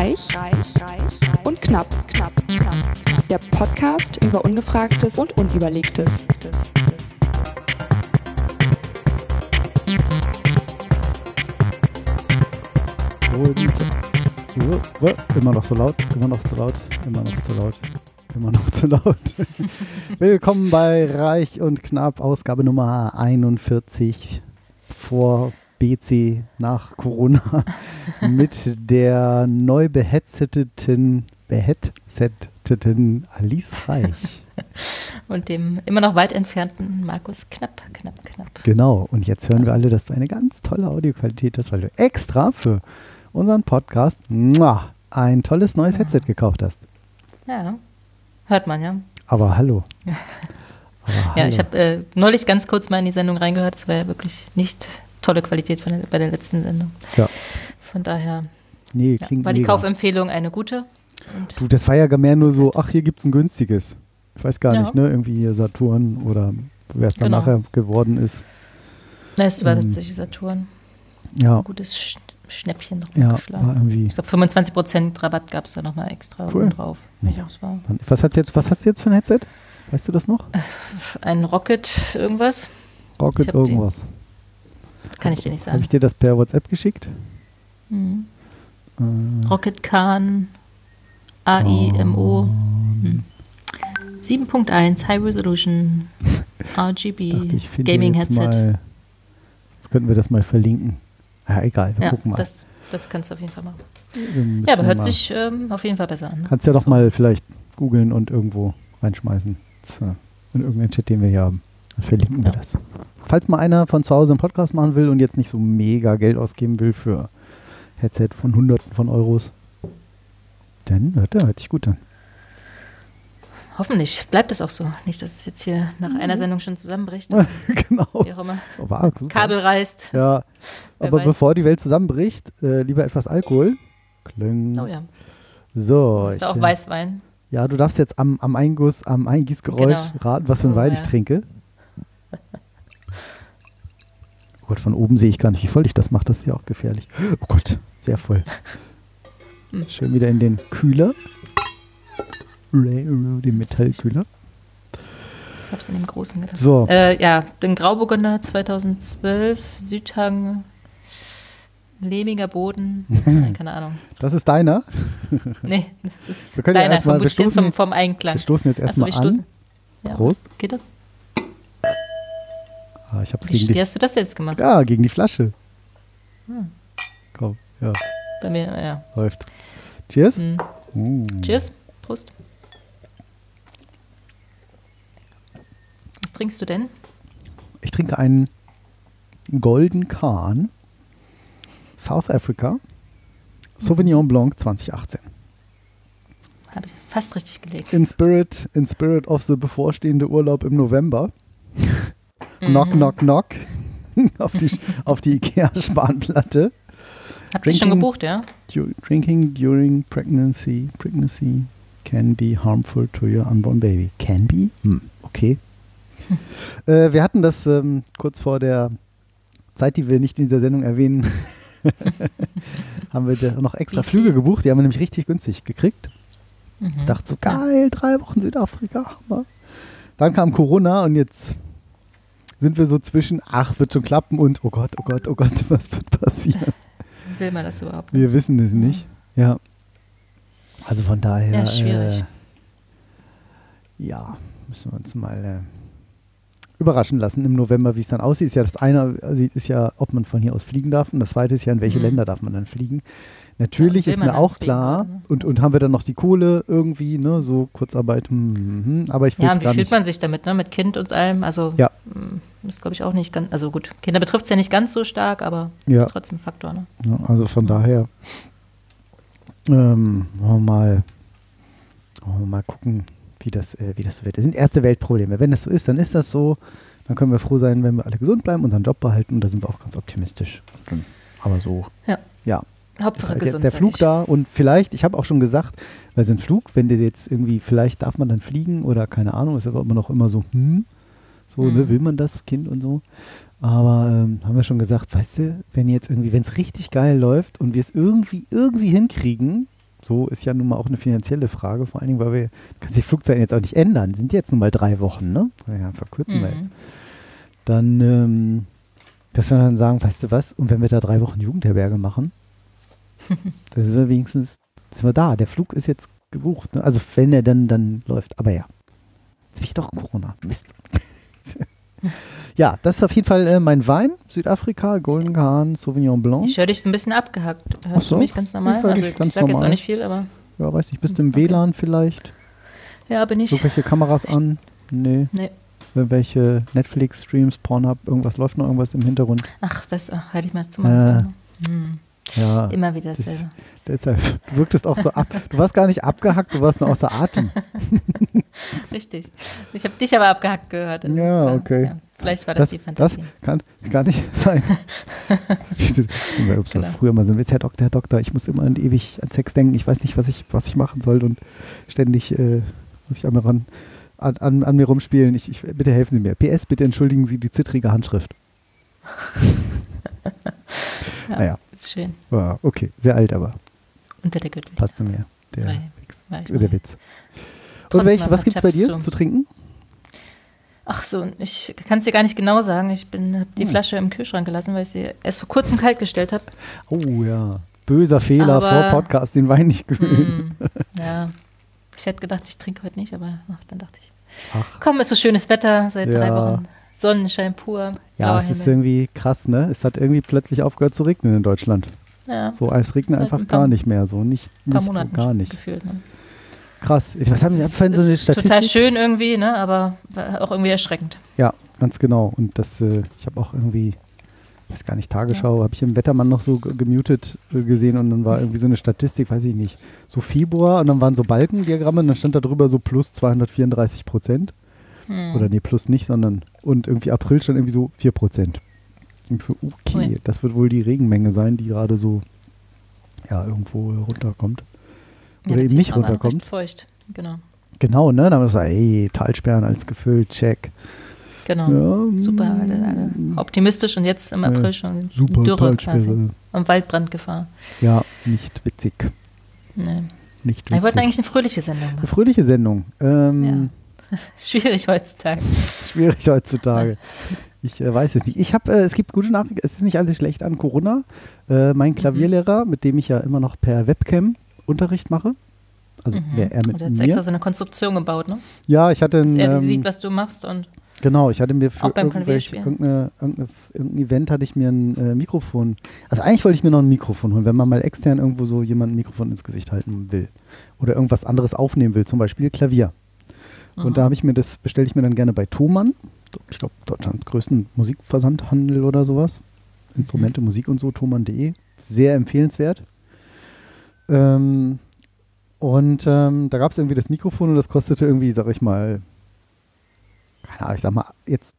Reich, reich, reich und knapp, knapp, knapp. Der Podcast über Ungefragtes und Unüberlegtes. Und immer noch so laut, immer noch so laut, immer noch so laut, immer noch zu laut. Willkommen bei Reich und Knapp, Ausgabe Nummer 41 vor BC nach Corona mit der neu behetzteten, behetzteten Alice Reich. Und dem immer noch weit entfernten Markus Knapp, Knapp, Knapp. Genau, und jetzt hören wir alle, dass du eine ganz tolle Audioqualität hast, weil du extra für unseren Podcast muah, ein tolles neues Headset gekauft hast. Ja, hört man ja. Aber hallo. Aber ja, hallo. ich habe äh, neulich ganz kurz mal in die Sendung reingehört. Es war ja wirklich nicht tolle Qualität der, bei der letzten Sendung. Ja. Von daher nee, ja, war die mega. Kaufempfehlung eine gute. Du, das war ja mehr nur so, ach, hier gibt es ein günstiges. Ich weiß gar ja. nicht, ne? Irgendwie hier Saturn oder wer es dann genau. nachher geworden ist. Na, es war ähm, tatsächlich Saturn. Ja. Ein gutes Sch Schnäppchen noch ja, irgendwie ich glaube, 25% Rabatt gab es da nochmal extra cool. drauf. Ja. Was, hast jetzt, was hast du jetzt für ein Headset? Weißt du das noch? Ein Rocket irgendwas. Rocket irgendwas. Kann ich dir nicht sagen. Habe ich dir das per WhatsApp geschickt? Mhm. Äh. Rocket Khan AIMO. Hm. 7.1 High Resolution RGB dachte, Gaming Headset. Mal, jetzt könnten wir das mal verlinken. Ja, egal, wir ja, gucken mal. Das, das kannst du auf jeden Fall machen. Ja, aber hört sich ähm, auf jeden Fall besser an. Ne? Kannst ja doch mal vielleicht googeln und irgendwo reinschmeißen. In irgendeinen Chat, den wir hier haben. Verlinken ja. wir das. Falls mal einer von zu Hause einen Podcast machen will und jetzt nicht so mega Geld ausgeben will für Headset von Hunderten von Euros, dann hört er, hört sich gut an. Hoffentlich bleibt es auch so. Nicht, dass es jetzt hier nach einer mhm. Sendung schon zusammenbricht. genau. Wie auch immer. War, Kabel reißt. Ja. Aber weiß. bevor die Welt zusammenbricht, äh, lieber etwas Alkohol. Kling. Oh ja. So. Hast du auch Weißwein? Ja, du darfst jetzt am, am Einguss, am Eingießgeräusch genau. raten, was für ein oh, Wein ja. ich trinke. Oh Gott, von oben sehe ich gar nicht, wie voll ich das mache. Das ist ja auch gefährlich. Oh Gott, sehr voll. Hm. Schön wieder in den Kühler. Den Metallkühler. Ich habe es in dem großen gelassen. So. Äh, ja, den Grauburgunder 2012, Südhang, lehmiger Boden. Nein, keine Ahnung. Das ist deiner? nee, das ist wir können deiner. Ja erst mal, wir stoßen, vom, vom Einklang. Wir stoßen jetzt erstmal an. Ja. Prost. Geht das? Ah, ich hab's wie, gegen wie die, hast du das jetzt gemacht? Ja, gegen die Flasche. Hm. Komm, ja. Bei mir, ja. Läuft. Cheers. Hm. Mm. Cheers. Prost. Was trinkst du denn? Ich trinke einen Golden Kahn South Africa Sauvignon Blanc 2018. Habe ich fast richtig gelegt. In Spirit, in Spirit of the bevorstehende Urlaub im November. Mhm. Knock, knock, knock. auf die, auf die Ikea-Spanplatte. Habt ihr schon gebucht, ja? Du, drinking during pregnancy, pregnancy can be harmful to your unborn baby. Can be? Hm, okay. Hm. Äh, wir hatten das ähm, kurz vor der Zeit, die wir nicht in dieser Sendung erwähnen, haben wir noch extra Flüge gebucht. Die haben wir nämlich richtig günstig gekriegt. Mhm. Dachte so, geil, drei Wochen Südafrika, Hammer. Dann kam Corona und jetzt sind wir so zwischen, ach, wird schon klappen und, oh Gott, oh Gott, oh Gott, was wird passieren? Will man das überhaupt nicht? Wir wissen es nicht, ja. Also von daher. Ja, schwierig. Äh, ja, müssen wir uns mal äh, überraschen lassen im November, wie es dann aussieht. Ist ja das eine ist ja, ob man von hier aus fliegen darf und das zweite ist ja, in welche mhm. Länder darf man dann fliegen. Natürlich ja, ist mir auch klar, ne? und, und haben wir dann noch die Kohle irgendwie, ne, so Kurzarbeit, hm, hm, hm aber ich will Ja, und wie fühlt nicht. man sich damit, ne, mit Kind und allem, also ja. Hm, ist glaube ich auch nicht ganz, also gut, Kinder betrifft es ja nicht ganz so stark, aber ja. ist trotzdem ein Faktor, ne. Ja, also von daher, ähm, wollen wir mal, wollen wir mal gucken, wie das, äh, wie das so wird. Das sind erste Weltprobleme. Wenn das so ist, dann ist das so. Dann können wir froh sein, wenn wir alle gesund bleiben, unseren Job behalten und da sind wir auch ganz optimistisch. Aber so, ja. ja. Hauptsache halt gesund. Der Flug da und vielleicht, ich habe auch schon gesagt, weil so ein Flug, wenn der jetzt irgendwie, vielleicht darf man dann fliegen oder keine Ahnung, ist aber immer noch immer so, hm, so, ne, mhm. ne, will man das, Kind und so. Aber ähm, haben wir schon gesagt, weißt du, wenn jetzt irgendwie, wenn es richtig geil läuft und wir es irgendwie, irgendwie hinkriegen, so ist ja nun mal auch eine finanzielle Frage, vor allen Dingen, weil wir, kann sich Flugzeiten jetzt auch nicht ändern, sind jetzt nun mal drei Wochen, ne? Ja, verkürzen mhm. wir jetzt. Dann, ähm, dass wir dann sagen, weißt du was, und wenn wir da drei Wochen Jugendherberge machen, sind wir wenigstens, sind wir da. Der Flug ist jetzt gebucht, ne? Also wenn er dann, dann läuft. Aber ja. Jetzt bin ich doch Corona. Mist. ja, das ist auf jeden Fall äh, mein Wein. Südafrika, Golden Kahn, Sauvignon Blanc. Ich höre dich so ein bisschen abgehackt. Hörst so? du mich ganz normal? Ich also ich, ich sage jetzt auch nicht viel, aber. Ja, weiß nicht. Bist du im okay. WLAN vielleicht? Ja, bin ich. Irgendwelche Kameras an? Nee. Nee. Irgendwelche Netflix-Streams, Pornhub, irgendwas läuft noch irgendwas im Hintergrund? Ach, das ach, hätte ich mal zu machen äh, hm. Ja. Immer wieder dasselbe. Das, deshalb, du wirktest auch so ab. Du warst gar nicht abgehackt, du warst nur außer Atem. Richtig. Ich habe dich aber abgehackt gehört. Also ja, war, okay. Ja, vielleicht war das, das, die Fantasie. Das kann gar nicht sein. genau. Früher mal so ein Witz, Herr Doktor, Herr Doktor, ich muss immer ewig an Sex denken. Ich weiß nicht, was ich, was ich machen soll und ständig äh, muss ich an mir, ran, an, an, an mir rumspielen. Ich, ich, bitte helfen Sie mir. PS, bitte entschuldigen Sie die zittrige Handschrift. Ja, naja. Ist schön. Ja, okay, sehr alt, aber. Unter der Gürtel. Passt zu mir. Der, Wix, der Witz. Und welch, was gibt es bei dir zu. zu trinken? Ach so, ich kann es dir gar nicht genau sagen. Ich habe die hm. Flasche im Kühlschrank gelassen, weil ich sie erst vor kurzem kalt gestellt habe. Oh ja, böser Fehler aber, vor Podcast, den Wein nicht kühlen. Mm, ja, ich hätte gedacht, ich trinke heute nicht, aber ach, dann dachte ich, ach. komm, ist so schönes Wetter seit ja. drei Wochen. Sonnenschein pur. Ja, es ist irgendwie krass, ne? Es hat irgendwie plötzlich aufgehört zu regnen in Deutschland. Ja. So, es regnet einfach ein gar nicht mehr. So, nicht, nicht so, gar nicht. Gefühlt, ne? Krass. Ich, was haben wir vorhin so eine Statistik? Total schön irgendwie, ne? aber auch irgendwie erschreckend. Ja, ganz genau. Und das, äh, ich habe auch irgendwie, weiß gar nicht, Tagesschau, ja. habe ich im Wettermann noch so gemutet äh, gesehen und dann war irgendwie so eine Statistik, weiß ich nicht, so Februar und dann waren so Balkendiagramme und dann stand da drüber so plus 234 Prozent. Hm. Oder nee, plus nicht, sondern und irgendwie April stand irgendwie so 4 Prozent. Und so, okay, oh das wird wohl die Regenmenge sein, die gerade so ja, irgendwo runterkommt. Oder ja, eben nicht runterkommt. Feucht, genau. Genau, ne? Dann haben wir gesagt, ey, Talsperren alles gefüllt, check. Genau. Ja, super, alle, alle optimistisch und jetzt im April schon super Dürre quasi. Und Waldbrandgefahr. Ja, nicht witzig. Nee. Nicht witzig. Wir wollten eigentlich eine fröhliche Sendung machen. Eine fröhliche Sendung. Ähm, ja. Schwierig heutzutage. Schwierig heutzutage. Ich äh, weiß es nicht. Ich habe, äh, es gibt gute Nachrichten. Es ist nicht alles schlecht an Corona. Äh, mein mhm. Klavierlehrer, mhm. mit dem ich ja immer noch per Webcam Unterricht mache. Also mhm. er mit Oder hat extra so eine Konstruktion gebaut, ne? Ja, ich hatte ein, Dass er ähm, sieht, was du machst und Genau, ich hatte mir für irgendein Event hatte ich mir ein äh, Mikrofon. Also eigentlich wollte ich mir noch ein Mikrofon holen, wenn man mal extern irgendwo so jemand ein Mikrofon ins Gesicht halten will oder irgendwas anderes aufnehmen will, zum Beispiel Klavier. Mhm. Und da habe ich mir das bestelle ich mir dann gerne bei Thomann. Ich glaube Deutschlands größten Musikversandhandel oder sowas. Instrumente, mhm. Musik und so, thomann.de. Sehr empfehlenswert. Ähm, und ähm, da gab es irgendwie das Mikrofon und das kostete irgendwie, sag ich mal, keine Ahnung, ich sag mal, jetzt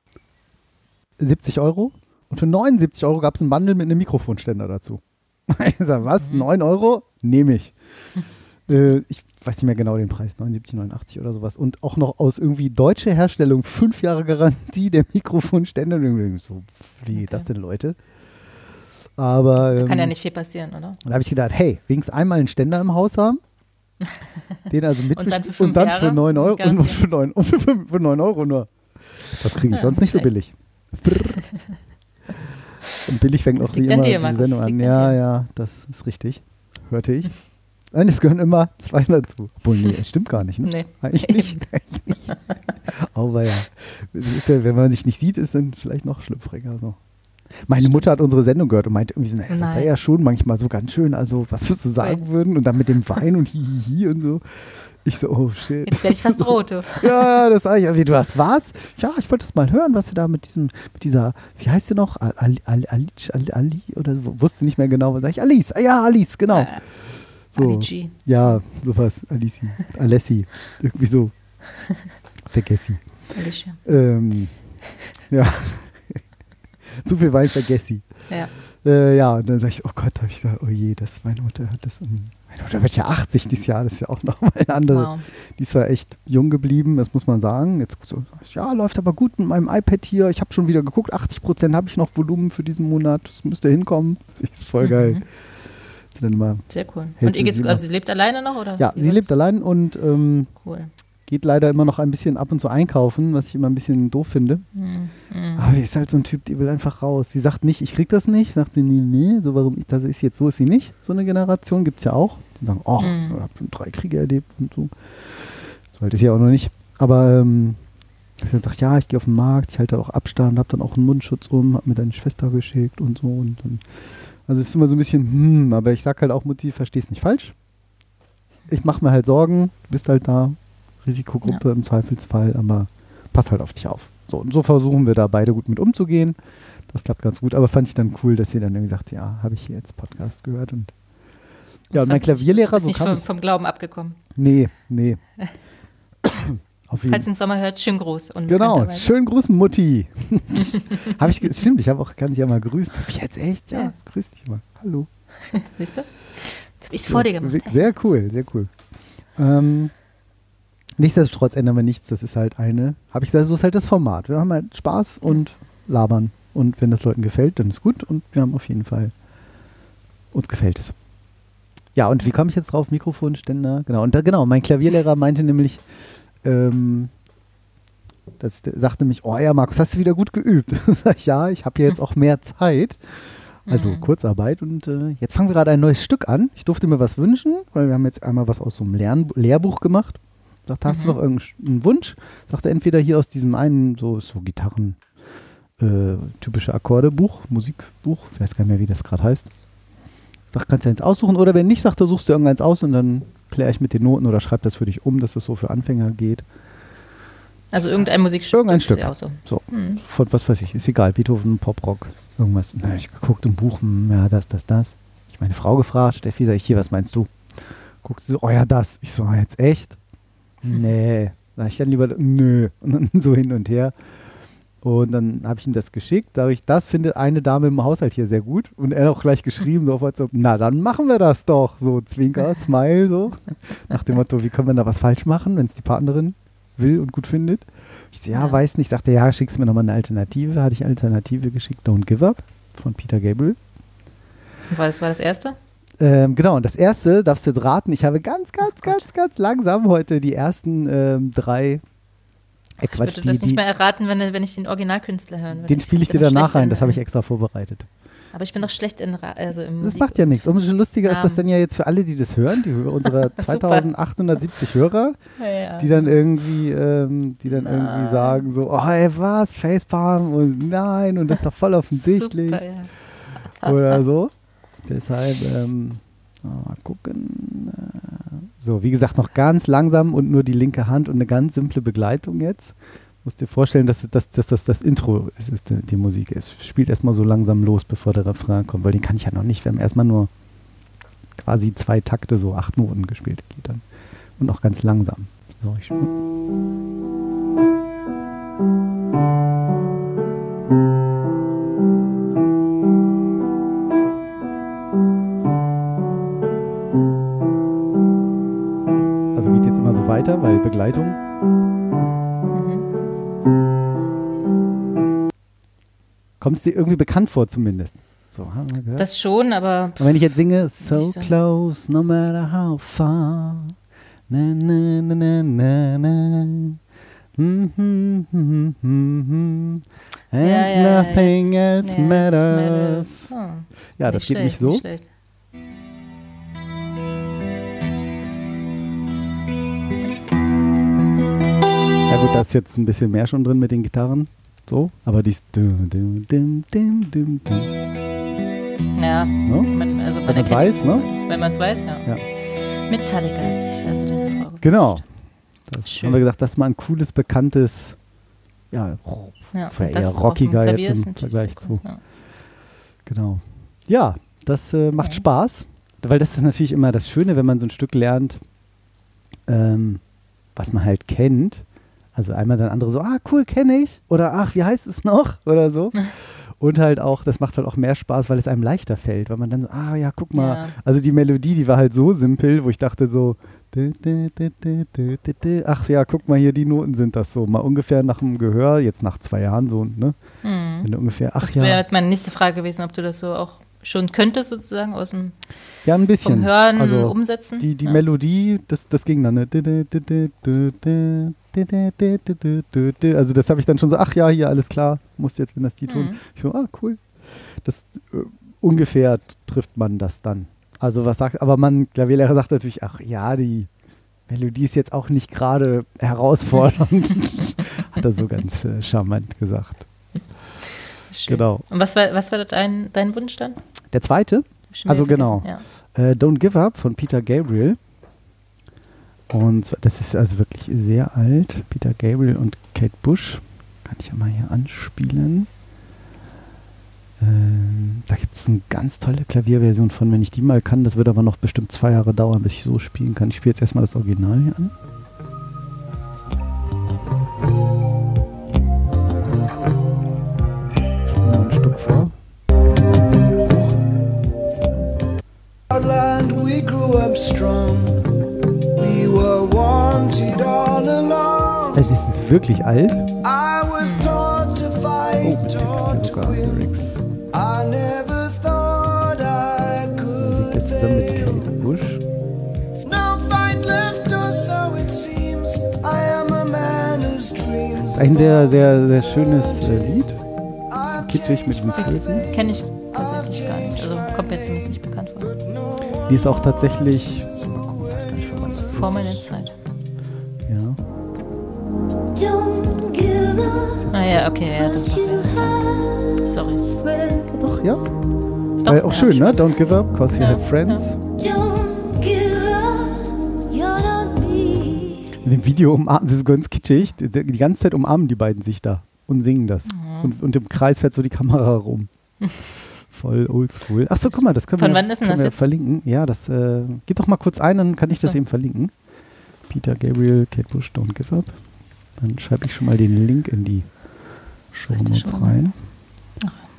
70 Euro. Und für 79 Euro gab es einen Bundle mit einem Mikrofonständer dazu. Ich sag, was? Mhm. 9 Euro? Nehme ich. äh, ich weiß nicht mehr genau den Preis, 79, 89 oder sowas. Und auch noch aus irgendwie deutscher Herstellung, fünf Jahre Garantie der Mikrofonständer. So, wie okay. das denn, Leute? Aber. Da kann ja ähm, nicht viel passieren, oder? Da habe ich gedacht, hey, wenigstens einmal einen Ständer im Haus haben. Den also mit und dann für, und dann für 9 Euro und für 9, und für, für 9 Euro nur. Das kriege ich ja, sonst nicht so billig. und billig fängt auch wie immer dir, die Sendung an. Ja, ja, das ist richtig. Hörte ich. Nein, es gehören immer zwei dazu. Obwohl, nee, stimmt gar nicht, ne? Nee. Eigentlich nicht. Eigentlich nicht. Aber ja. ja. Wenn man sich nicht sieht, ist dann vielleicht noch schlüpfriger. So. Meine Mutter hat unsere Sendung gehört und meinte irgendwie so, naja, das sei ja schon manchmal so ganz schön, also was würdest du sagen würden? Und dann mit dem Wein und hihihi und so. Ich so, oh shit. Jetzt werde ich fast rot, ja, das sage ich irgendwie. Du hast was? Ja, ich wollte es mal hören, was du da mit diesem, mit dieser, wie heißt sie noch? Ali, Ali, Ali, Ali oder wusste nicht mehr genau, was sag ich? Alice, ah, ja, Alice, genau. So, Alici. Ja, sowas, Alici, Alessi, irgendwie so. Vergessi. Alicia. Ähm, ja. Zu viel Wein vergessi. Ja. Äh, ja, und dann sage ich, oh Gott, habe ich gesagt, oh je, das, meine Mutter hat das. Meine Mutter wird ja 80 dieses Jahr, das ist ja auch nochmal eine andere. Wow. Die ist zwar echt jung geblieben, das muss man sagen. Jetzt so, ja, läuft aber gut mit meinem iPad hier. Ich habe schon wieder geguckt, 80 Prozent habe ich noch Volumen für diesen Monat. Das müsste hinkommen. Das ist voll geil. Sie dann immer. Sehr cool. Und ihr sie geht's, also sie lebt alleine noch oder? Ja, sie sonst? lebt allein und ähm, Cool. geht leider immer noch ein bisschen ab und zu einkaufen, was ich immer ein bisschen doof finde. Hm, hm. Aber die ist halt so ein Typ, die will einfach raus. Sie sagt nicht, ich krieg das nicht. Sagt sie, nee, nee, so warum ich, das ist jetzt, so ist sie nicht. So eine Generation gibt es ja auch. Die sagen, ach, Mhm. ich habe drei Kriege erlebt und so. So alt ist sie auch noch nicht. Aber ähm, sie dann sagt, ja, ich gehe auf den Markt, ich halte auch Abstand, habe dann auch einen Mundschutz um, habe mir deine Schwester geschickt und so. Und dann, also es ist immer so ein bisschen, hm, aber ich sag halt auch, Mutti, versteh's nicht falsch. Ich mache mir halt Sorgen, du bist halt da, Risikogruppe im Zweifelsfall, aber pass halt auf dich auf. So, und so versuchen wir da beide gut mit umzugehen. Das klappt ganz gut, aber fand ich dann cool, dass sie dann irgendwie sagt, ja, habe ich hier jetzt Podcast gehört und ja, und mein Klavierlehrer, Ist so nicht kam vom, vom Glauben abgekommen. Nee, nee. Falls ihr den Sommer hört, schön groß. Und Genau, schönen Gruß, Mutti. habe ich, stimmt, ich habe auch, kann dich ja mal grüßen. Hab ich jetzt echt? Ja, Ja. jetzt grüß dich mal. Hallo. Siehst du? Jetzt hab ich's vor dir gemacht. Sehr cool, sehr cool. Ähm, nichtsdestotrotz ändern wir nichts. Das ist halt eine, habe ich gesagt, so ist halt das Format. Wir haben halt Spaß und labern. Und wenn das Leuten gefällt, dann ist gut. Und wir haben auf jeden Fall, uns gefällt es. Ja, und wie komme ich jetzt drauf? Mikrofonständer, genau. Und da, genau, mein Klavierlehrer meinte nämlich, ähm, das der sagte nämlich, oh ja, Markus, hast du wieder gut geübt? Sag ich, ja, ich habe ja jetzt auch mehr Zeit. Also Mhm. Kurzarbeit und äh, jetzt fangen wir gerade ein neues Stück an. Ich durfte mir was wünschen, weil wir haben jetzt einmal was aus so einem Lern Lehrbuch gemacht. Sagt, hast du Mhm. noch irgendeinen Wunsch? Sagte entweder hier aus diesem einen, so, so Gitarren, äh, typische Akkordebuch, Musikbuch, ich weiß gar nicht mehr, wie das gerade heißt. Sagt, kannst du eins aussuchen oder wenn nicht, sagt er, suchst du irgendeins aus und dann kläre ich mit den Noten oder schreib das für dich um, dass es so für Anfänger geht. Also irgendein Musikstück. Irgendein das Stück. Auch so. So, Mhm. von was weiß ich, ist egal, Beethoven, Poprock, irgendwas. Na, ich geguckt im Buch, hm, ja, das, das, das. Ich meine Frau gefragt, Steffi, sag ich, hier, was meinst du? Guckst du so, oh ja, das. Ich so, ah, jetzt echt? Nee. Sag ich dann lieber, nö. Und dann so hin und her. Und dann habe ich ihm das geschickt. Sag ich, das findet eine Dame im Haushalt hier sehr gut. Und er hat auch gleich geschrieben, so auf WhatsApp, na, dann machen wir das doch. So Zwinker, Smile, so. Nach dem Motto, wie können wir da was falsch machen, wenn es die Partnerin will und gut findet. Ich so, ja, Ja. weiß nicht. Sagte, ja, schickst mir nochmal eine Alternative. Hatte ich Alternative geschickt, Don't Give Up von Peter Gabriel. Und war das war das erste? Ähm, genau, und das erste, darfst du jetzt raten, ich habe ganz, ganz, ganz, ganz langsam heute die ersten ähm, drei. Äh, Ich würde die, das nicht die, mehr erraten, wenn, wenn ich den Originalkünstler hören würde. den spiele ich dir bin doch danach schlecht rein, in- das habe ich extra vorbereitet. Aber ich bin doch schlecht in, Ra- also im Das Musik macht ja nichts. Umso lustiger ist das Namen. dann ja jetzt für alle, die das hören, die unsere Super. 2870 Hörer, Ja, ja. die dann irgendwie, ähm, die dann irgendwie Nein. sagen so, oh ey, was, Facepalm und nein und das ist doch voll offensichtlich Super, ja. oder so. Deshalb, ähm, mal gucken. Äh, So, wie gesagt, noch ganz langsam und nur die linke Hand und eine ganz simple Begleitung jetzt. Musst dir vorstellen, dass, dass, dass das das Intro ist, ist die, die Musik ist. Spielt erstmal so langsam los, bevor der Refrain kommt, weil den kann ich ja noch nicht. Wir haben erstmal nur quasi zwei Takte, so acht Noten gespielt. Geht dann. Und auch ganz langsam. So, ich Begleitung. Mhm. Kommt es dir irgendwie bekannt vor zumindest? So, haben wir gehört. Das schon, aber Und wenn ich jetzt singe, so Nicht so. close, no matter how far. Na, na, na, na, na, na. Hm, hm, hm, hm, hm. And ja, ja, nothing jetzt- else ja, jetzt matters. Hm, Ja, das geht nicht so. schlecht. Ja gut, da ist jetzt ein bisschen mehr schon drin mit den Gitarren. So, aber die ist dum, dum, dum, dum, dum, dum. Ja, No? man, also man Wenn man's erkennt weiß, es ne? Wenn man es weiß, ja. Ja. Metallica hat sich also deine Frau. Genau. Das Schön. haben wir gesagt, das ist mal ein cooles, bekanntes, ja, Ja, eher rockiger jetzt im Vergleich zu- Ja. Genau. Ja, das äh, macht Okay. Spaß, weil das ist natürlich immer das Schöne, wenn man so ein Stück lernt, ähm, was man halt kennt. Also einmal dann andere so, ah, cool, kenne ich. Oder ach, wie heißt es noch? Oder so. Und halt auch, das macht halt auch mehr Spaß, weil es einem leichter fällt, weil man dann so, ah ja, guck mal. Ja. Also die Melodie, die war halt so simpel, wo ich dachte so, ach ja, guck mal hier, die Noten sind das so. Mal ungefähr nach dem Gehör, jetzt nach zwei Jahren so, ne? Mhm. Wenn du ungefähr, ach Das wäre ja. jetzt meine nächste Frage gewesen, ob du das so auch schon könntest, sozusagen aus dem Ja, ein bisschen. vom Hören also umsetzen. die, die ja. Melodie, das, das ging dann. Ne? Also das habe ich dann schon so, ach ja, hier, alles klar, musst jetzt wenn das die tun. Mhm. Ich so, ah, cool. Das äh, ungefähr trifft man das dann. Also was sagt, aber man, Klavierlehrer sagt natürlich, ach ja, die Melodie ist jetzt auch nicht gerade herausfordernd. Hat er so ganz äh, charmant gesagt. Schön. Genau. Und was war, was war dein, dein Wunsch dann? Der zweite, Also genau. Ja. äh, Don't Give Up von Peter Gabriel. Und das ist also wirklich sehr alt. Peter Gabriel und Kate Bush. Kann ich ja mal hier anspielen. Ähm, da gibt es eine ganz tolle Klavierversion von, wenn ich die mal kann. Das wird aber noch bestimmt zwei Jahre dauern, bis ich so spielen kann. Ich spiele jetzt erstmal das Original hier an. Spiel mal ein Stück vor. Land we grew up strong. Also das ist wirklich alt. I was taught to Oh, fight, mit taught Text to sogar. Lyrics. I never thought I Singt could jetzt zusammen mit. Kate Bush. No fight left, or so it seems. I am a man whose dreams. Ein sehr, sehr, sehr schönes äh, Lied. Kitschig mit dem Felsen. Kenne ich tatsächlich gar nicht. Also kommt mir zumindest nicht bekannt vor. Die ist auch tatsächlich. Vor meiner Zeit. Ja. Don't give up, Ah ja, okay, ja, das Sorry. Doch, ja. Doch, Äh, auch ja, schön, ne? Don't give up, cause you Ja, have friends. In dem Video umarmen, das ist ganz kitschig. Die, die ganze Zeit umarmen die beiden sich da und singen das. Mhm. Und, und im Kreis fährt so die Kamera rum. Voll oldschool. Achso, guck mal, das können Von wir, wann ist denn das jetzt? verlinken. Ja, das äh, gib doch mal kurz ein, dann kann ich Ach so. das eben verlinken. Peter Gabriel, Kate Bush, Don't Give Up. Dann schreibe ich schon mal den Link in die Show Notes rein.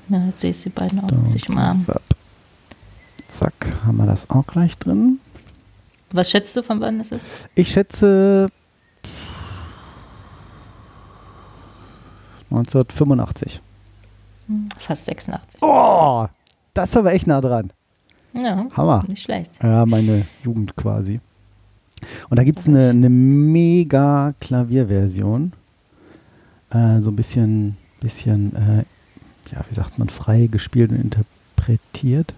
Ja, jetzt sehe ich sie beiden auch Don't sich umarmen. Zack, haben wir das auch gleich drin. Was schätzt du, von wann ist es? Ich schätze 1985. Fast 86. Oh, das ist aber echt nah dran. Ja, Hammer. nicht schlecht. Ja, meine Jugend quasi. Und da gibt es eine, eine mega Klavierversion. Äh, so ein bisschen, bisschen äh, ja, wie sagt man, frei gespielt und interpretiert.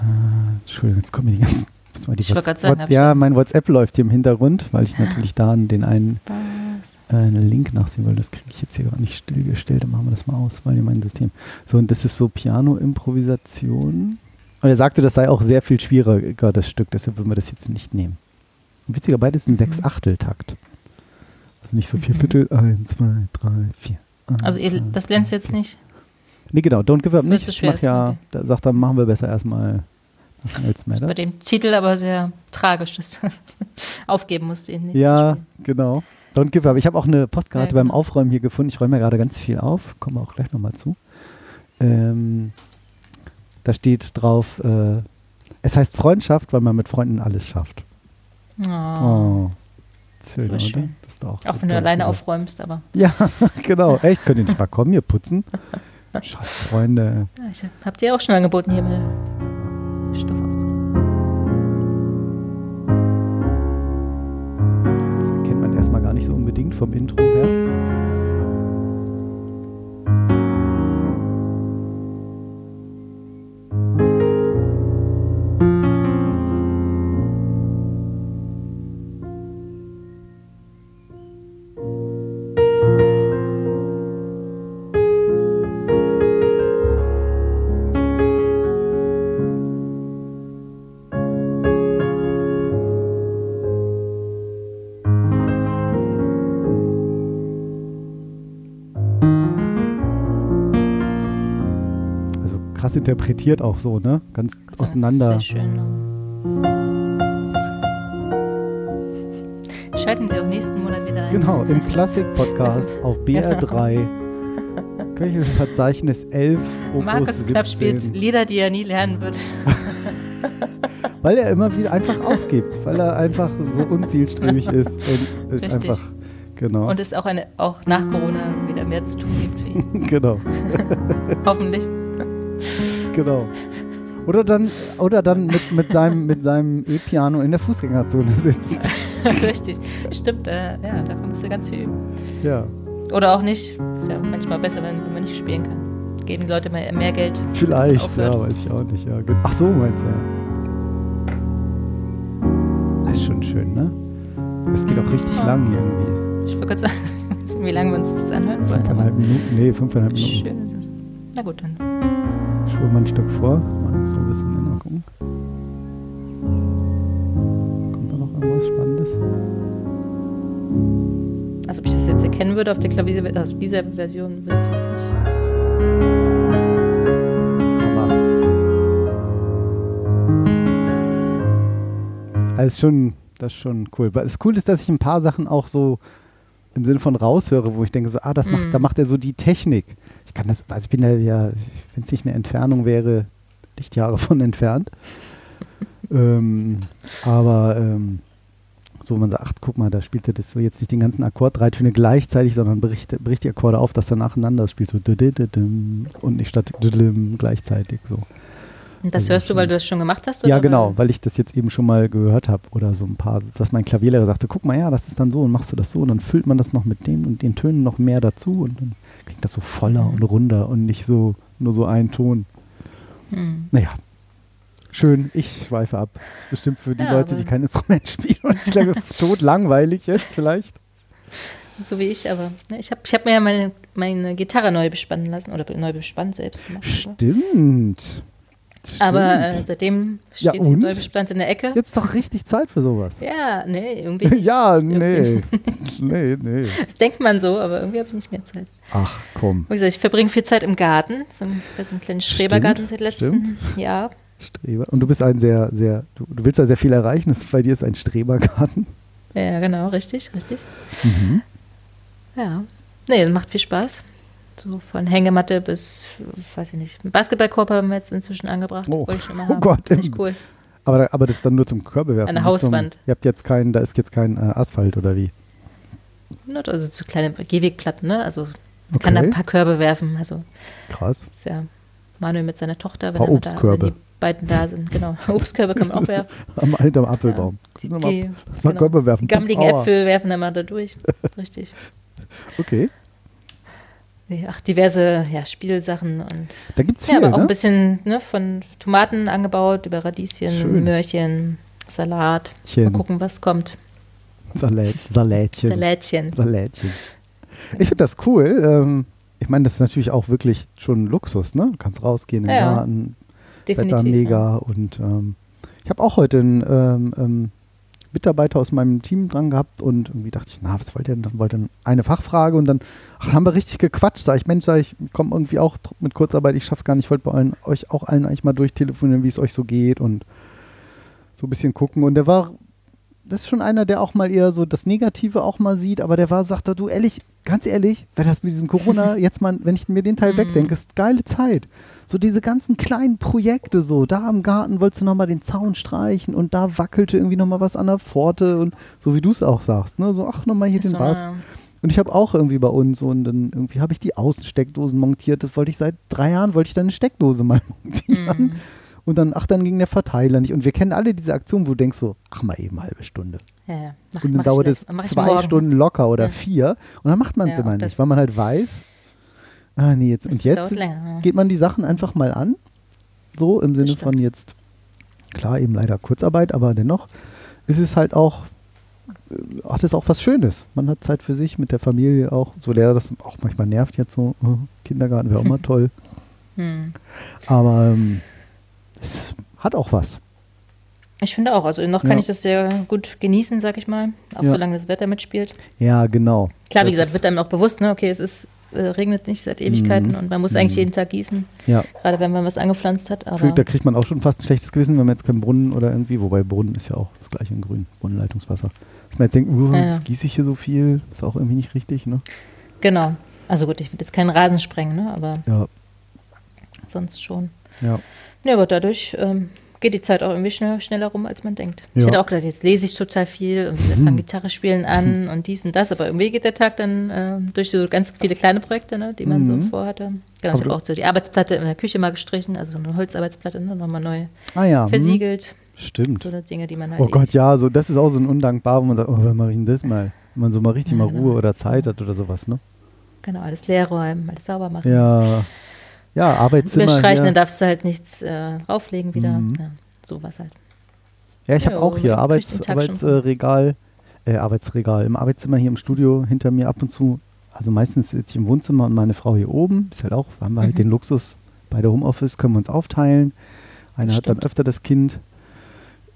Äh, Entschuldigung, jetzt kommen mir die ganzen. die Ich wollte grad sagen, What- ja, mein WhatsApp läuft hier im Hintergrund, weil ich natürlich da den einen Was? Einen Link nachsehen will. Das kriege ich jetzt hier gerade nicht stillgestellt. Dann machen wir das mal aus, weil in meinem System. So, und das ist so Piano-Improvisation. Und er sagte, das sei auch sehr viel schwieriger, das Stück. Deshalb würden wir das jetzt nicht nehmen. Und witziger, beides ein Mhm. Sechs-Achtel-Takt. Also nicht so vier Mhm. Viertel. Eins, zwei, drei, vier. Eins, Also ihr, das lernst du jetzt nicht. Nee, genau. Don't give up nicht. Ich schwer, mach ja, okay. da sagt er, machen wir besser erstmal Nothing Else Bei Matters. dem Titel aber sehr tragisch, dass du aufgeben musst, ihn nicht Ja, genau. Don't give up. Ich habe auch eine Postkarte beim. Aufräumen hier gefunden. Ich räume ja gerade ganz viel auf. Kommen wir auch gleich nochmal zu. Ähm, da steht drauf, äh, es heißt Freundschaft, weil man mit Freunden alles schafft. Oh. Oh. Schön, Das schön. Das ist auch, Auch wenn du alleine gesagt. aufräumst, aber Ja, genau. Echt? Könnt ihr nicht mal kommen, hier putzen? Scheiß Freunde. ja, ich hab, hab dir auch schon angeboten, hier mal Stoff aufzunehmen. Nicht so unbedingt vom Intro her. Interpretiert auch so, ne? Ganz Das ist auseinander. Sehr schön. Schalten Sie auch nächsten Monat wieder ein. Genau, im Klassik-Podcast auf BR3. Köchlisches Verzeichnis 11, Opus Markus Knapp 17. spielt Lieder, die er nie lernen wird. Weil er immer wieder einfach aufgibt, weil er einfach so unzielstrebig ist und ist Richtig. einfach, genau, Und es auch, eine, auch nach Corona wieder mehr zu tun gibt für ihn. genau, Hoffentlich. Genau. Oder dann, oder dann mit, mit seinem, mit seinem E-Piano in der Fußgängerzone sitzt. Richtig. Stimmt, äh, ja, da musst du ganz viel üben. Ja, Oder auch nicht. Ist ja manchmal besser, wenn, wenn man nicht spielen kann. Geben die Leute mehr, mehr Geld. vielleicht, ja, weiß ich auch nicht. Ja. Ach so, meinst du, ja. Das ist schon schön, ne? Es geht auch richtig Ja. lang irgendwie. Ich wollte gerade sagen, wie lange wir uns das anhören wollen. Fünfeinhalb Minuten, nee, fünfeinhalb Minuten. schön. Na gut, dann. Ich spule mal ein Stück vor. Mal so ein bisschen mal gucken. Kommt da noch irgendwas Spannendes? Also ob ich das jetzt erkennen würde auf der Klavier, auf dieser Version, wüsste ich jetzt nicht. Hammer. Also ist schon, das ist schon cool. Was cool ist, dass ich ein paar Sachen auch so im Sinne von raushöre, wo ich denke so, ah, das macht, Mhm. da macht er so die Technik. Ich kann das, also ich bin ja, wenn es nicht eine Entfernung wäre, Lichtjahre von entfernt. ähm, aber ähm, so, man sagt, ach, guck mal, da spielt er das so jetzt nicht den ganzen Akkord drei Töne gleichzeitig, sondern bricht, bricht die Akkorde auf, dass er nacheinander spielt, so und nicht statt gleichzeitig so. Und das Also hörst du, weil du das schon gemacht hast? Ja, oder genau, weil- weil ich das jetzt eben schon mal gehört habe oder so ein paar, dass mein Klavierlehrer sagte, guck mal, ja, das ist dann so und machst du das so und dann füllt man das noch mit dem und den Tönen noch mehr dazu und dann klingt das so voller Mhm. und runder und nicht so nur so ein Ton. Hm. Naja, schön, ich schweife ab. Das ist bestimmt für die Ja, Leute, die kein Instrument spielen und ich glaube, tot langweilig jetzt vielleicht. So wie ich, aber ne, ich habe ich hab mir ja meine, meine Gitarre neu bespannen lassen oder neu bespannt selbst gemacht. oder? Stimmt. Aber Stimmt. äh, seitdem Ja, steht sie und? neu bespannt in der Ecke. Jetzt doch richtig Zeit für sowas. Ja, nee, irgendwie nicht. Ja, nee. nee, nee. Das denkt man so, aber irgendwie habe ich nicht mehr Zeit. Ach, komm. Wie gesagt, ich verbringe viel Zeit im Garten, so ein, bei so einem kleinen Schrebergarten seit letztem Jahr. Streber. Und du bist ein sehr, sehr, du, du willst ja sehr viel erreichen. Das, bei dir ist ein Strebergarten. Ja, genau, richtig, richtig. Mhm. Ja. Nee, das macht viel Spaß. So von Hängematte bis, weiß ich nicht, Basketballkorb haben wir jetzt inzwischen angebracht. Oh. Oh. Gott, Finde ich cool. Aber, da- aber das ist dann nur zum Körbewerfen. Eine nicht zum- Hauswand. Ihr habt jetzt keinen, da ist jetzt kein äh, Asphalt oder wie? Also so kleine Gehwegplatten, ne? Also man kann da Okay. ein paar Körbe werfen. Also Krass. ist ja Manuel mit seiner Tochter, wenn, er da, wenn die beiden da sind. Genau. Obstkörbe kann man auch werfen. Am, hinterm Apfelbaum. Die, Lass mal- die, lass mal Körbe werfen. gammeligen. Äpfel werfen dann mal da durch. Richtig. Okay. Ach, diverse ja, Spielsachen und Da gibt es ja, viel, aber auch ne? ein bisschen ne, von Tomaten angebaut, über Radieschen, Schön. Möhrchen, Salat. Chen. Mal gucken, was kommt. Salat, Salätchen. Salätchen. Salätchen. Ich finde das cool. Ähm, ich meine, das ist natürlich auch wirklich schon Luxus, ne? Du kannst rausgehen im Ja, Garten, Definitiv. Wetter mega. Und ähm, ich habe auch heute einen ähm, ähm, Mitarbeiter aus meinem Team dran gehabt und irgendwie dachte ich, na, was wollt ihr denn? Dann wollte eine Fachfrage und dann, ach, haben wir richtig gequatscht. Sag ich, Mensch, sag ich, komme irgendwie auch mit Kurzarbeit, ich schaff's gar nicht, ich wollte bei allen, euch auch allen eigentlich mal durchtelefonieren, wie es euch so geht und so ein bisschen gucken. Und der war, das ist schon einer, der auch mal eher so das Negative auch mal sieht, aber der war, sagt er, du ehrlich, ganz ehrlich, wenn das mit diesem Corona jetzt mal, wenn ich mir den Teil Mhm. wegdenke, ist geile Zeit. So diese ganzen kleinen Projekte so, da am Garten wolltest du nochmal den Zaun streichen und da wackelte irgendwie nochmal was an der Pforte und so wie du es auch sagst, ne, so ach nochmal hier Ist den was. eine- Und ich habe auch irgendwie bei uns und dann irgendwie habe ich die Außensteckdosen montiert, das wollte ich seit drei Jahren, wollte ich dann eine Steckdose mal montieren. Mhm. Und dann, ach, dann ging der Verteiler nicht. Und wir kennen alle diese Aktion, wo du denkst so, ach mal eben eine halbe Stunde. Ja, ja. Mach, Und dann dauert es zwei. Stunden locker oder Ja. vier. Und dann macht man es immer nicht, weil man halt weiß, ah nee, jetzt Das und jetzt geht man die Sachen einfach mal an. So im Sinne von jetzt, klar, eben leider Kurzarbeit, aber dennoch ist es halt auch, äh, hat es auch was Schönes. Man hat Zeit für sich, mit der Familie auch. So der das auch manchmal nervt jetzt so, Kindergarten wäre auch mal toll. Hm. Aber ähm, es hat auch was. Ich finde auch. Also noch kann Ja. ich das sehr gut genießen, sag ich mal. Auch Ja. solange das Wetter mitspielt. Ja, genau. Klar, wie Das gesagt, wird einem auch bewusst, ne? Okay, es ist, äh, regnet nicht seit Ewigkeiten Mhm. und man muss eigentlich Mhm. jeden Tag gießen, Ja, gerade wenn man was angepflanzt hat. Aber da kriegt man auch schon fast ein schlechtes Gewissen, wenn man jetzt keinen Brunnen oder irgendwie, wobei Brunnen ist ja auch das gleiche in grün, Brunnenleitungswasser. Dass man jetzt denkt, uh, jetzt gieße ich hier so viel, ist auch irgendwie nicht richtig, ne? genau. Also gut, ich will jetzt keinen Rasen sprengen, ne? Aber Ja, sonst schon. ja. Ja, aber dadurch ähm, geht die Zeit auch irgendwie schnell, schneller rum, als man denkt. Ich Ja. hätte auch gedacht, jetzt lese ich total viel und wir fangen Gitarre spielen an und dies und das, aber irgendwie geht der Tag dann äh, durch so ganz viele kleine Projekte, ne, die man so vorhatte. Genau, ich habe auch so die Arbeitsplatte in der Küche mal gestrichen, also so eine Holzarbeitsplatte, ne, nochmal neu Ah ja, hm, versiegelt. stimmt. So Dinge, die man halt Oh Gott, ja, so das ist auch so ein undankbar, wo man sagt, oh, wann mache ich denn das mal? Wenn man so mal richtig Ja, mal genau. Ruhe oder Zeit hat oder sowas, ne? Genau, alles leer räumen, alles sauber machen. Ja, ja, Arbeitszimmer. Überstreichen, dann darfst du halt nichts äh, rauflegen wieder. Mhm. Ja, sowas halt. Ja, ich habe auch hier Arbeits, Arbeitsregal, äh, Arbeitsregal im Arbeitszimmer hier im Studio hinter mir ab und zu. Also meistens sitze ich im Wohnzimmer und meine Frau hier oben. Ist halt auch, haben wir halt Mhm. den Luxus bei der Homeoffice, können wir uns aufteilen. Einer hat dann öfter das Kind.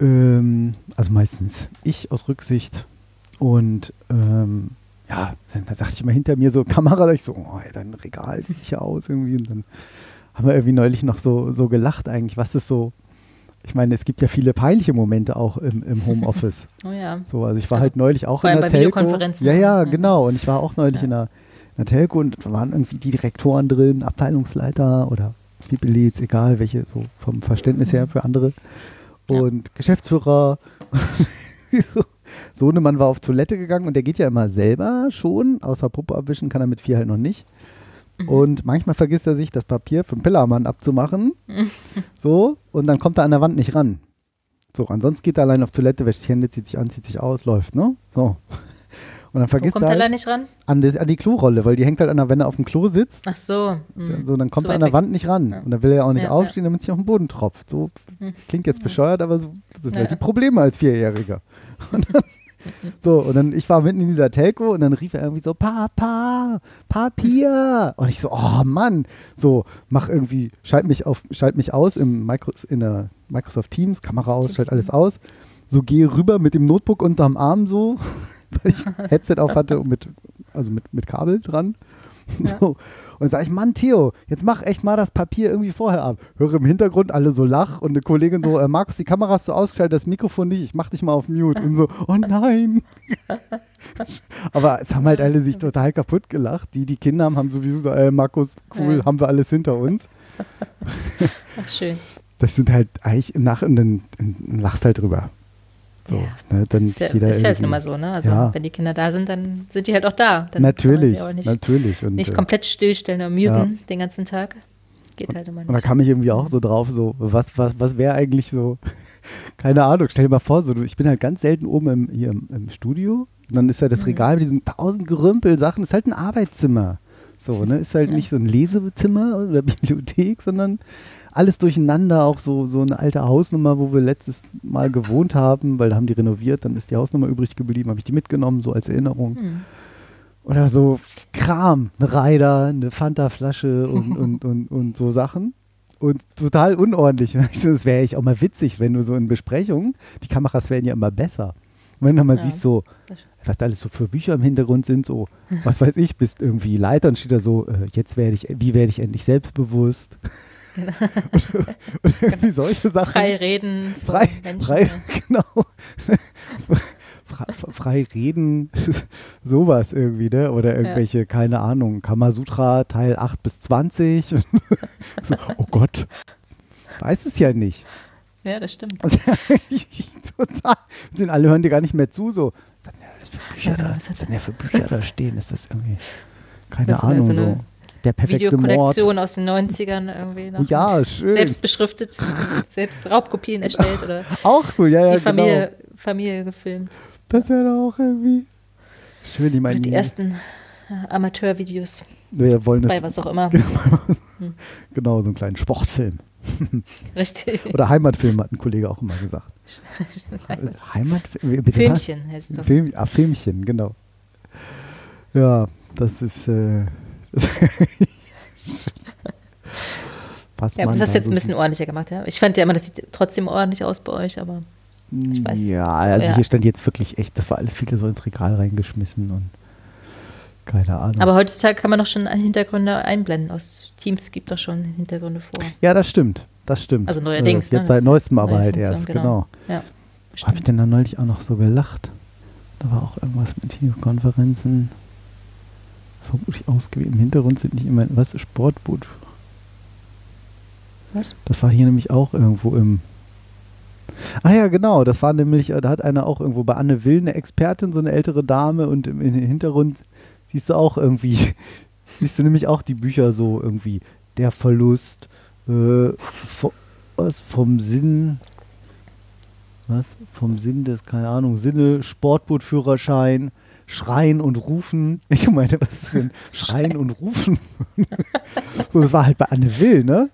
Ähm, also meistens ich aus Rücksicht. Und ähm, ja, dann da dachte ich mal hinter mir so Kamera, da ich so, oh, dein Regal sieht hier aus irgendwie. Und dann haben wir irgendwie neulich noch so, so gelacht eigentlich, was ist so. Ich meine, es gibt ja viele peinliche Momente auch im, im Homeoffice. Oh ja. So, also ich war Also halt neulich auch vor in allem der bei Telco. Videokonferenzen Ja, ja, genau. Und ich war auch neulich Ja. in, der, in der Telco und da waren irgendwie die Direktoren drin, Abteilungsleiter oder Fibelitz, egal welche, so vom Verständnis her für andere. Mhm. Ja. Und Geschäftsführer. so. Sohnemann war auf Toilette gegangen und der geht ja immer selber schon, außer Puppe abwischen kann er mit vier halt noch nicht. Mhm. Und manchmal vergisst er sich, das Papier für den Pillermann abzumachen. so, und dann kommt er an der Wand nicht ran. So, ansonsten geht er allein auf Toilette, wäscht sich Hände, zieht sich an, zieht sich aus, läuft, ne? So. Und dann Wo vergisst kommt er er halt nicht ran? an, die, an die Klorolle, weil die hängt halt an der, wenn er auf dem Klo sitzt, Ach so. hm. so, dann kommt Zu er an der. Wand nicht ran. Ja. Und dann will er ja auch nicht Ja, aufstehen, damit es nicht auf den Boden tropft. So Hm. klingt jetzt bescheuert, aber so, das sind Ja. halt die Probleme als Vierjähriger. Und dann, so, und dann, ich war mitten in dieser Telco und dann rief er irgendwie so, Papa, Papier. Und ich so, oh Mann, so, mach irgendwie, schalt mich auf, schalt mich aus im Micro, in der Microsoft Teams, Kamera aus, schalt alles aus. So gehe rüber mit dem Notebook unterm Arm so, weil ich Headset auf hatte und mit, also mit, mit Kabel dran. Ja. So. Und sage ich, Mann, Theo, jetzt mach echt mal das Papier irgendwie vorher ab. Höre im Hintergrund alle so lach und eine Kollegin so, äh, Markus, die Kamera hast du ausgeschaltet, das Mikrofon nicht, ich mach dich mal auf Mute. Und so, oh nein. Aber es haben halt alle sich total kaputt gelacht. Die, die Kinder haben, haben sowieso so, äh, Markus, cool, Ja. haben wir alles hinter uns. Ach, schön. Das sind halt eigentlich im Nachhinein, dann lachst halt drüber. So, Ja. ne, dann ist ja, jeder ist ja halt nun mal so, ne? Also, Ja. wenn die Kinder da sind, dann sind die halt auch da. Dann Natürlich, nicht, natürlich. Und, nicht äh, komplett stillstellen oder muten den ganzen Tag. Geht halt immer Und da nicht. kam ich irgendwie auch so drauf, so, was, was, was wäre eigentlich so, keine Ahnung, stell dir mal vor, so, ich bin halt ganz selten oben im, hier im, im Studio. Und dann ist ja das Mhm. Regal mit diesen tausend Gerümpel-Sachen, ist halt ein Arbeitszimmer. So, ne? Ist halt nicht so ein Lesezimmer oder Bibliothek, sondern alles durcheinander, auch so, so eine alte Hausnummer, wo wir letztes Mal gewohnt haben, weil da haben die renoviert, dann ist die Hausnummer übrig geblieben, habe ich die mitgenommen, so als Erinnerung. Hm. Oder so Kram, eine Reider, eine Fanta-Flasche und, und, und, und so Sachen. Und total unordentlich. Das wäre echt auch mal witzig, wenn du so in Besprechungen, die Kameras werden ja immer besser. Und wenn du mal Ja. siehst, so, was da alles so für Bücher im Hintergrund sind, so, was weiß ich, bist irgendwie Leiter und steht da so, äh, jetzt werde ich, wie werde ich endlich selbstbewusst? oder, oder irgendwie solche Sachen. Frei reden. Frei, Menschen. frei, genau. frei, reden, sowas irgendwie, ne? Oder irgendwelche, keine Ahnung, Kamasutra Teil 8 bis 20. so, oh Gott. Weiß es ja nicht. Ja, das stimmt. Total. Sind alle hören dir gar nicht mehr zu, so. Was sind denn das für Bücher Ja, da? was denn für Bücher da stehen? Ist das irgendwie, keine Ahnung, so Der perfekte Mord. Videokollektion aus den 90ern irgendwie. Noch Oh, ja, schön. Selbst beschriftet, selbst Raubkopien erstellt oder Auch cool, ja, ja, die Familie, genau. Familie gefilmt. Das wäre auch irgendwie schön. Ich Oder meine, die ersten äh, Amateurvideos wir wollen bei es was auch immer. Genau, so einen kleinen Sportfilm. Richtig. Oder Heimatfilm, hat ein Kollege auch immer gesagt. Heimatfilm? Was? Filmchen heißt es doch. Film, ah, Filmchen, genau. Ja, das ist. Äh, was Ja, man das du jetzt so ein bisschen ordentlicher gemacht, ja. Ich fand ja immer, das sieht trotzdem ordentlich aus bei euch, aber sieht. weiß. Ja, also Ja. hier stand jetzt wirklich echt, das war alles viel so ins Regal reingeschmissen und keine Ahnung. Aber heutzutage kann man doch schon Hintergründe einblenden. Aus Teams gibt doch schon Hintergründe vor. ja, das stimmt. Das stimmt. Also neuerdings, Äh, ne? jetzt seit Das neuestem aber halt Funktion, erst, genau. genau. Ja, Habe ich denn da neulich auch noch so gelacht? Da war auch irgendwas mit Videokonferenzen. Vermutlich ausgewählt. Im Hintergrund sind nicht immer, was, Sportboot. Was? Das war hier nämlich auch irgendwo im, Ah ja, genau. Das war nämlich, äh, da hat einer auch irgendwo bei Anne Will eine Expertin, so eine ältere Dame und im, im Hintergrund siehst du auch irgendwie, siehst du nämlich auch die Bücher so irgendwie, der Verlust, äh, vo, was vom Sinn, was? Vom Sinn des, keine Ahnung, Sinne, Sportbootführerschein, Schreien und Rufen. Ich meine, was ist denn Schreien und Rufen? so, das war halt bei Anne Will, ne?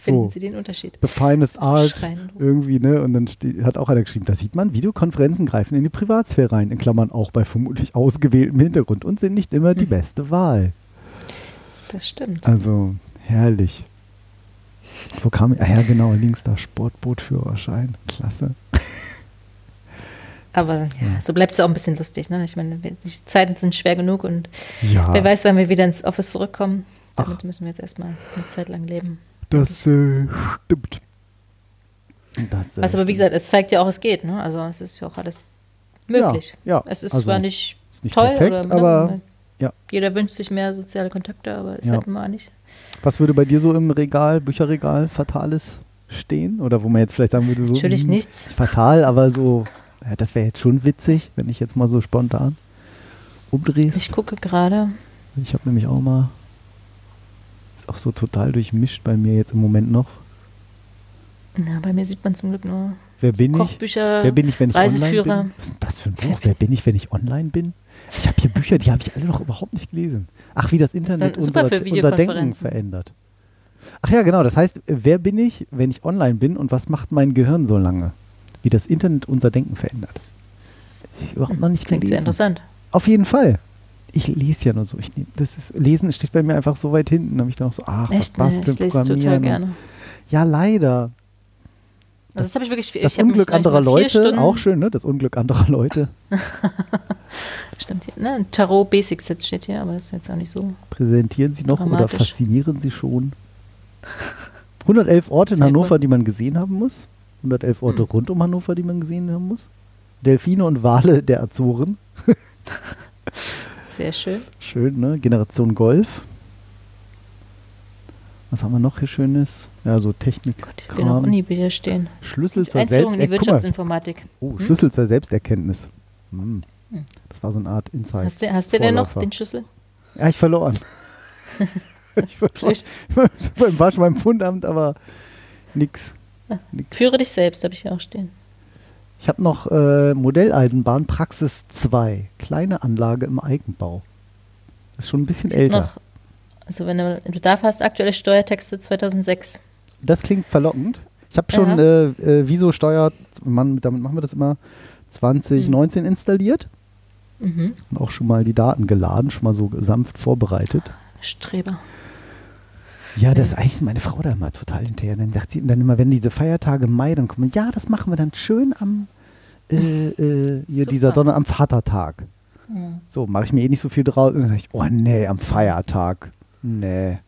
Finden So. Sie den Unterschied? The finest art Schreien irgendwie, ne? Und dann steht, hat auch einer geschrieben, da sieht man, Videokonferenzen greifen in die Privatsphäre ein, in Klammern auch bei vermutlich ausgewähltem Hintergrund und sind nicht immer die Hm. beste Wahl. Das stimmt. Also, herrlich. Wo kam, ah ja genau, links da Sportbootführerschein, klasse. Aber ja, so bleibt es auch ein bisschen lustig. Ne? Ich meine, wir- die Zeiten sind schwer genug und Ja, wer weiß, wann wir wieder ins Office zurückkommen. Ach. Damit müssen wir jetzt erstmal eine Zeit lang leben. das äh, stimmt. Das, äh, Was aber wie stimmt. gesagt, es zeigt ja auch, es geht. Ne? Also es ist ja auch alles möglich. Ja, ja, es ist also zwar nicht, ist nicht toll, perfekt, oder, ne, aber ja. jeder wünscht sich mehr soziale Kontakte, aber es Ja. hat man nicht. Was würde bei dir so im Regal, Bücherregal Fatales stehen? Oder wo man jetzt vielleicht sagen würde, so Natürlich hm, nichts. fatal, aber so, ja, das wäre jetzt schon witzig, wenn ich jetzt mal so spontan umdrehst. Ich gucke gerade. Ich habe nämlich auch mal, ist auch so total durchmischt bei mir jetzt im Moment noch. Ja, bei mir sieht man zum Glück nur Wer bin ich? Kochbücher, Wer bin ich, wenn ich online Reiseführer. bin? Was ist denn das für ein Buch? Wer bin ich, wenn ich online bin? Ich habe hier Bücher, die habe ich alle noch überhaupt nicht gelesen. Ach, wie das Internet dann super unser, unser Denken verändert. Ach ja, genau. Das heißt, wer bin ich, wenn ich online bin und was macht mein Gehirn so lange? Wie das Internet unser Denken verändert. Ich überhaupt noch nicht Klingt sehr gelesen. interessant. Auf jeden Fall. Ich lese ja nur so. Ich das ist, Lesen steht bei mir einfach so weit hinten. Da habe ich dann auch so, ach, Echt? was Nee, basteln, ich lese total gerne. Ja, leider. Also das habe ich wirklich. Das ich hab mich Unglück anderer Leute, Stunden, auch schön, ne? Das Unglück anderer Leute. Stimmt hier. Ne? ein Tarot Basics jetzt steht hier, aber das ist jetzt auch nicht so. Präsentieren Sie noch oder faszinieren Sie schon? 111 Orte in Sehr Hannover, gut. die man gesehen haben muss. 111 Orte Hm. rund um Hannover, die man gesehen haben muss. Delfine und Wale der Azoren. Sehr schön. Schön, ne? Generation Golf. Was haben wir noch hier Schönes? Ja, so Technik. Gott, ich will noch Kram. Unibücher stehen. Schlüssel zur Einführung in die. Wirtschaftsinformatik. Oh, Hm? Schlüssel zur Selbsterkenntnis. Hm. Hm. Das war so eine Art Insight. Hast du, hast du denn noch den Schlüssel? Ja, ich verloren. ich blöd. Ich war schon beim Fundamt, aber nix. Führe dich selbst, habe ich hier auch stehen. Ich habe noch äh, Modelleisenbahn Praxis 2. Kleine Anlage im Eigenbau. Ist schon ein bisschen älter. Noch, also wenn du Bedarf hast, aktuelle Steuertexte 2006. Das klingt verlockend. Ich habe schon Ja. äh, äh, Wieso Steuer, man, damit machen wir das immer, 2019 installiert Mhm. und auch schon mal die Daten geladen, schon mal so sanft vorbereitet. Streber. Ja, das ist eigentlich meine Frau da immer total hinterher. Dann sagt sie dann immer, wenn diese Feiertage im Mai dann kommen, ja, das machen wir dann schön am äh, äh, hier Super. dieser Donner am Vatertag. Mhm. So, mache ich mir eh nicht so viel draus. Und dann sag ich, oh nee, am Feiertag. Nee.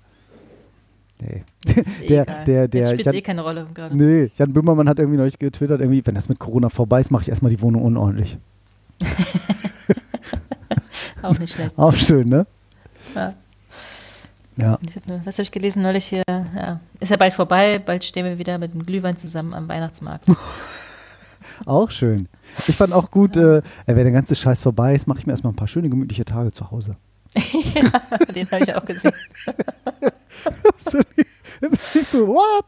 Nee. Eh Der- der- der- spielt Jan- eh keine Rolle gerade. Nee, Jan Böhmermann hat irgendwie neulich getwittert, irgendwie, wenn das mit Corona vorbei ist, mache ich erstmal die Wohnung unordentlich. Auch nicht schlecht. Auch schön, ne? Ja. Ja. Nur- Was habe ich gelesen neulich hier? Ja. Ist ja bald vorbei, bald stehen wir wieder mit dem Glühwein zusammen am Weihnachtsmarkt. Auch schön. Ich fand auch gut, äh, wenn der ganze Scheiß vorbei ist, mache ich mir erstmal ein paar schöne, gemütliche Tage zu Hause. Den habe ich auch gesehen. Ist nicht so, what?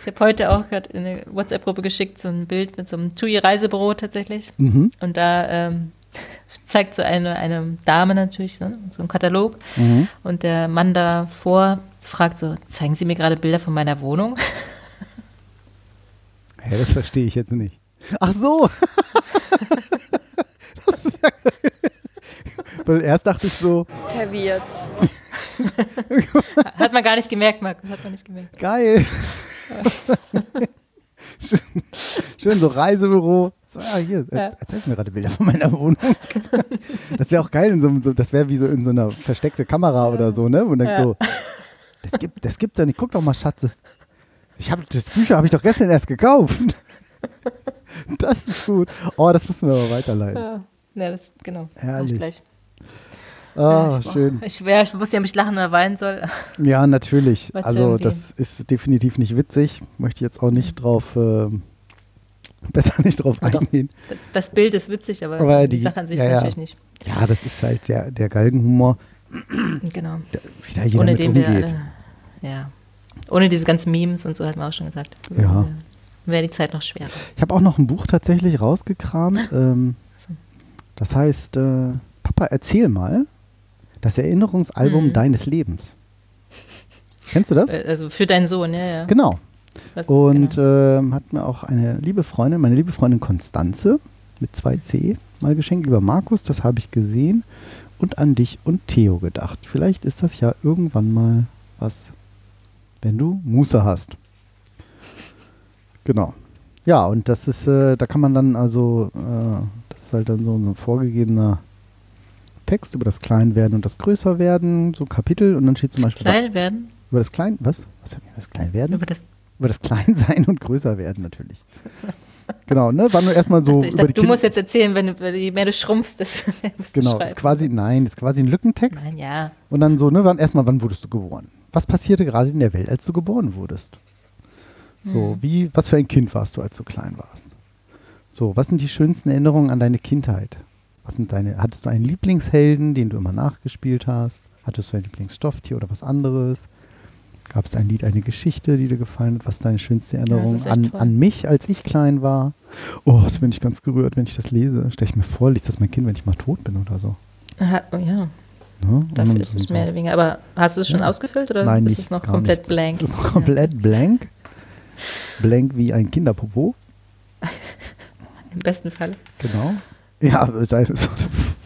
Ich habe heute auch gerade in eine WhatsApp-Gruppe geschickt, so ein Bild mit so einem TUI-Reisebüro tatsächlich. Mhm. Und da ähm, zeigt so eine, eine Dame natürlich so, so einen Katalog. Mhm. Und der Mann davor fragt so, zeigen Sie mir gerade Bilder von meiner Wohnung? Hä, das verstehe ich jetzt nicht. Ach so. das ist ja geil. Weil erst dachte ich so, Verwirrt. Hat man gar nicht gemerkt, Markus, hat man nicht gemerkt. geil. schön, schön so Reisebüro. So, ja, hier, Ja. erzähl mir gerade Bilder von meiner Wohnung. das wäre auch geil, in so, einem- so, das wäre wie so in so einer versteckte Kamera oder so, ne? Und dann Ja. so, das gibt das gibt's ja nicht. Guck doch mal, Schatz, das, ich hab, das Bücher habe ich doch gestern erst gekauft. das ist gut. Oh, das müssen wir aber weiterleiten. Ja, ja das, genau. Ich Herrlich. Ah, ich, schön. Ich, wär, ich wusste ja, ob ich lachen oder weinen soll. Ja, natürlich. Also irgendwie- das ist definitiv nicht witzig. Möchte jetzt auch nicht drauf, ähm, besser nicht drauf doch. eingehen. Das Bild ist witzig, aber, Aber die, die- Sache an sich ja, ist natürlich nicht. Ja, das ist halt der, der Galgenhumor, Genau. wie da jeder Ohne mit den wir umgeht. alle, ja. Ohne diese ganzen Memes und so hat man auch schon gesagt. Ja. Wäre die Zeit noch schwerer. Ich habe auch noch ein Buch tatsächlich rausgekramt. Ähm, So. das heißt, äh, Papa, erzähl mal das Erinnerungsalbum Mhm. deines Lebens. Kennst du das? Äh, Also für deinen Sohn, ja, ja. Genau. Was, Und genau. ähm, hat mir auch eine liebe Freundin, meine liebe Freundin Konstanze mit 2C mal geschenkt. Lieber Markus, das habe ich gesehen. Und an dich und Theo gedacht. Vielleicht ist das ja irgendwann mal was, wenn du Muße hast. Genau. Ja, und das ist, äh, da kann man dann also, äh, das ist halt dann so ein vorgegebener Text über das Kleinwerden und das Größerwerden, so Kapitel und dann steht zum Beispiel Klein werden, über das Klein, was? Was über das Kleinwerden? über das. Über das Kleinsein und Größerwerden natürlich. genau, ne? War nur erstmal so dachte, die du Kind- musst jetzt erzählen, wenn du, je mehr du schrumpfst, desto mehr musst Genau, ist quasi, nein, ist quasi ein Lückentext. Nein, ja. Und dann so, ne, wann, erstmal, wann wurdest du geboren? Was passierte gerade in der Welt, als du geboren wurdest? So, Hm. wie, was für ein Kind warst du, als du klein warst? So, was sind die schönsten Erinnerungen an deine Kindheit? Was sind deine, hattest du einen Lieblingshelden, den du immer nachgespielt hast? Hattest du ein Lieblingsstofftier oder was anderes? Gab es ein Lied, eine Geschichte, die dir gefallen hat? Was ist deine schönste Erinnerung echt an, an mich, als ich klein war? Oh, das bin ich ganz gerührt, wenn ich das lese. Stell ich mir vor, liest das mein Kind, wenn ich mal tot bin oder so. Ha- oh, ja, Ne? Dafür ist es so. mehr oder weniger. Aber hast du es schon Ja. ausgefüllt oder Nein, ist nicht. es noch komplett blank? Es ist noch komplett blank. Blank wie ein Kinderpopo. Im besten Fall. Genau. Ja, ist eine-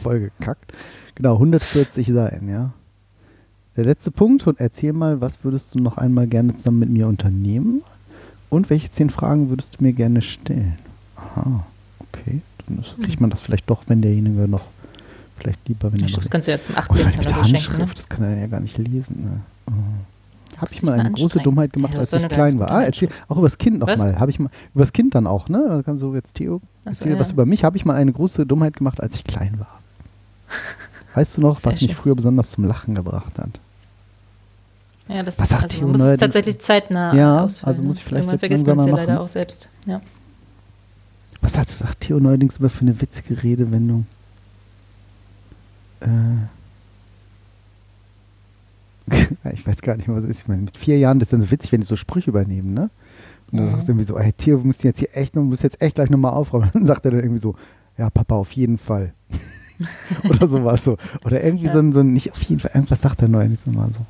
gekackt. Genau, 140 Seiten, ja. Der letzte Punkt und erzähl mal, was würdest du noch einmal gerne zusammen mit mir unternehmen? Und welche zehn Fragen würdest du mir gerne stellen? Aha, okay. Dann ist- kriegt man das vielleicht doch, wenn derjenige noch, vielleicht lieber, wenn Ich er noch das kannst du ja zum Oh, 18. weil oder mit der schenken. Ne? Handschrift, das kann er ja gar nicht lesen. Ne? Oh. Habe ich mal eine große. Dummheit gemacht, Ja, als ich klein war. Ah, erzähl, Handschrift. auch über das Kind nochmal. Habe ich mal über das Kind dann auch, ne? Kann so jetzt Theo Ach so, erzähl was ja. über mich. Habe ich mal eine große Dummheit gemacht, als ich klein war. Weißt du noch, Sehr was mich schön. früher besonders zum Lachen gebracht hat? Ja, das Was ist, sagt also muss es tatsächlich zeitnah Ja, ausfüllen, also muss ich vielleicht Irgendwann jetzt langsamer leider machen. auch selbst. Ja. Was hat sagt Theo neuerdings immer für eine witzige Redewendung? Äh. Ich weiß gar nicht mehr, was es ist. Ich meine, mit vier Jahren, das ist dann so witzig, wenn die so Sprüche übernehmen, ne? Und dann Mhm. sagst du irgendwie so, ey, Theo, wir müssen jetzt hier echt, noch- musst jetzt echt gleich nochmal aufräumen. Dann sagt er dann irgendwie so, ja, Papa, auf jeden Fall. Oder sowas so. Oder irgendwie Ja. so, ein, so ein, nicht auf jeden Fall, irgendwas sagt er neuerdings immer so.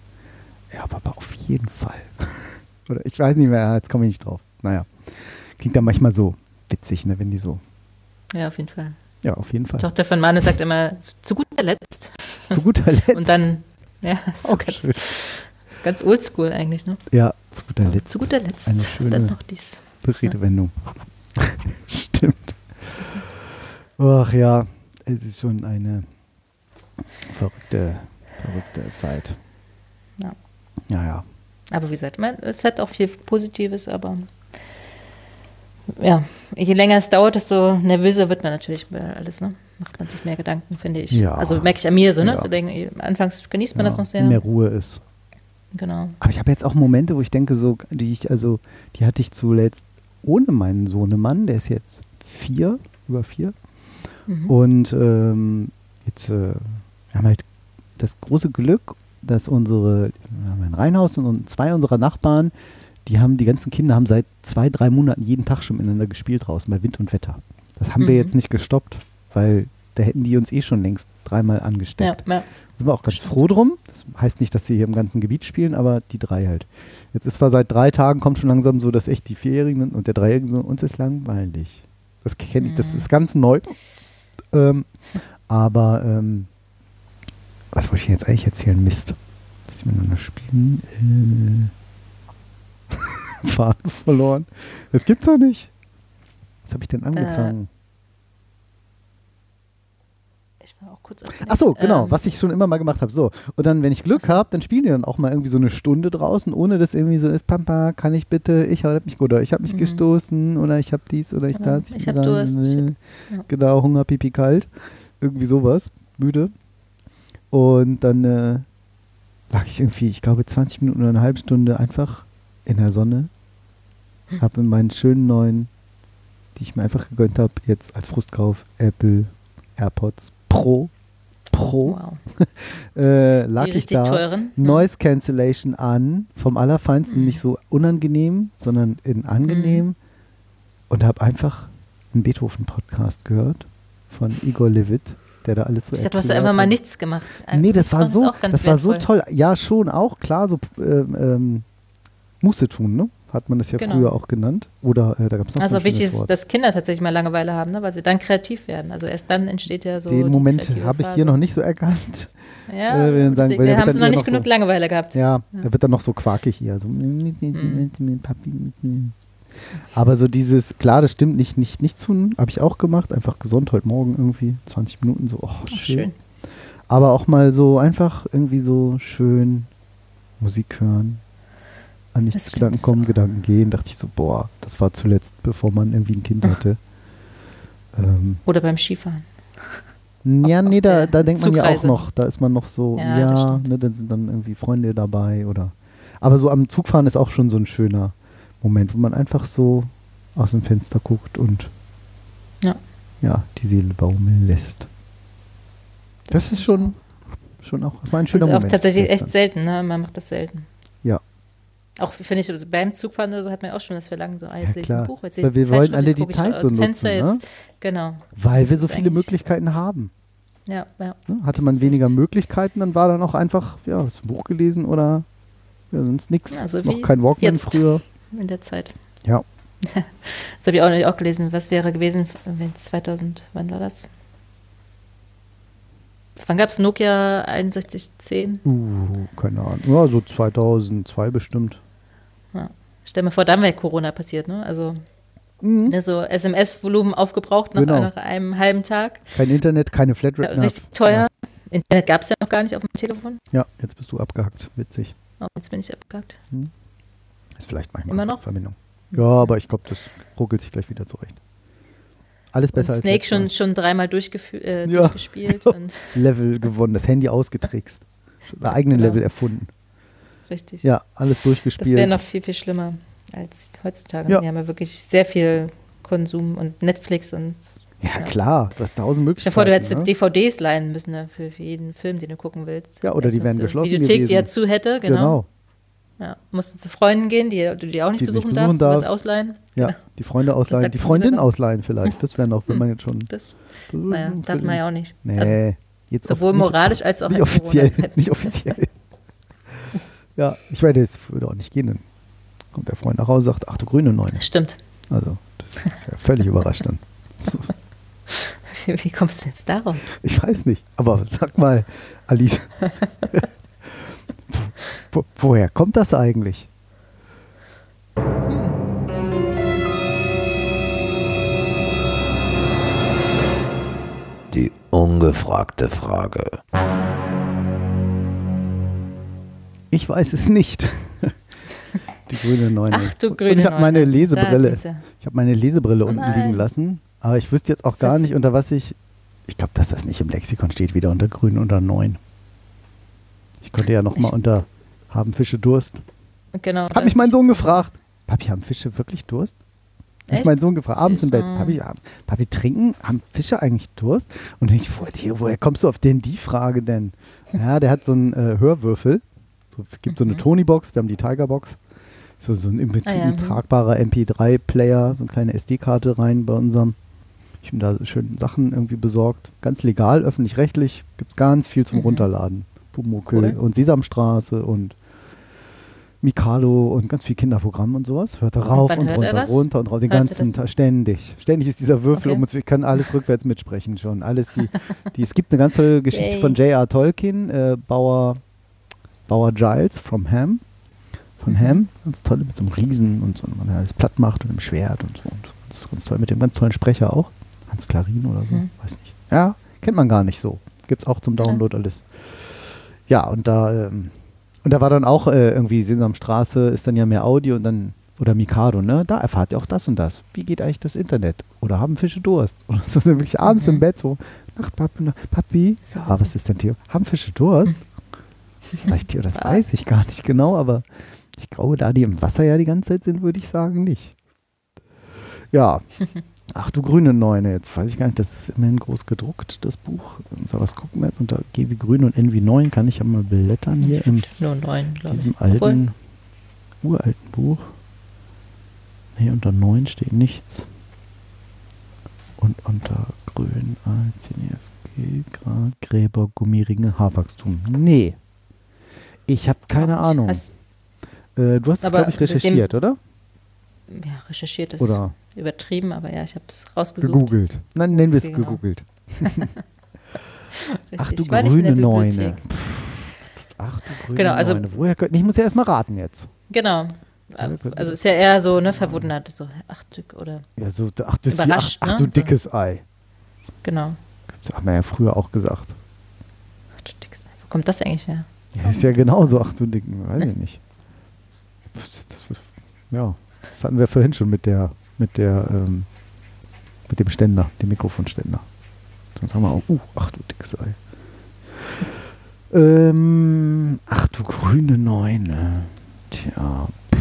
Ja, Papa, auf jeden Fall. Oder ich weiß nicht mehr, jetzt komme ich nicht drauf. Naja, klingt dann manchmal so witzig, ne, wenn die so, ja, auf jeden Fall. ja, auf jeden Die Fall. Tochter von Manu sagt immer, zu guter Letzt. Zu guter Letzt. Und dann, ja, so auch ganz, schön. ganz oldschool eigentlich, ne? Ja, zu guter Letzt. Zu guter Letzt. Eine schöne- dann noch dies. Redewendung. Stimmt. Ach ja, es ist schon eine verrückte, verrückte Zeit. Ja. Ja. Aber wie gesagt, man, es hat auch viel Positives, aber ja, je länger es dauert, desto nervöser wird man natürlich bei alles, ne? Macht man sich mehr Gedanken, finde ich. Ja. Also merke ich an mir so, ne? Ja. So denken, anfangs genießt man ja, das noch sehr. Mehr Ruhe ist. Genau. Aber ich habe jetzt auch Momente, wo ich denke, so, die ich, also, die hatte ich zuletzt ohne meinen Sohnemann, der ist jetzt vier, über vier. Mhm. Und ähm, jetzt, äh, wir haben halt das große Glück, dass unsere, wir haben ein Reihenhaus und zwei unserer Nachbarn, die haben, die ganzen Kinder haben seit zwei, drei Monaten jeden Tag schon miteinander gespielt draußen bei Wind und Wetter. Das haben wir Mhm. jetzt nicht gestoppt, weil da hätten die uns eh schon längst dreimal Ja, angesteckt. ja. Sind wir auch ganz Stimmt. froh drum. Das heißt nicht, dass sie hier im ganzen Gebiet spielen, aber die drei halt. Jetzt ist zwar seit drei Tagen kommt schon langsam so, dass echt die Vierjährigen und der Dreijährige so, uns ist langweilig. Das kenne ich, das Mhm. ist ganz neu. Ähm, aber ähm, was wollte ich jetzt eigentlich erzählen? Mist. Dass wir miteinander spielen. Äh, Faden verloren. Das gibt's doch nicht. Was habe ich denn angefangen? Ich war auch kurz Ach so, genau, Ähm, was ich schon immer mal gemacht habe. So. Und dann, wenn ich Glück habe, dann spielen die dann auch mal irgendwie so eine Stunde draußen, ohne dass irgendwie so ist, Pampa, kann ich bitte, ich habe mich, oder ich habe mich Mhm. gestoßen, oder ich habe dies, oder ich das. ich bin hab dran, Durst, ich äh, ja. Genau, Hunger, Pipi, kalt. Irgendwie sowas. Müde. Und dann äh, lag ich irgendwie, ich glaube, 20 Minuten oder eine halbe Stunde einfach in der Sonne. Habe in meinen schönen neuen, die ich mir einfach gegönnt habe, jetzt als Frustkauf, Apple AirPods Pro. Pro. Wow. Äh, lag Die ich da. teuren. Noise Cancellation an, vom Allerfeinsten, Mhm. nicht so unangenehm, sondern in angenehm. Und habe einfach einen Beethoven-Podcast gehört von Igor Levit, der da alles so Ich dachte, du hast einfach mal nichts gemacht. Nee, das war so, das war so toll. Ja, schon auch, klar, so ähm, ähm, Muße tun, ne? Hat man das ja Genau. früher auch genannt. Oder äh, da gab es noch Also so ein wichtig ist, Wort. dass Kinder tatsächlich mal Langeweile haben, ne? weil sie dann kreativ werden. Also erst dann entsteht ja so. Den Moment habe ich hier noch nicht so erkannt. Ja, äh, wir sagen, weil haben sie noch nicht noch genug so- Langeweile gehabt. Ja, er wird dann noch so quakig hier. So. Aber so dieses, klar, das stimmt, nicht, nicht, nichts tun, habe ich auch gemacht. Einfach gesund heute Morgen irgendwie, 20 Minuten so, oh, Ach, schön. schön. Aber auch mal so einfach irgendwie so schön Musik hören, an nichts Gedanken kommen, so. Gedanken gehen. Dachte ich so, boah, das war zuletzt, bevor man irgendwie ein Kind hatte. Ähm, Oder beim Skifahren. ja, auf nee, da, der da denkt man ja auch Zugreise. noch, da ist man noch so, Ja, ja, ne, dann sind dann irgendwie Freunde dabei oder. Aber so am Zugfahren ist auch schon so ein schöner Moment, wo man einfach so aus dem Fenster guckt und Ja. ja, die Seele baumeln lässt. Das ist schon, schon auch, das war ein schöner Und auch Moment. tatsächlich echt gestern. selten, ne? Man macht das selten. Ja. Auch finde ich, also beim Zugfahren oder so hat man auch schon das Verlangen, so, ah, jetzt Ja, lese ich klar. ein Buch, jetzt Weil lese ich wir wollen alle die Zeit so dem Fenster nutzen, ne? jetzt. Genau. Weil wir Das so ist viele Möglichkeiten haben. Ja, ja. Ne? Hatte Das man weniger echt- Möglichkeiten, dann war dann auch einfach, ja, das Buch gelesen oder ja, sonst nichts. Ja, so Noch kein Walkman jetzt. früher. In der Zeit. Ja. Das habe ich auch nicht auch gelesen. Was wäre gewesen, wenn es 2000, wann war das? Wann gab es Nokia 6110? Uh, keine Ahnung. Ja, so 2002 bestimmt. Stell mir vor, dann wäre Corona passiert, ne? Also Mhm. ne, so SMS-Volumen aufgebraucht nach, Genau. nach einem halben Tag. Kein Internet, keine Ja, Flatrate. na, richtig teuer. Internet gab es ja noch gar nicht auf dem Telefon. Ja, jetzt bist du abgehackt. Witzig. Oh, jetzt bin ich abgehackt. Ist vielleicht manchmal Immer noch? Verbindung. Ja, aber ich glaube, das ruckelt sich gleich wieder zurecht. Alles besser und als Snake Mal. schon, schon dreimal äh, Ja. durchgespielt. Und, Level gewonnen, das Handy ausgetrickst. Schon einen eigenen Genau. Level erfunden. richtig. Ja, alles das wäre durchgespielt. noch viel, viel schlimmer als heutzutage. Ja. Wir haben ja wirklich sehr viel Konsum und Netflix und ja, ja. klar, du hast tausend Möglichkeiten. vor, du hättest ne? DVDs leihen müssen ne, für, für jeden Film, den du gucken willst. Ja, oder die Erstmal wären geschlossen Bibliothek, die ja gewesen. zu hätte, genau. Genau. Ja, musst du zu Freunden gehen, die du die auch nicht Die du nicht besuchen besuchen darfst, du darfst. ausleihen. Ja, Genau. die Freunde ausleihen, die Freundin ausleihen vielleicht. Das wäre noch, wenn man jetzt schon. Das, naja, darf man ja auch nicht. Nee, Also, jetzt sowohl nicht- moralisch als auch nicht offiziell. Nicht offiziell. ja, ich meine, das würde auch nicht gehen. Dann kommt der Freund nach Hause und sagt, ach du grüne Neune. Stimmt. Also, das ist ja völlig überrascht dann. Wie, wie kommst du jetzt darauf? Ich weiß nicht, aber sag mal, Alice. wo, woher kommt das eigentlich? Die ungefragte Frage. Ich weiß es nicht. Die grüne Neune. Ach du Und grüne ich habe meine Lesebrille. Ich habe meine Lesebrille unten nein. liegen lassen, aber ich wüsste jetzt auch gar nicht, unter was ich. Ich glaube, dass das nicht im Lexikon steht, wieder unter grün oder neun. Ich konnte ja noch mal unter haben Fische Durst. Genau. Hab mich mein Sohn gefragt. Papi, haben Fische wirklich Durst? Hab ich Echt? meinen Sohn gefragt, abends im Bett. Papi, Papi, trinken? Haben Fische eigentlich Durst? Und denke ich, woher, woher kommst du auf denn die Frage denn? Ja, der hat so einen äh, Hörwürfel. So, es gibt so eine Mhm. Tony-Box, wir haben die Tiger-Box. So, so ein im Prinzip Ah, ja, mhm. tragbarer MP3-Player, so eine kleine SD-Karte rein bei unserem. Ich habe da so schön Sachen irgendwie besorgt. Ganz legal, öffentlich-rechtlich. Gibt es ganz viel zum Mhm. Runterladen. Pumuckl Cool. und Sesamstraße und Mikado und ganz viel Kinderprogramm und sowas. Hört er rauf wann und hört er runter, runter und rauf. Den Hört ganzen? Tag, ständig. Ständig ist dieser Würfel Okay. um uns. Ich kann alles rückwärts mitsprechen schon. Alles die, die, es gibt eine ganz tolle Geschichte Yay. von J.R. Tolkien, äh, Bauer, Bauer Giles from Ham. Von Mhm. Ham. Ganz toll mit so einem Riesen und so, und man alles platt macht und einem Schwert und so. Und ganz, ganz toll mit dem ganz tollen Sprecher auch. Hans Klarin oder so. Mhm. Weiß nicht. Ja, kennt man gar nicht so. Gibt es auch zum Download alles. Ja, und da, ähm, und da war dann auch äh, irgendwie Sesamstraße, ist dann ja mehr Audio und dann, oder Mikado, ne? Da erfahrt ihr auch das und das. Wie geht eigentlich das Internet? Oder haben Fische Durst? Oder ist das denn wirklich abends Mhm. im Bett so? Ach, Papi, Papi. Ja, was ist denn, Theo? Haben Fische Durst? Ich, Theo, das weiß ich gar nicht genau, aber ich glaube, da die im Wasser ja die ganze Zeit sind, würde ich sagen, nicht. Ja. Ach du grüne Neune, jetzt weiß ich gar nicht, das ist immerhin groß gedruckt, das Buch. So, was gucken wir jetzt unter G wie grün und N wie neun? Kann ich ja mal blättern hier in Nur neun, glaube ich. diesem Obwohl, alten, uralten Buch. Nee, unter 9 steht nichts. Und unter grün, A, C, D, F, G, Gra, Gräber, Gummiringe, Haarwachstum. Nee. Ich habe keine nicht. Ahnung. Äh, du hast es, glaube ich, recherchiert, oder? ja, recherchiert ist Oder übertrieben, aber ja, ich habe es rausgesucht. gegoogelt. Nein, nennen wir es Genau. gegoogelt. Ach du war grüne Neune. Ach du grüne Genau, also- Neune. Woher könnt, ich muss ja erstmal raten jetzt. Genau. Also ist ja eher so, ne, verwundert, so, ach, Stück oder, Ja, so, ach, das wie, ach, Überrascht, ach ne? du So. dickes Ei. genau. Das haben wir ja früher auch gesagt. Ach, du Dickste. Wo kommt das eigentlich her? Ja, ist ja genauso. Ach du Dicken, weiß ich nicht. Das, das, ja, das hatten wir vorhin schon mit der, mit der, ähm, mit dem Ständer, dem Mikrofonständer. Sonst haben wir auch, uh, ach du dickes Ei. Ähm, ach du grüne Neune. Tja, pff.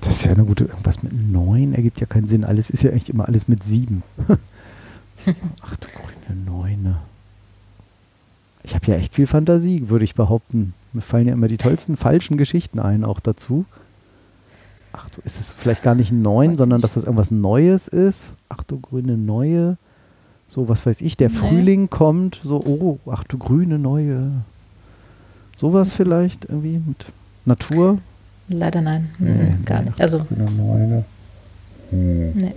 das ist ja eine gute, irgendwas mit neun ergibt ja keinen Sinn. Alles ist ja eigentlich immer alles mit sieben. ach du grüne Neune. Ich habe ja echt viel Fantasie, würde ich behaupten. Mir fallen ja immer die tollsten falschen Geschichten ein, auch dazu. Ach du, ist es vielleicht gar nicht ein Neun, Weiß sondern nicht. dass das irgendwas Neues ist? Ach du grüne Neue. So, was weiß ich, der Nee. Frühling kommt, so, oh, ach du grüne Neue. Sowas vielleicht irgendwie mit Natur? Leider nein. Nee, Mhm, gar nicht. Also, grüne Neune. nee.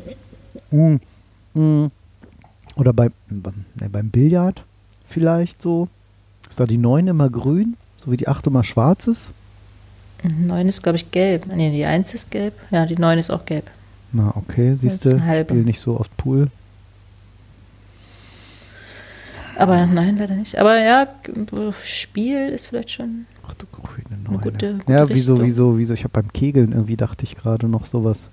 Mm, mm. Oder beim, beim, ne, beim Billard vielleicht so. Ist da die Neun immer grün, so wie die Acht immer schwarz ist? Neun ist, glaube ich, gelb. Nee, die Eins ist gelb. Ja, die Neun ist auch gelb. Na, okay, siehst du, eine halbe. spiel nicht so oft Pool. Aber nein, leider nicht. Aber ja, Spiel ist vielleicht schon. Ach du grüne Eine Neune. gute- gute ja, wieso, Richtung. wieso, wieso? Ich habe beim Kegeln irgendwie dachte ich gerade noch sowas.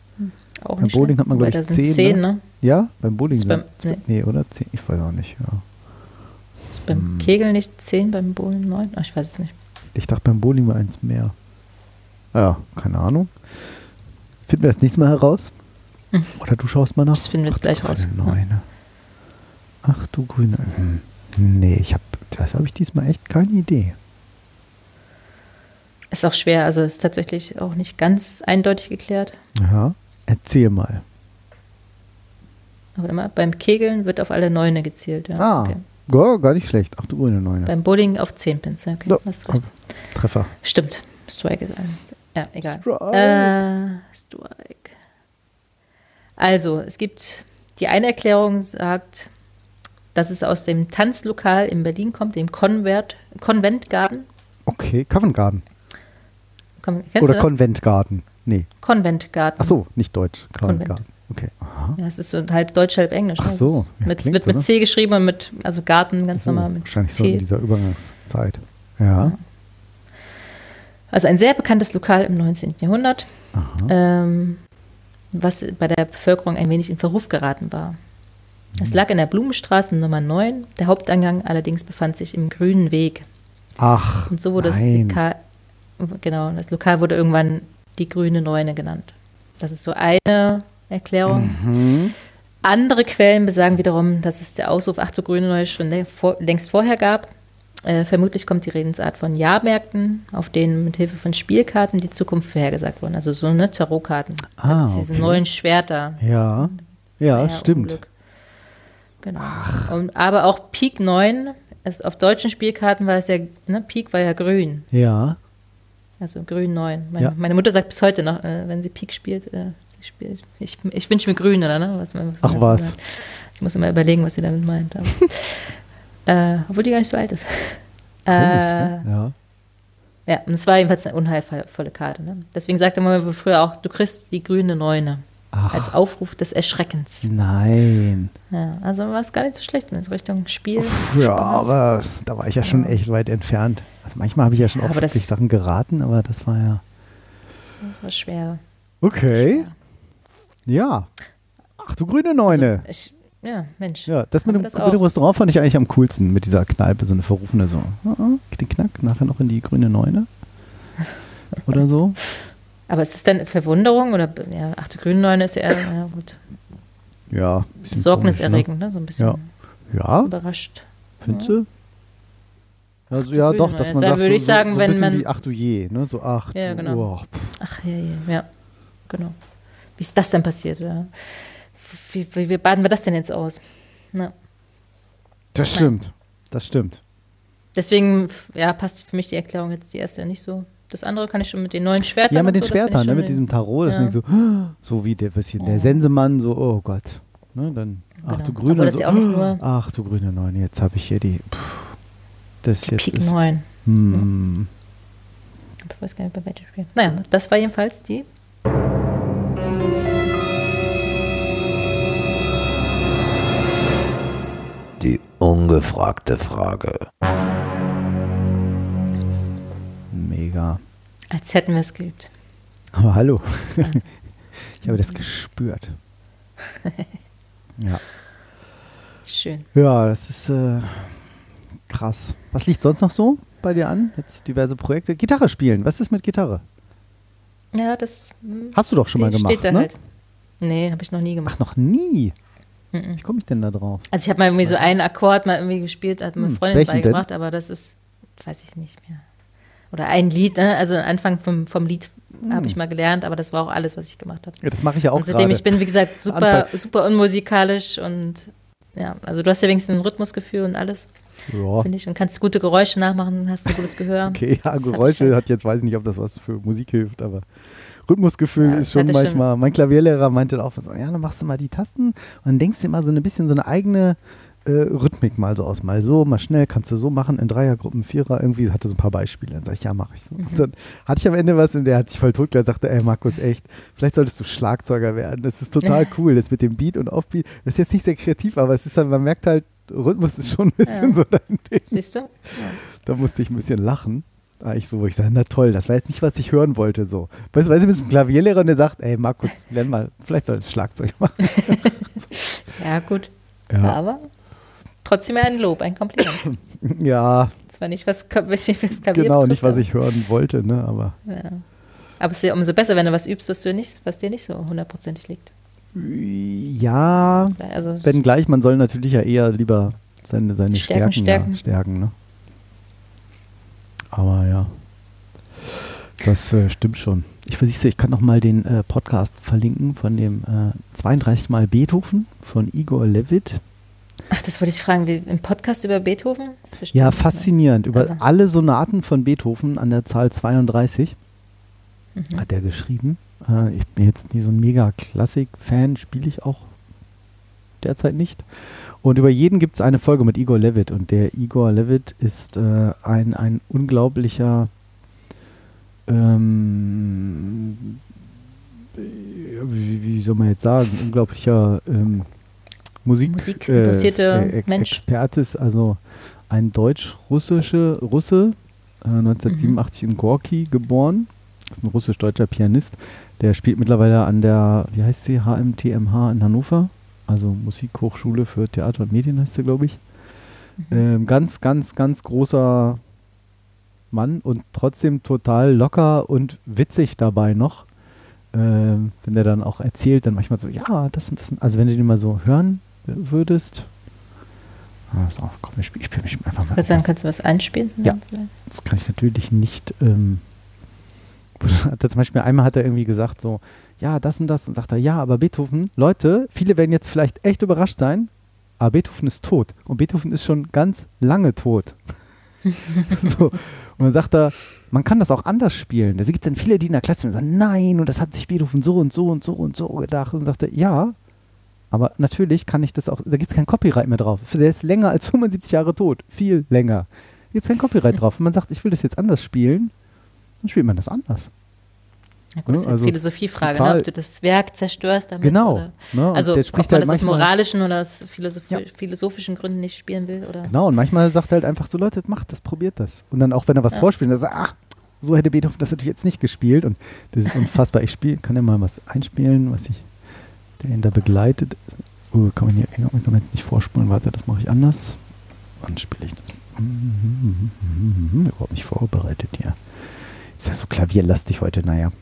Auch Beim nicht Bowling schlecht. hat man, glaub Wobei, ich, zehn, zehn, ne? ne? Ja, beim Bowling. Ist beim- nee. nee, oder? Zehn, ich weiß auch nicht, ja. Ist beim Hm. Kegeln nicht zehn, beim Bowling neun? Ach, ich weiß es nicht. Ich dachte beim Bowling war eins mehr. Ja, keine Ahnung. Finden wir das nächste Mal heraus? Hm. Oder du schaust mal nach? Das finden wir jetzt gleich raus. Neune. Ach du grüne. Hm. Nee, ich habe, das habe ich diesmal echt keine Idee. Ist auch schwer, also ist tatsächlich auch nicht ganz eindeutig geklärt. Ja, erzähl mal. Aber immer, beim Kegeln wird auf alle Neune gezielt. Ja. Ah, Okay. ja, gar nicht schlecht. Ach du grüne Neune. Beim Bowling auf zehn Pins. Ja, okay. Ja, recht. Treffer. Stimmt. Strike ist ein. Ja, egal. Strike. Äh, Strike. Also, es gibt die eine Erklärung sagt, dass es aus dem Tanzlokal in Berlin kommt, dem Konvert, Konventgarten. Okay, Covent Garden. Kon, Oder? Konventgarten. Nee. Konventgarten. Ach so, nicht Deutsch. Covent Konvent. Garden. Okay. Aha. Ja, es ist so halb Deutsch, halb Englisch. Ach ne? so, ja, mit, wird so, mit ne? C geschrieben und mit, also Garten ganz So, normal mit wahrscheinlich so in T. dieser Übergangszeit. Ja. Also ein sehr bekanntes Lokal im 19. Jahrhundert, ähm, was bei der Bevölkerung ein wenig in Verruf geraten war. Es lag in der Blumenstraße Nummer 9. Der Haupteingang allerdings befand sich im Grünen Weg. Ach, Und so wurde nein. das Lokal, genau, das Lokal wurde irgendwann die Grüne Neune genannt. Das ist so eine Erklärung. Mhm. Andere Quellen besagen wiederum, dass es der Ausruf Ach du Grüne Neue schon längst vorher gab. Äh, vermutlich kommt die Redensart von Jahrmärkten, auf denen mit Hilfe von Spielkarten die Zukunft vorhergesagt wurde. Also so eine Tarotkarten. Ah, okay. neuen Schwerter. Ja, ja, stimmt. Unglück. Genau. Und, aber auch Pik 9, also auf deutschen Spielkarten war es ja, ne, Pik war ja grün. Ja. Also grün 9. Meine, Ja. meine Mutter sagt bis heute noch, äh, wenn sie Pik spielt, äh, sie spielt ich, ich wünsche mir grün, oder ne? Was, was Ach, was. sagt. Ich muss immer überlegen, was sie damit meint. Äh, obwohl die gar nicht so alt ist. Komisch, Äh, ne? Ja. ja, und es war jedenfalls eine unheilvolle Karte. Ne? Deswegen sagte man früher auch, du kriegst die grüne Neune. Ach. Als Aufruf des Erschreckens. Nein. Ja, also war es gar nicht so schlecht in Richtung Spiel. Ja, Spaß. aber da war ich ja schon echt weit entfernt. Also manchmal habe ich ja schon Ja, das- wirklich Sachen geraten, aber das war ja. Das war schwer. Okay. Ja. Ach du grüne Neune. Also ich, Ja, Mensch. Ja, das mit dem, das mit dem. Restaurant fand ich eigentlich am coolsten, mit dieser Kneipe, so eine verrufene, so, ah, ah, knick-knack, nachher noch in die grüne Neune. Oder so. Aber ist es denn Verwunderung oder ja, ach, die Grünneune ist ja eher, ja gut, Ja, besorgniserregend, ne? So ein bisschen Ja. Ne? Ja, überrascht. findest du? Also, ja, grüne doch, Neune. dass man Da sagt, würde so, ich sagen, so, so wenn ein bisschen man- wie, ach du je, ne? So, ach Ja, du, genau. oh. Ach, ja, ja, ja. Genau. Wie ist das denn passiert? Oder? Wie, wie, wie baden wir das denn jetzt aus? Na, Das stimmt, das stimmt. deswegen, ja, passt für mich die Erklärung jetzt die erste nicht so. Das andere kann ich schon mit den neuen Schwertern. Ja, mit den so, Schwertern, ne, mit diesem Tarot, das Ja. so, so wie der, bisschen, der Sensemann, so, oh Gott. Ne, dann, ach Genau. du grüne, Obwohl das so, ja auch nicht nur- ach du grüne Neune, jetzt habe ich hier die, pff, das Die jetzt Pik ist, 9. hm, Ich weiß gar nicht, bei welchem Spiel. Naja, das war jedenfalls die. Die ungefragte Frage. mega. Als hätten wir es geübt. Aber hallo, ich habe das gespürt. Ja. Schön. Ja, das ist äh, krass. Was liegt sonst noch so bei dir an? Jetzt diverse Projekte. Gitarre spielen. Was ist mit Gitarre? Ja, das hm, Hast du doch schon mal steht gemacht, da ne? halt. Nee, habe ich noch nie gemacht. Ach, noch nie. Mhm. Wie komme ich denn da drauf? Also ich habe mal irgendwie so einen Akkord mal irgendwie gespielt, hat meine Hm, Freundin denn? beigebracht, aber das ist, weiß ich nicht mehr. Oder ein Lied, ne? also Anfang vom, vom Lied habe ich mal gelernt, aber das war auch alles, was ich gemacht habe. Ja, das mache ich ja Hm. auch Und seitdem gerade. ich bin, wie gesagt, super, Anfang. super unmusikalisch und ja, also du hast ja wenigstens ein Rhythmusgefühl und alles, Ja, finde ich, und kannst gute Geräusche nachmachen, hast ein gutes Gehör. okay, ja, Das Geräusche halt. hat jetzt, weiß ich nicht, ob das was für Musik hilft, aber Rhythmusgefühl Ja, ist schon ich schon. manchmal. Mein Klavierlehrer meinte auch so, ja, dann machst du mal die Tasten und dann denkst du immer so ein bisschen so eine eigene äh, Rhythmik mal so aus. Mal so, mal schnell, kannst du so machen, in Dreiergruppen, Vierer, irgendwie hatte so ein paar Beispiele. Dann sag ich, ja, mache ich so. Und dann hatte ich am Ende was und der hat sich voll totgelacht, sagte, ey Markus, echt, vielleicht solltest du Schlagzeuger werden. Das ist total cool, das mit dem Beat und Offbeat. Das ist jetzt nicht sehr kreativ, aber es ist halt, man merkt halt, Rhythmus ist schon ein bisschen Ja. so dein Ding. Siehst du? Da musste ich ein bisschen lachen. Eigentlich so, wo ich sage, na toll, das war jetzt nicht, was ich hören wollte. So. Weißt du, weißt du, mit einem Klavierlehrer und der sagt, ey Markus, lern mal, vielleicht sollst du Schlagzeug machen. Ja, gut. Ja, Aber trotzdem ein Lob, ein Kompliment. ja Zwar nicht was, was das Klavier genau, betrifft, nicht, was ich hören wollte, ne, aber Ja. Aber es ist ja umso besser, wenn du was übst, was, du nicht, was dir nicht so hundertprozentig liegt. ja, Also wenngleich, man soll natürlich ja eher lieber seine, seine Stärken, Stärken, Stärken. Ja, stärken ne? Aber ja, das äh, stimmt schon. Ich versichere, ich kann noch mal den äh, Podcast verlinken von dem äh, 32 Mal Beethoven von Igor Levit. Ach, das wollte ich fragen, wie, im Podcast über Beethoven? Ja, faszinierend. Über Also. alle Sonaten von Beethoven an der Zahl 32 Mhm. hat er geschrieben. Äh, ich bin jetzt nie so ein mega Klassik-Fan, spiele ich auch derzeit nicht. Und über jeden gibt es eine Folge mit Igor Levit. Und der Igor Levit ist äh, ein, ein unglaublicher ähm, wie, wie soll man jetzt sagen, unglaublicher ähm, Musik, Musikinteressierte Mensch. Experte ist also ein deutsch-russische Russe, äh, 1987 in Gorki geboren. Ist ein russisch-deutscher Pianist. Der spielt mittlerweile an der, wie heißt sie, HMTMH in Hannover. Also Musikhochschule für Theater und Medien heißt sie, glaube ich. Ähm, ganz, ganz, ganz großer Mann und trotzdem total locker und witzig dabei noch. Ähm, wenn der dann auch erzählt, dann manchmal so, ja, das und das. und- Also wenn du den mal so hören würdest. Ah, komm, ich spiele spiel mich einfach mal. Sagen, was. kannst du was einspielen? Ja. vielleicht? Das kann ich natürlich nicht. Ähm, hat er zum Beispiel einmal hat er irgendwie gesagt so, ja, das und das und sagt er, ja, aber Beethoven, Leute, viele werden jetzt vielleicht echt überrascht sein, aber Beethoven ist tot und Beethoven ist schon ganz lange tot. so. Und dann sagt er, man kann das auch anders spielen. Es gibt dann viele, die in der Klasse sagen, nein, und das hat sich Beethoven so und so und so und so gedacht. Und sagt er, ja, aber natürlich kann ich das auch, da gibt es kein Copyright mehr drauf. Der ist länger als 75 Jahre tot, viel länger. Da gibt es kein Copyright drauf. Und man sagt, ich will das jetzt anders spielen, dann spielt man das anders. Ja, gut, das ist Ja, eine also Philosophiefrage, ne? ob du das Werk zerstörst damit. Genau. Oder, Ne? Also, der ob spricht man halt das aus moralischen oder aus philosoph Ja. philosophischen Gründen nicht spielen will. Oder? Genau, und manchmal sagt er halt einfach so, Leute, macht das, probiert das. Und dann auch, wenn er was Ja. vorspielt, dann sagt er, ah, so hätte Beethoven das natürlich jetzt nicht gespielt. Und das ist unfassbar. Ich spiel, kann ja mal was einspielen, was ich, der ihn da begleitet. Uh, kann man hier kann man jetzt nicht vorspulen? Warte, das mache ich anders. Wann spiele ich das? Mhm, Überhaupt nicht vorbereitet hier. Ist ja so klavierlastig heute, naja.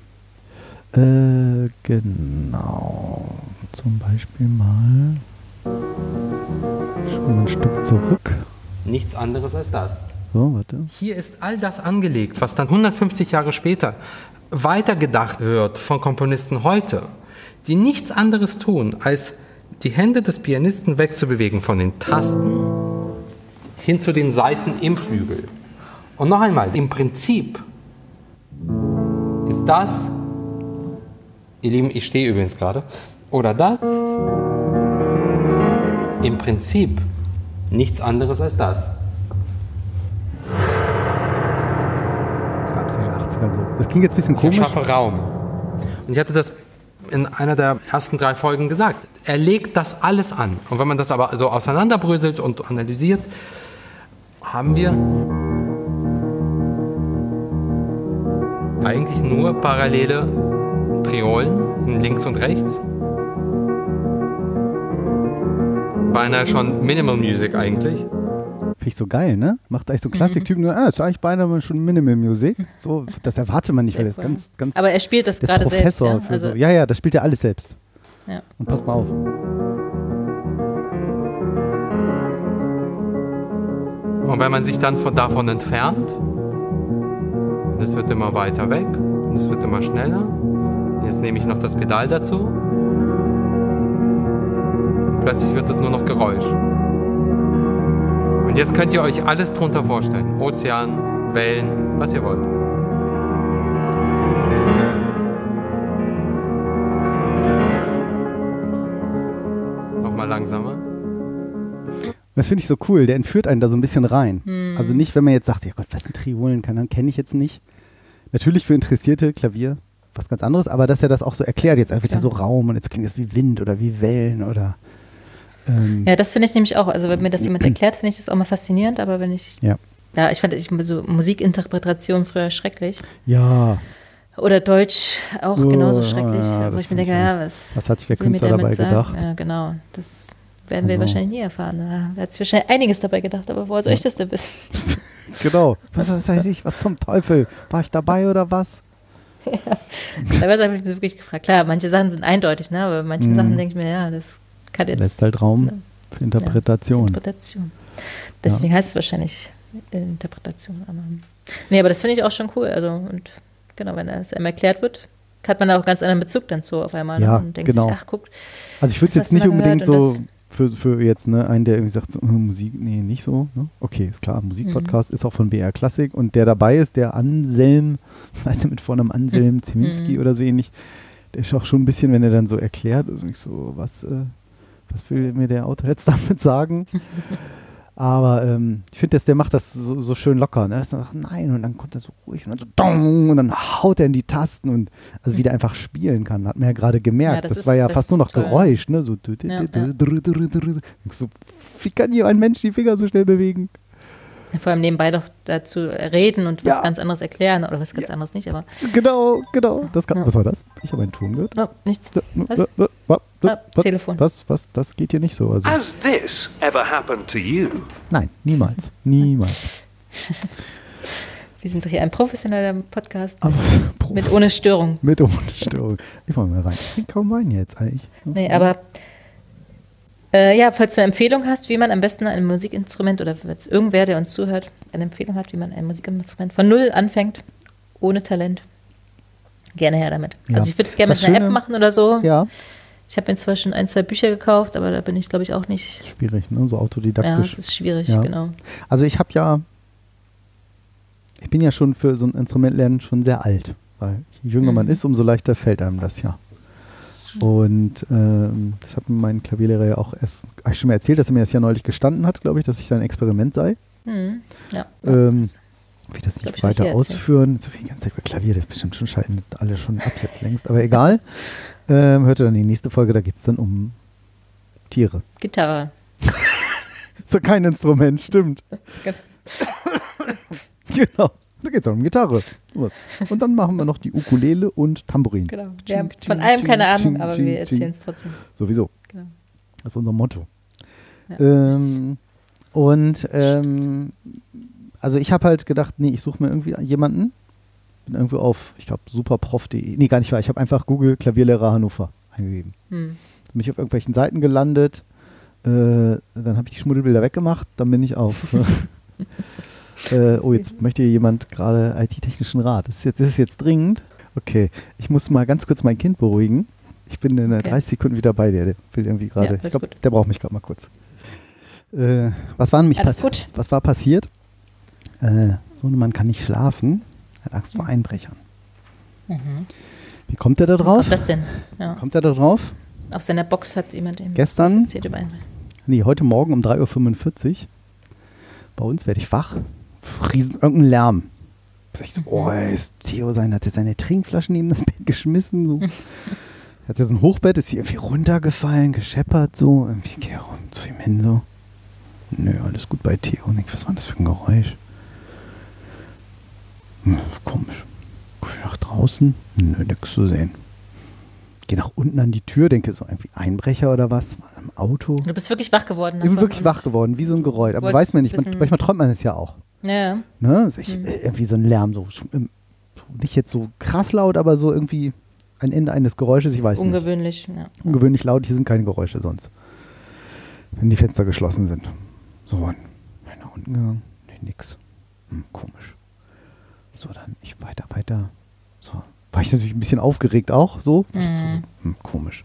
Äh, genau. Zum Beispiel mal. Schon mal ein Stück zurück. Nichts anderes als das. So, warte. Hier ist all das angelegt, was dann 150 Jahre später weitergedacht wird von Komponisten heute, die nichts anderes tun, als die Hände des Pianisten wegzubewegen von den Tasten hin zu den Saiten im Flügel. Und noch einmal, im Prinzip ist das, ihr Lieben, ich stehe übrigens gerade, oder das, im Prinzip nichts anderes als das. Gab es in den 80ern so. Das klingt jetzt ein bisschen Ich komisch. schaffe Raum. Und ich hatte das in einer der ersten drei Folgen gesagt. Er legt das alles an. Und wenn man das aber so auseinanderbröselt und analysiert, haben wir eigentlich nur parallele Triolen in links und rechts. Beinahe schon Minimal Music eigentlich. Finde ich so geil, ne? Macht eigentlich so Klassiktypen. Ah, ist eigentlich beinahe schon Minimal Music. So, das erwartet man nicht, weil das Sehr ganz, ganz. Aber er spielt das ist gerade selbst. Professor Ja? für Also, so. Ja, ja, das spielt er alles selbst. ja. Und pass mal auf. Und wenn man sich dann von davon entfernt, und es wird immer weiter weg und es wird immer schneller. Jetzt nehme ich noch das Pedal dazu. Und plötzlich wird es nur noch Geräusch. Und jetzt könnt ihr euch alles drunter vorstellen. Ozean, Wellen, was ihr wollt. Nochmal langsamer. Das finde ich so cool. Der entführt einen da so ein bisschen rein. Hm. Also nicht, wenn man jetzt sagt, ja Gott, was sind Triolen kann, dann kenne ich jetzt nicht. Natürlich für Interessierte Klavier was ganz anderes, aber dass er das auch so erklärt, jetzt einfach Klar. so Raum und jetzt klingt es wie Wind oder wie Wellen oder ähm, ja, das finde ich nämlich auch. Also, wenn mir das jemand erklärt, finde ich das auch mal faszinierend. Aber wenn ich. ja. Ja, ich fand ich, so Musikinterpretation früher schrecklich. Ja, Oder Deutsch auch Oh, genauso schrecklich. ja, wo ich mir denke, ja, was, was hat sich der Künstler dabei gedacht? Ja, genau. Das werden wir Also- wahrscheinlich nie erfahren. Ja, Da hat sich wahrscheinlich einiges dabei gedacht, aber woher soll ich das denn wissen? Genau. Was, was weiß ich, was zum Teufel? War ich dabei oder was? Teilweise habe ich mich wirklich gefragt. Klar, manche Sachen sind eindeutig, ne? aber bei manchen Mhm. Sachen denke ich mir, ja, das kann jetzt Lässt halt Raum Ja. für Interpretation. Interpretation. Deswegen heißt es wahrscheinlich Interpretation. Aber, nee, aber das finde ich auch schon cool. Also, und genau, wenn das einem erklärt wird, hat man da auch ganz anderen Bezug dann zu auf einmal. ne? Ja, und denkt genau. sich, ach, guck, Also ich würde es jetzt nicht unbedingt so für, für jetzt ne, einen, der irgendwie sagt, so, äh, Musik, nee, nicht so. Ne? Okay, ist klar, Musikpodcast ist auch von BR Klassik und der dabei ist, der Anselm, weißt du, mit Vornamen Anselm Zeminski Mhm. oder so ähnlich, der ist auch schon ein bisschen, wenn er dann so erklärt, also ich so, was, äh, was will mir der Autor jetzt damit sagen? Aber ähm, ich finde, der macht das so, so schön locker. Ne? Dass er sagt, nein, und dann kommt er so ruhig und dann so dong, und dann haut er in die Tasten und also wie der einfach spielen kann, hat man ja gerade gemerkt. Ja, das das ist- war ja das fast nur noch toll. Geräusch, ne? So, Ja, so wie kann hier ein Mensch die Finger so schnell bewegen? vor allem nebenbei doch dazu reden und was Ja. ganz anderes erklären oder was ganz anderes nicht, aber Genau, genau. Das kann. Was war das? Ich habe einen Ton gehört. oh, nichts. Was? Was? Ah, Telefon. Was? Was? Das geht hier nicht so. Also, Has this ever happened to you? nein, niemals. Niemals. Wir sind doch hier ein professioneller Podcast Aber so, mit ohne Störung. mit ohne Störung. Ich mache mal rein. Ich trinke kaum Wein jetzt eigentlich. Nee, aber äh, ja, falls du eine Empfehlung hast, wie man am besten ein Musikinstrument oder falls irgendwer, der uns zuhört, eine Empfehlung hat, wie man ein Musikinstrument von null anfängt, ohne Talent, gerne her damit. Ja. Also ich würde es gerne Das mit einer App Schöne- machen oder so. Ja, Ich habe mir zwar schon ein, zwei Bücher gekauft, aber da bin ich, glaube ich, auch nicht. schwierig, ne? So Ja, autodidaktisch. es ist schwierig, Ja. genau. Also ich habe ja, ich bin ja schon für so ein Instrument lernen schon sehr alt, weil je jünger man Mhm. ist, umso leichter fällt einem das ja. Und ähm, das hat mir mein Klavierlehrer ja auch erst hab ich schon mal erzählt, dass er mir das ja neulich gestanden hat, glaube ich, dass ich sein Experiment sei. Mhm. Ja. Ähm, wie das nicht weiter ausführen. So viel ganze Zeit über Klavier, das bestimmt schon schalten alle schon ab jetzt längst, aber egal. Ähm, hört ihr dann die nächste Folge, da geht es dann um Tiere. Gitarre. So kein Instrument, stimmt. genau. Da geht es um Gitarre. Und dann machen wir noch die Ukulele und Tambourin. Genau. Wir haben von ching, allem keine ching, Ahnung, ching, aber wir erzählen es trotzdem. Sowieso. Genau. Das ist unser Motto. Ja, Ähm, und ähm, also ich habe halt gedacht, nee, ich suche mir irgendwie jemanden. Bin irgendwo auf, ich glaube, superprof.de. Nee, gar nicht wahr. Ich habe einfach Google Klavierlehrer Hannover eingegeben. Hm. Dann bin ich auf irgendwelchen Seiten gelandet. Äh, dann habe ich die Schmuddelbilder weggemacht. Dann bin ich auf. äh, oh, jetzt möchte hier jemand gerade IT-technischen Rat. Das ist, jetzt, das ist jetzt dringend. Okay, ich muss mal ganz kurz mein Kind beruhigen. Ich bin in Okay. 30 Sekunden wieder bei dir. Der will irgendwie gerade. Ja, ich glaube, der braucht mich gerade mal kurz. Äh, was war nämlich Alles pass- gut. Was war passiert? Äh, Sohnemann kann nicht schlafen. Er hat Angst vor Einbrechern. Wie kommt er da drauf? kommt das denn? Ja. Kommt er da drauf? Auf seiner Box hat jemand Gestern? erzählt über einen. Nee, heute Morgen um 3.45 Uhr. Bei uns werde ich wach. Riesen, irgendein Lärm. Ich so, oh, ist Theo sein, hat er seine Trinkflaschen neben das Bett geschmissen. So. hat er so ein Hochbett, ist hier irgendwie runtergefallen, gescheppert so. Irgendwie gehe rund zu ihm hin so. Nö, alles gut bei Theo. Und ich, was war das für ein Geräusch? Komisch. Guck ich nach draußen. Nö, nix zu sehen. Geh nach unten an die Tür, denke so, irgendwie Einbrecher oder was? Im Auto. Du bist wirklich wach geworden. Ich bin wirklich wach geworden, wie so ein Geräusch. Aber weiß man nicht, man, manchmal träumt man es ja auch. Ja, Ne? Also ich, Mhm. äh, irgendwie so ein Lärm, so, ähm, nicht jetzt so krass laut, aber so irgendwie ein Ende eines Geräusches, ich weiß nicht. ungewöhnlich. Ja. Ungewöhnlich laut, hier sind keine Geräusche sonst. Wenn die Fenster geschlossen sind. So, bin nach unten gegangen, nee, nix. Hm, komisch. So, dann ich weiter, weiter. So, war ich natürlich ein bisschen aufgeregt auch, so. Was so Mhm. hm, komisch.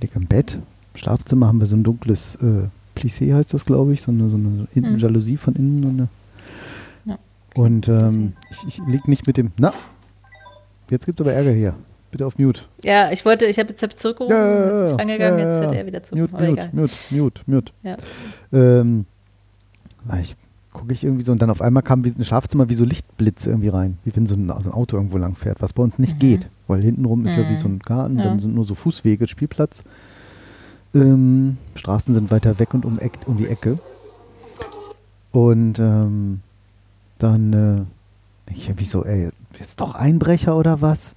Lieg im Bett, im Schlafzimmer haben wir so ein dunkles äh, Plissé heißt das, glaube ich, so eine, so eine Mhm. Jalousie von innen. So eine. Ja. Und ähm, ich, ich lieg nicht mit dem, na, jetzt gibt es aber Ärger hier. Bitte auf Mute. Ja, ich wollte, ich habe jetzt hab zurückgerufen, Ja, ja, jetzt ist ja, ich rangegangen, ja, ja, jetzt hat er wieder zu. Mute, mute, egal. mute, mute, mute. Ja. Ähm, ich gucke ich irgendwie so und dann auf einmal kam wie ein Schlafzimmer wie so Lichtblitze irgendwie rein, wie wenn so ein, so ein Auto irgendwo lang fährt, was bei uns nicht Mhm. geht, weil hintenrum ist ja wie Mhm. so ein Garten, Ja. dann sind nur so Fußwege, Spielplatz. Ähm, Straßen sind weiter weg und um, Eck, um die Ecke. Und ähm, dann äh, ich irgendwie so, ey, jetzt doch Einbrecher oder was?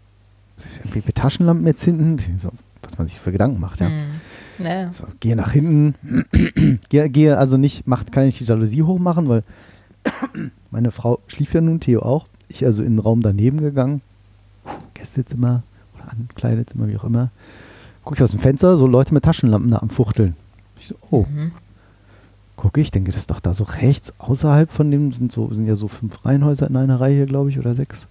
Irgendwie mit Taschenlampen jetzt hinten? So, was man sich für Gedanken macht, ja. Mhm. Ja. So, gehe nach hinten. gehe, gehe also nicht, macht, kann ich die Jalousie hochmachen, weil meine Frau schlief ja nun, Theo auch. Ich also in den Raum daneben gegangen. Gästezimmer oder Ankleidezimmer, wie auch immer. Gucke ich aus dem Fenster, so Leute mit Taschenlampen da am Fuchteln. Ich so, oh. Mhm. Gucke ich, denke, das ist doch da so rechts außerhalb von dem, sind so, sind ja so fünf Reihenhäuser in einer Reihe, glaube ich, oder sechs.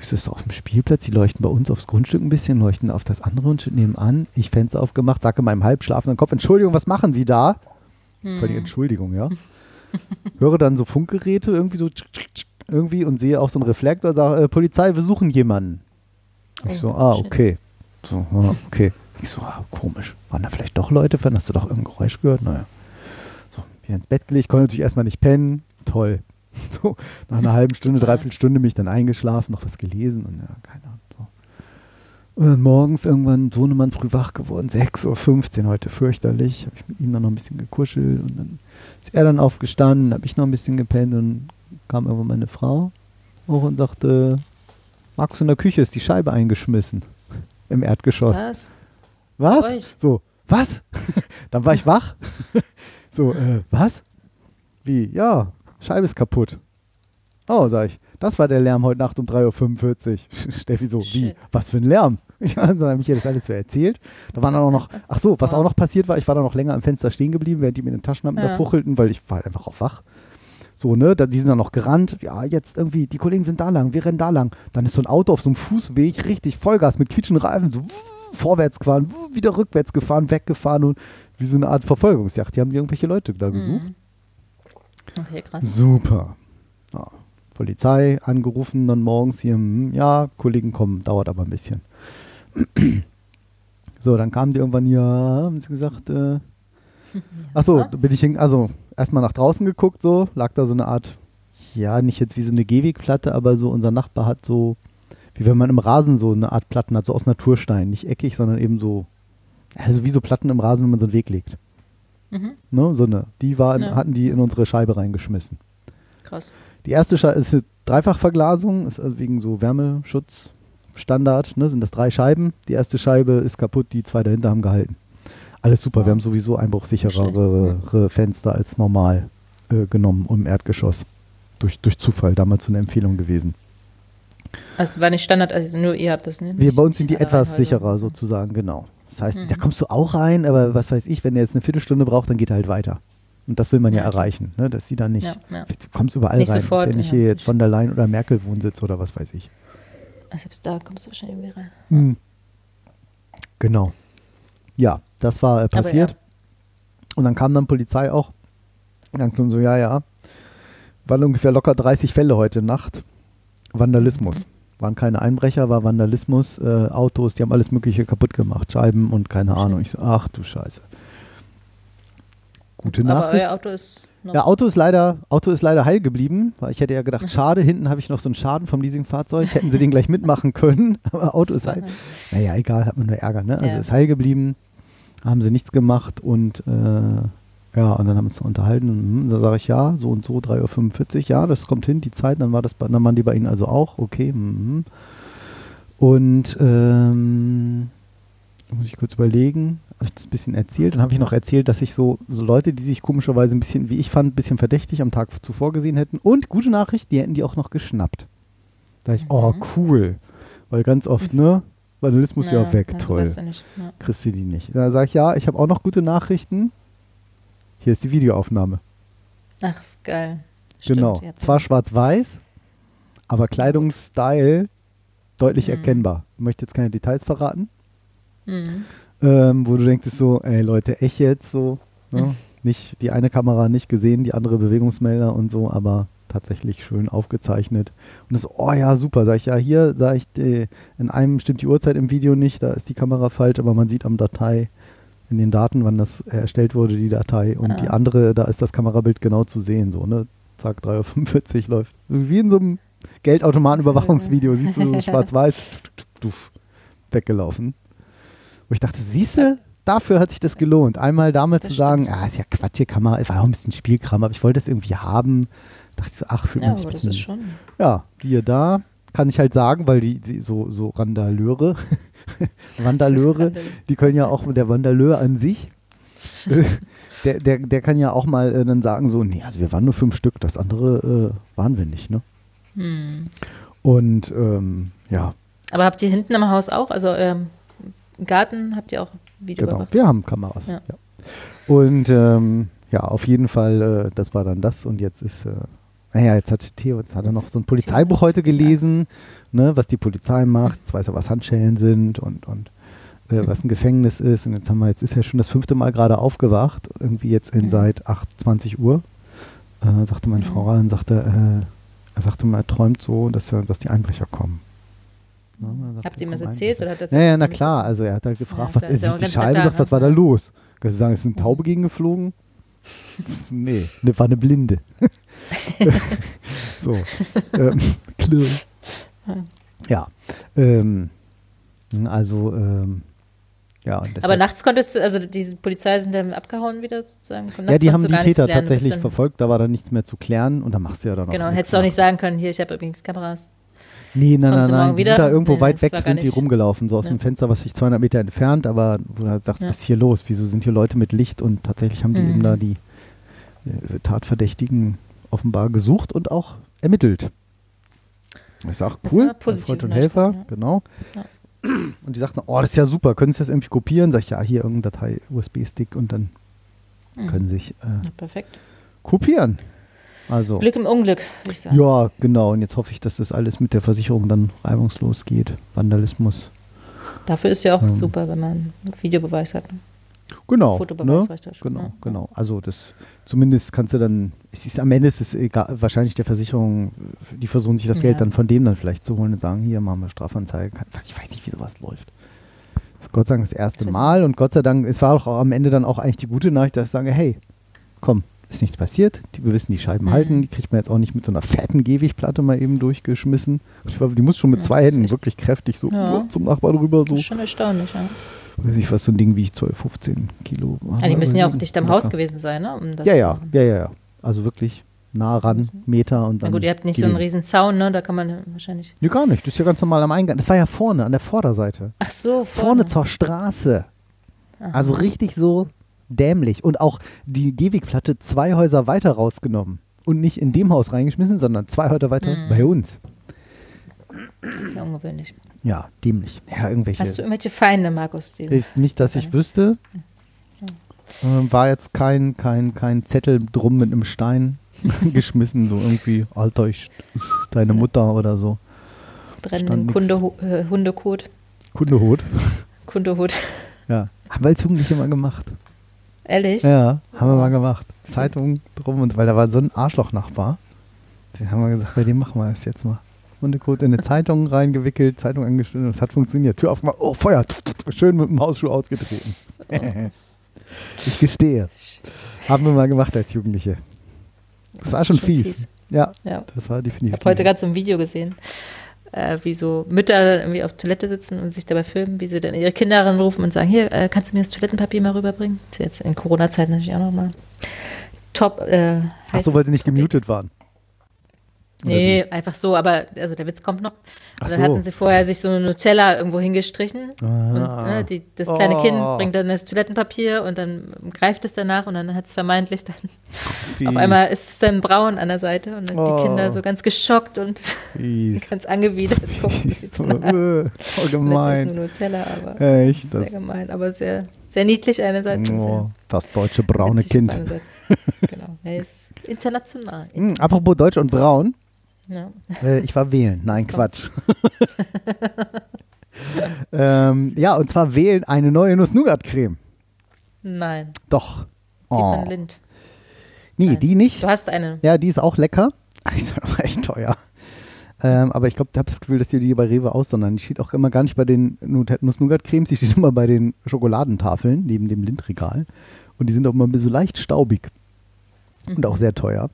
Guck ich, das ist doch auf dem Spielplatz, die leuchten bei uns aufs Grundstück ein bisschen, leuchten auf das andere Grundstück nebenan. Ich Fenster aufgemacht, sage meinem halbschlafenden Kopf, Entschuldigung, was machen Sie da? Völlige Entschuldigung, ja. Höre dann so Funkgeräte irgendwie so tsch, tsch, tsch, irgendwie und sehe auch so einen Reflektor, sage, äh, Polizei, wir suchen jemanden. Ich so, Oh, ah, okay. So, ah, okay. Ich so, ah, komisch. Waren da vielleicht doch Leute von? Hast du doch irgendein Geräusch gehört? Naja. So, wieder ins Bett gelegt, konnte natürlich erstmal nicht pennen. Toll. So, nach einer halben Stunde, dreiviertel Stunde bin ich dann eingeschlafen, noch was gelesen und ja, keine Ahnung. So. Und dann morgens irgendwann Sohnemann früh wach geworden, 6.15 Uhr heute, fürchterlich. Habe ich mit ihm dann noch ein bisschen gekuschelt und dann ist er dann aufgestanden, habe ich noch ein bisschen gepennt und kam irgendwann meine Frau hoch und sagte, Markus, in der Küche ist die Scheibe eingeschmissen im Erdgeschoss. Was? Was? Euch? So, was? Dann war ich wach. so, äh, was? Wie? Ja, Scheibe ist kaputt. Oh, sag ich. Das war der Lärm heute Nacht um 3.45 Uhr. Steffi so, wie? Shit. Was für ein Lärm? Ja, also habe ich ihr das alles so erzählt. Da waren dann auch noch, ach so, was auch noch passiert war, ich war dann noch länger am Fenster stehen geblieben, während die mit den Taschenlampen da Ja. fuchelten, weil ich war halt einfach auch wach. So, ne, da, die sind dann noch gerannt. Ja, jetzt irgendwie, die Kollegen sind da lang, wir rennen da lang. Dann ist so ein Auto auf so einem Fußweg, richtig Vollgas mit quietschenden Reifen, so vorwärts gefahren, wieder rückwärts gefahren, weggefahren und wie so eine Art Verfolgungsjagd. Die haben irgendwelche Leute da gesucht. Mhm. Okay, krass. Super. Ja, Polizei angerufen, dann morgens hier, hm, ja, Kollegen kommen, dauert aber ein bisschen. So, dann kamen die irgendwann hier, haben sie gesagt, äh, achso, da bin ich hin, also erstmal nach draußen geguckt, so, lag da so eine Art, ja, nicht jetzt wie so eine Gehwegplatte, aber so unser Nachbar hat so, wie wenn man im Rasen so eine Art Platten hat, so aus Naturstein, nicht eckig, sondern eben so, also wie so Platten im Rasen, wenn man so einen Weg legt. Mhm. Ne, so eine, die war in, Ja. hatten die in unsere Scheibe reingeschmissen. Krass. Die erste Scheibe ist eine Dreifachverglasung, ist also wegen so Wärmeschutz Standard, ne, sind das drei Scheiben. Die erste Scheibe ist kaputt, die zwei dahinter haben gehalten. Alles super. Wir haben sowieso einbruchsicherere Fenster als normal äh, genommen im Erdgeschoss. Durch, durch Zufall, damals so eine Empfehlung gewesen. Also war nicht Standard, also nur ihr habt das nicht. Wir bei uns sind die etwas sicherer sozusagen, genau. Das heißt, Mhm. da kommst du auch rein, aber was weiß ich, wenn er jetzt eine Viertelstunde braucht, dann geht er halt weiter. Und das will man ja, Ja, erreichen, ne? dass sie dann nicht, Ja, ja. du kommst überall Nicht rein. sofort, ist ja nicht hier jetzt von der Leyen oder Merkel Wohnsitz oder was weiß ich. Selbst da kommst du wahrscheinlich irgendwie rein. Mhm. Genau. Ja, das war äh, passiert. Und dann kam dann Polizei auch. Und dann kam so, ja, ja. Waren ungefähr locker 30 Fälle heute Nacht. Vandalismus. Waren keine Einbrecher, war Vandalismus. Äh, Autos, die haben alles Mögliche kaputt gemacht. Scheiben und keine Ahnung. Ich so, ach du Scheiße. Gute Aber Nachricht. euer Auto ist. Ja, Auto ist leider, Auto ist leider heil geblieben, weil ich hätte ja gedacht, schade, hinten habe ich noch so einen Schaden vom Leasingfahrzeug, hätten sie den gleich mitmachen können, aber Auto ist heil. Naja, egal, hat man nur Ärger, ne? Also Ja. ist heil geblieben, haben sie nichts gemacht und äh, ja, und dann haben wir uns unterhalten und hm, da sage ich ja, so und so, 3.45 Uhr, ja, das kommt hin, die Zeit, dann war das bei, dann waren die bei Ihnen also auch, okay, mhm. Und ähm, muss ich kurz überlegen, habe ich das ein bisschen erzählt. Dann habe ich noch erzählt, dass ich so, so Leute, die sich komischerweise ein bisschen, wie ich fand, ein bisschen verdächtig am Tag zuvor gesehen hätten. Und gute Nachricht, die hätten die auch noch geschnappt. Da ich, oh cool. Weil ganz oft, ne, Vandalismus ja, weg, also toll. weißt du nicht. Ja. Kriegst du die nicht. Da sage ich, ja, ich habe auch noch gute Nachrichten. Hier ist die Videoaufnahme. Ach, geil. Stimmt, genau. habt- Zwar schwarz-weiß, aber Kleidungsstyle deutlich Mhm. erkennbar. Ich möchte jetzt keine Details verraten. Mhm. ähm, wo du denkst so, ey Leute, echt jetzt so, ne? Mhm. nicht die eine Kamera nicht gesehen, die andere Bewegungsmelder und so, aber tatsächlich schön aufgezeichnet. Und das, oh ja, super, sag ich, ja, hier, sag ich, äh, in einem stimmt die Uhrzeit im Video nicht, da ist die Kamera falsch, aber man sieht am Datei, in den Daten, wann das erstellt wurde, die Datei. Und Ah. die andere, da ist das Kamerabild genau zu sehen, so, ne? Zack, 3.45 Uhr läuft. Wie in so einem Geldautomatenüberwachungsvideo, siehst du so schwarz-weiß, weggelaufen. Wo ich dachte, siehste, dafür hat sich das gelohnt. Einmal damals Das zu sagen, stimmt. ah, ist ja Quatsch, hier Kamera, war auch ein bisschen Spielkram, aber ich wollte das irgendwie haben. Dachte ich so, ach, fühlt Ja, man sich ein bisschen. Ja, siehe da, kann ich halt sagen, weil die, die so, so Randaleure, Randaleure, die können ja auch, der Vandaleur an sich, äh, der, der, der kann ja auch mal äh, dann sagen, so, nee, also wir waren nur fünf Stück, das andere äh, waren wir nicht, ne? Hm. Und ähm, ja, Aber habt ihr hinten am Haus auch, also ähm, im Garten habt ihr auch genau, Videoüberwachung? wir haben Kameras. Ja. Ja. Und ähm, ja, auf jeden Fall, äh, das war dann das und jetzt ist, äh, naja, jetzt hat Theo, jetzt hat er noch so ein Polizeibuch heute gelesen, ne, was die Polizei macht, jetzt weiß er, was Handschellen sind und, und äh, was ein Gefängnis ist und jetzt haben wir, jetzt ist er schon das fünfte Mal gerade aufgewacht, irgendwie jetzt in seit 8, 20 Uhr, äh, sagte meine Frau rein, sagte, äh, er sagte mal, er träumt so, dass, er, dass die Einbrecher kommen. Ne, sagte, Habt ihr ihm das erzählt Einbrecher. oder hat das Ja, ja, na klar. Also er hat halt gefragt, Ja, was da ist die Scheibe, klar, sagt, ne? was war da Ja. los? Kannst du sagen, ist eine Taube gegengeflogen? nee, ne, war eine Blinde. so. ähm, Ja. Ähm, also, ähm, ja. Aber nachts konntest du, also diese Polizei sind dann abgehauen wieder sozusagen? Nachts ja, die haben die Täter klären, tatsächlich dann- verfolgt, da war dann nichts mehr zu klären und da machst du ja dann auch Genau, hättest du auch nicht sagen können, hier, ich habe übrigens Kameras. Nee, nein, Kommst nein, nein. Die wieder? sind da irgendwo Nee, weit weg, sind die rumgelaufen, so aus Ja. dem Fenster, was sich 200 Meter entfernt, aber wo du halt sagst, Ja. was ist hier los? Wieso sind hier Leute mit Licht? Und tatsächlich haben die Mhm. eben da die äh, Tatverdächtigen offenbar gesucht und auch ermittelt. Ich sag, Das cool, Freund und Helfer, glaub, genau. Ja. Und die sagten, oh, das ist ja super, können Sie das irgendwie kopieren? Sag ich, ja, hier irgendeine Datei, USB-Stick und dann Mhm. können Sie sich äh, Ja, kopieren. Also. Glück im Unglück, würde ich sagen. Ja, genau. Und jetzt hoffe ich, dass das alles mit der Versicherung dann reibungslos geht. Vandalismus. Dafür ist ja auch Ähm. super, wenn man einen Videobeweis hat. ne? Genau. Fotobeweis ne? Genau, ja. genau. Also das zumindest kannst du dann, es ist am Ende ist es egal, wahrscheinlich der Versicherung, die versuchen sich das Ja. Geld dann von dem dann vielleicht zu holen und sagen, hier machen wir Strafanzeige. Ich weiß nicht, wie sowas läuft. Das ist Gott sei Dank das erste Mal und Gott sei Dank, es war auch am Ende dann auch eigentlich die gute Nachricht, dass ich sage, hey, komm, ist nichts passiert, die, wir wissen die Scheiben Mhm. halten, die kriegt man jetzt auch nicht mit so einer fetten Gehwegplatte mal eben durchgeschmissen. Ich die muss schon mit Ja, zwei Händen wirklich kräftig so Ja. zum Nachbar drüber so. Das ist schon erstaunlich, ja. Weiß ich was, so ein Ding wie 12, 15 Kilo. Ah, die müssen ja auch dicht am. Haus gewesen sein, ne? Um Ja, ja, ja, ja, ja. Also wirklich nah ran, Meter und Na dann. gut, ihr habt nicht so einen riesen Zaun, ne? Da kann man wahrscheinlich. Nee, gar nicht. Das ist ja ganz normal am Eingang. Das war ja vorne, an der Vorderseite. Ach so, Vorne, zur Straße. Also richtig so dämlich. Und auch die Gehwegplatte zwei Häuser weiter rausgenommen. Und nicht in dem Haus reingeschmissen, sondern zwei Häuser weiter Mhm. bei uns. Das ist ja ungewöhnlich. Ja, dämlich. Ja, irgendwelche. Hast du irgendwelche Feinde, Markus? Ich- nicht, dass ich wüsste. Ähm, war jetzt kein, kein, kein Zettel drum mit einem Stein geschmissen, so irgendwie, Alter, ich, deine Mutter oder so. brennenden. Kunde, äh, Hundekot. Kundehut. Kundehut. Ja. Haben wir als Jugendliche mal gemacht. Ehrlich? Ja, haben wir mal gemacht. Zeitung drum und weil da war so ein Arschloch-Nachbar. Wir haben wir gesagt, bei dem machen wir das jetzt mal. Hundekot in eine Zeitung reingewickelt, Zeitung angestellt und es hat funktioniert. Tür aufgemacht, oh Feuer, schön mit dem Hausschuh ausgetreten. ich gestehe. Haben wir mal gemacht als Jugendliche. Das, war ist schon schon fies. fies. Ja, Ja. das war definitiv. Ich habe heute gerade so ein Video gesehen, äh, wie so Mütter irgendwie auf Toilette sitzen und sich dabei filmen, wie sie dann ihre Kinder anrufen und sagen, hier, äh, kannst du mir das Toilettenpapier mal rüberbringen? Das ist jetzt in Corona-Zeiten natürlich auch nochmal top. Äh, Ach so, weil sie nicht gemutet waren. Nee, einfach so, aber also der Witz kommt noch. Und so. dann hatten sie vorher sich so eine Nutella irgendwo hingestrichen Ah. und ne, die, das kleine Oh. Kind bringt dann das Toilettenpapier und dann greift es danach und dann hat es vermeintlich dann auf einmal ist es dann braun an der Seite und dann Oh. die Kinder so ganz geschockt und Fies. ganz angewidert gucken. Fies. So, äh, voll Das ist gemein. nur Nutella, aber Echt, sehr das, gemein, aber sehr, sehr niedlich einerseits. oh, das deutsche braune Kind. genau. Es ist international. Hm, apropos Deutsch und Braun. Ja. Äh, ich war wählen. Nein, Jetzt. Quatsch. ähm, ja, und zwar wählen eine neue Nuss-Nougat-Creme. Nein, Doch. die Oh. von Lind. Nee, Nein. die nicht. Du hast eine. Ja, die ist auch lecker. Aber Die ist auch echt teuer. Ähm, aber ich glaube, ich habe das Gefühl, dass die die bei Rewe aussondern. Die steht auch immer gar nicht bei den Nuss-Nougat-Cremes, die steht immer bei den Schokoladentafeln neben dem Lindregal. Und die sind auch immer so leicht staubig. Und auch sehr teuer.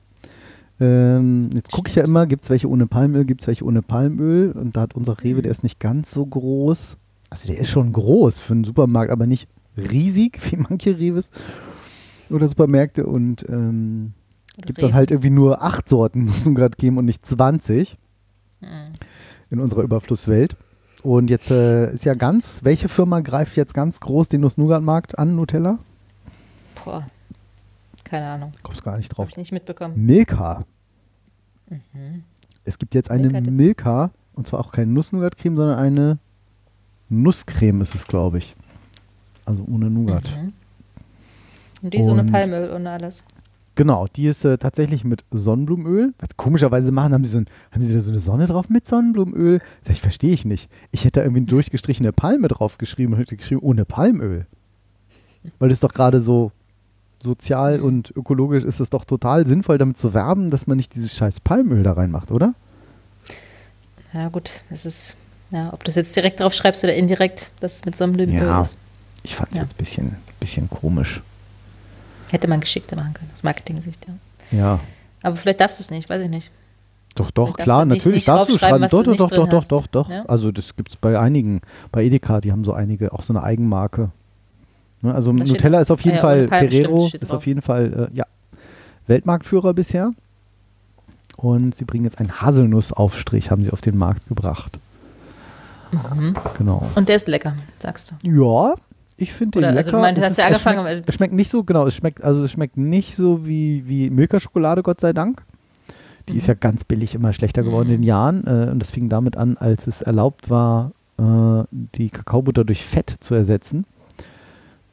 Ähm, jetzt gucke ich ja immer, gibt es welche ohne Palmöl, gibt es welche ohne Palmöl. Und da hat unser Rewe, der ist nicht ganz so groß. Also der ist schon groß für einen Supermarkt, aber nicht riesig wie manche Reves oder Supermärkte. Und ähm, gibt dann halt irgendwie nur acht Sorten Nuss-Nougat geben und nicht 20 Mhm. in unserer Überflusswelt. Und jetzt äh, ist ja ganz, welche Firma greift jetzt ganz groß den Nuss-Nougat-Markt an, Nutella? Boah. Keine Ahnung. Kommst gar nicht drauf. Habe ich nicht mitbekommen. Milka. Es gibt jetzt eine Milka, Milka, und zwar auch keine Nuss-Nougat-Creme, sondern eine Nusscreme ist es, glaube ich. Also ohne Nougat. Mhm. Und die ist ohne Palmöl und alles. Genau, die ist äh, tatsächlich mit Sonnenblumenöl. Was komischerweise machen, haben sie, so ein, haben sie da so eine Sonne drauf mit Sonnenblumenöl? Sag ich, verstehe ich nicht. Ich hätte da irgendwie eine durchgestrichene Palme drauf geschrieben und hätte geschrieben, ohne Palmöl. Weil das doch gerade so sozial und ökologisch ist es doch total sinnvoll, damit zu werben, dass man nicht dieses scheiß Palmöl da reinmacht, oder? Ja, gut. Es ist, ja, ob du es jetzt direkt drauf schreibst oder indirekt, dass es mit Sonnenblumenöl Ja. ist. Ich fand es Ja. jetzt ein bisschen, bisschen komisch. Hätte man geschickter machen können, aus Marketing-Sicht, ja. Ja. Aber vielleicht darfst du es nicht, weiß ich nicht. Doch, doch, Vielleicht klar, darfst nicht- natürlich nicht darfst du schreiben. Doch, du doch, doch, doch, doch, doch, doch. Ja? Also das gibt es bei einigen, bei Edeka, die haben so einige, auch so eine Eigenmarke. Ne, also Da Nutella ist auf jeden ja, Fall, Ferrero ist auf jeden Fall, äh, ja, Weltmarktführer bisher. Und sie bringen jetzt einen Haselnussaufstrich, haben sie auf den Markt gebracht. Mhm. Genau. Und der ist lecker, sagst du. Ja, ich finde den Oder, lecker. also Es hast ja es angefangen, Schmeckt, aber- es schmeckt nicht so, genau, es schmeckt, also es schmeckt nicht so wie, wie Milka-Schokolade, Gott sei Dank. Die Mhm. ist ja ganz billig immer schlechter geworden in den Jahren. Äh, und das fing damit an, als es erlaubt war, äh, die Kakaobutter durch Fett zu ersetzen.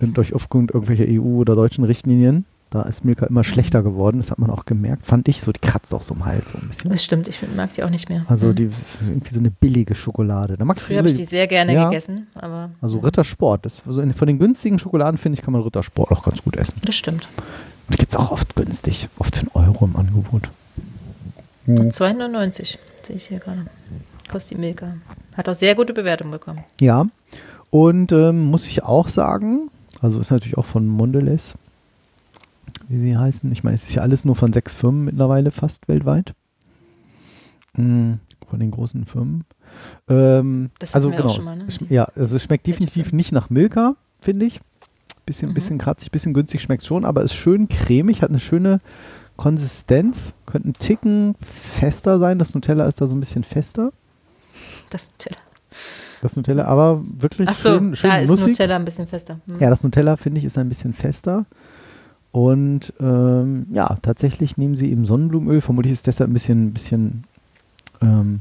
Und durch aufgrund irgendwelcher EU- oder deutschen Richtlinien. Da ist Milka immer schlechter geworden. Das hat man auch gemerkt. Fand ich so, die kratzt auch so im Hals so ein bisschen. Das stimmt, ich mag die auch nicht mehr. Also Mhm. die ist irgendwie so eine billige Schokolade. Da mag Früher habe ich die sehr gerne Ja. gegessen, aber Also Rittersport. Das, also in, von den günstigen Schokoladen, finde ich, kann man Rittersport auch ganz gut essen. das stimmt. Und die gibt es auch oft günstig. Oft für einen Euro im Angebot. Und 2,99 sehe ich hier gerade. Kostet die Milka. Hat auch sehr gute Bewertungen bekommen. Ja. Und ähm, muss ich auch sagen, also ist natürlich auch von Mondelez, wie sie heißen. Ich meine, es ist ja alles nur von sechs Firmen mittlerweile fast weltweit. Mm, von den großen Firmen. Ähm, Das also wir auch genau. schon mal, ne? es- Ja, also es schmeckt definitiv nicht nach Milka, finde ich. Bisschen, Mhm. bisschen kratzig, bisschen günstig schmeckt schon, aber ist schön cremig, hat eine schöne Konsistenz. Könnte ein Ticken fester sein. Das Nutella ist da so ein bisschen fester. Das Nutella. Das Nutella, aber wirklich Ach so, schön, schön da ist nussig. Nutella ein bisschen fester. Hm. Ja, das Nutella finde ich ist ein bisschen fester. Und ähm, ja, tatsächlich nehmen sie eben Sonnenblumenöl. Vermutlich ist deshalb ein bisschen, bisschen ähm,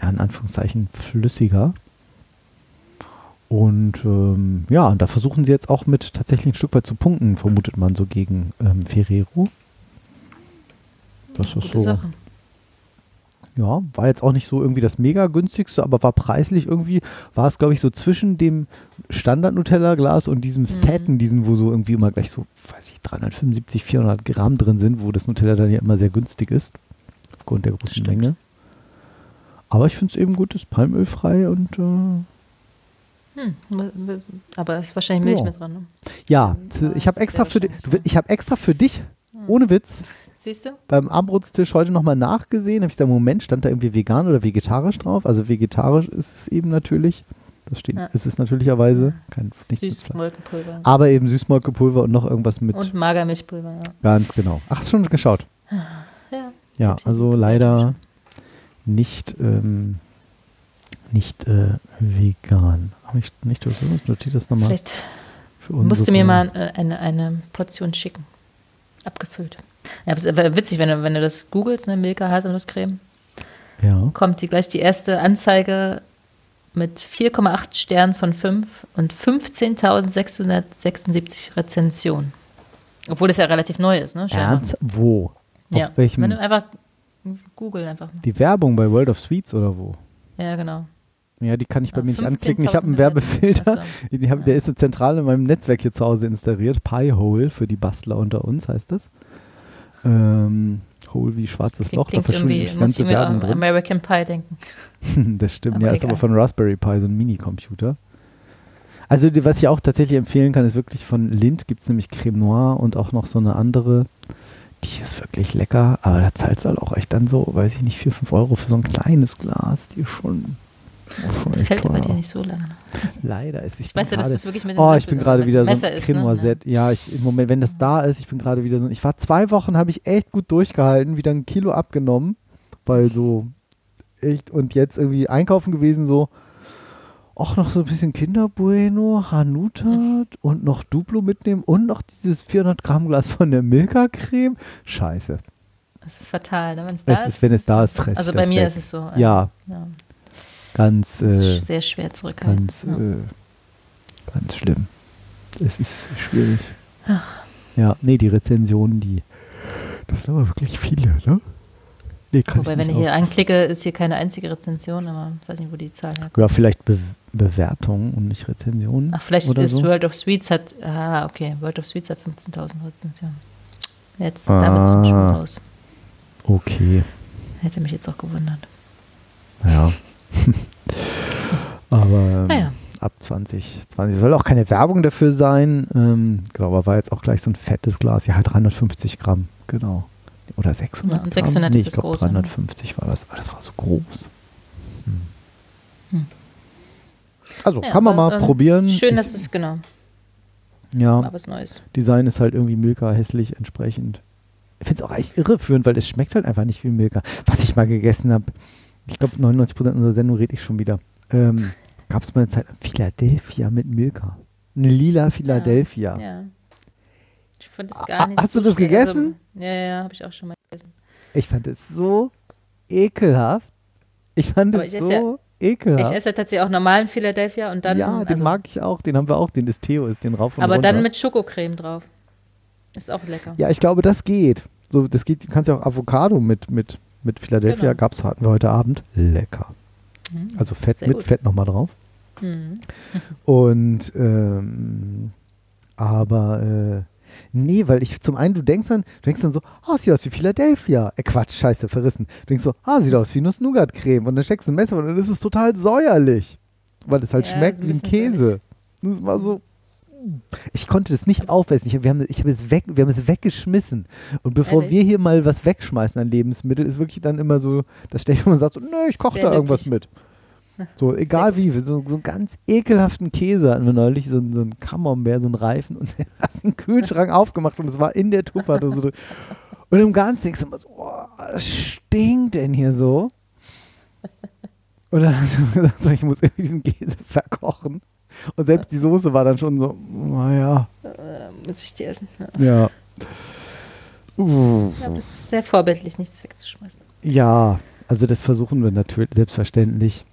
ja, in Anführungszeichen flüssiger. Und ähm, ja, da versuchen sie jetzt auch mit tatsächlich ein Stück weit zu punkten, vermutet man so gegen ähm, Ferrero. Das ist Gute so. Sache. Ja, war jetzt auch nicht so irgendwie das mega günstigste, aber war preislich irgendwie, war es glaube ich so zwischen dem Standard-Nutella-Glas und diesem fetten, diesen, wo so irgendwie immer gleich so, weiß ich, 375, 400 Gramm drin sind, wo das Nutella dann ja immer sehr günstig ist, aufgrund der großen. Menge. Aber ich finde es eben gut, ist palmölfrei und äh, Hm, aber ist wahrscheinlich Milch Ja. mit dran. Ne? ja, ich habe extra für ich habe extra für dich, ohne Witz, Siehst du? beim Abendbrotstisch heute nochmal nachgesehen. Habe ich gesagt, Moment, stand da irgendwie vegan oder vegetarisch drauf? Also vegetarisch ist es eben natürlich. Das steht, Ja. ist es natürlicherweise. Kein. Süßmolkenpulver. Aber eben Süßmolkepulver und noch irgendwas mit. Und Magermilchpulver, ja. Ganz genau. Ach, hast schon geschaut. Ja, Ja, also leider nicht, ähm, nicht äh, vegan. Habe ich nicht notiere das nochmal. Vielleicht musst du mir mal äh, eine, eine Portion schicken. Abgefüllt. Ja, es ist witzig, wenn du, wenn du das googelst, ne, Milka Haselnusscreme, Ja. kommt die gleich die erste Anzeige mit 4,8 Sternen von 5 und 15.676 Rezensionen. Obwohl das ja relativ neu ist, ne? scheinbar. Ernst? Wo? Ja. Auf welchem? Wenn du einfach google einfach. Die Werbung bei World of Sweets oder wo? Ja, genau. Ja, die kann ich bei Ja, mir nicht anklicken. Ich habe einen 15.000 Werbefilter. Die hab, der ist so zentral in meinem Netzwerk hier zu Hause installiert. Piehole für die Bastler unter uns heißt das. Ähm, Hole wie schwarzes Klingt, Loch, da verschwindet die ganze mir Werbung an drin. American Pie denken. das stimmt, Aber ja, ist aber von Raspberry Pi, so ein Minicomputer. Also, die, was ich auch tatsächlich empfehlen kann, ist wirklich von Lind gibt es nämlich Creme Noir und auch noch so eine andere. Die ist wirklich lecker, aber da zahlst du halt auch echt dann so, weiß ich nicht, 4, 5 Euro für so ein kleines Glas. Die ist schon. Das hält teuer. dir nicht so lange. Leider ist ich Ich weiß ja, dass gerade- du es wirklich mit den Oh, ich bin gerade wieder dem so ein isst, ne? Ja, ich, im Moment, wenn das da ist, ich bin gerade wieder so. Ich war zwei Wochen, habe ich echt gut durchgehalten, wieder ein Kilo abgenommen, weil so echt und jetzt irgendwie einkaufen gewesen, so. Auch noch so ein bisschen Kinderbueno, Hanuta und noch Duplo mitnehmen und noch dieses 400 Gramm Glas von der Milka-Creme. Scheiße. Das ist fatal, ne? wenn es da Es ist. ist, wenn es da ist, fress Also ich bei das mir weg. ist es so. äh, Ja, ja. Ganz, äh, sehr schwer zurückhalten. ganz, ja. äh, ganz schlimm. Es ist schwierig. Ja, nee, die Rezensionen, die. Das sind aber wirklich viele, ne? Nee, kann Wobei, wenn ich hier anklicke, ist hier keine einzige Rezension, aber ich weiß nicht, wo die Zahl herkommt. Ja, vielleicht Be Bewertungen und nicht Rezensionen. Ach, vielleicht oder ist so. World of Sweets hat, ah, okay, World of Sweets hat 15.000 Rezensionen. Jetzt, damit ist es schon Ah. raus. Okay, Hätte mich jetzt auch gewundert. ja. aber ähm, Naja. ab 2020 soll auch keine Werbung dafür sein. Ähm, genau, aber war jetzt auch gleich so ein fettes Glas. Ja, 350 Gramm, genau. Oder 600 Ja, und Gramm? 600 nee, ist ich glaube große, ne? 350 war das. Aber das war so groß. Hm. Hm. Also, Ja, kann man aber, mal ähm, probieren. Schön, Ist- dass es, genau, Ja, mal was Neues. Design ist halt irgendwie Milka hässlich entsprechend. Ich finde es auch echt irreführend, weil es schmeckt halt einfach nicht wie Milka. Was ich mal gegessen habe, ich glaube 99% unserer Sendung rede ich schon wieder. Ähm, Gab es mal eine Zeit Philadelphia mit Milka. Eine lila Philadelphia. Ja. Ich fand es Ah, gar nicht hast du so das schlecht. gegessen? Also, ja, ja, habe ich auch schon mal gegessen. Ich fand es so ekelhaft. Ich fand Aber es ich so ekelhaft. Ich esse tatsächlich auch normalen Philadelphia und dann. ja, den also, mag ich auch. Den haben wir auch. Den ist Theo, ist den rauf und Aber runter. dann mit Schokocreme drauf. Ist auch lecker. Ja, ich glaube, das geht. So, das geht. Du kannst ja auch Avocado mit, mit, mit Philadelphia. Genau. Gab's, hatten wir heute Abend. Lecker. Mhm. Also Fett Sehr mit gut. Fett nochmal drauf. Mhm. Und ähm, aber äh, nee, weil ich zum einen, du denkst dann, du denkst dann so, ah, sieht aus wie Philadelphia. Äh, Quatsch, scheiße, verrissen. Du denkst so, ah, sieht aus wie Nuss-Nougat-Creme. Und dann steckst du ein Messer und dann ist es total säuerlich. Weil es halt Ja, schmeckt wie ein Käse. Das war so. Ich konnte das nicht aufessen. Ich, wir, haben, ich hab es weg, wir haben es weggeschmissen. Und bevor Ehrlich? wir hier mal was wegschmeißen an Lebensmittel, ist wirklich dann immer so, da steht man und sagt so, nö, ich koche da irgendwas mit. So, egal wie, so, so einen ganz ekelhaften Käse hatten wir neulich, so, so einen Camembert, so einen Reifen und hast den Kühlschrank aufgemacht und es war in der Tupperdose drin. Und im Ganzen denkst du immer so, oh, was stinkt denn hier so? Und dann hat sie gesagt, so, ich muss irgendwie diesen Käse verkochen. Und selbst die Soße war dann schon so, naja, Äh, muss ich die essen. Ja. ja. Uh, Ja, aber das ist sehr vorbildlich, nichts wegzuschmeißen. ja, also das versuchen wir natürlich selbstverständlich.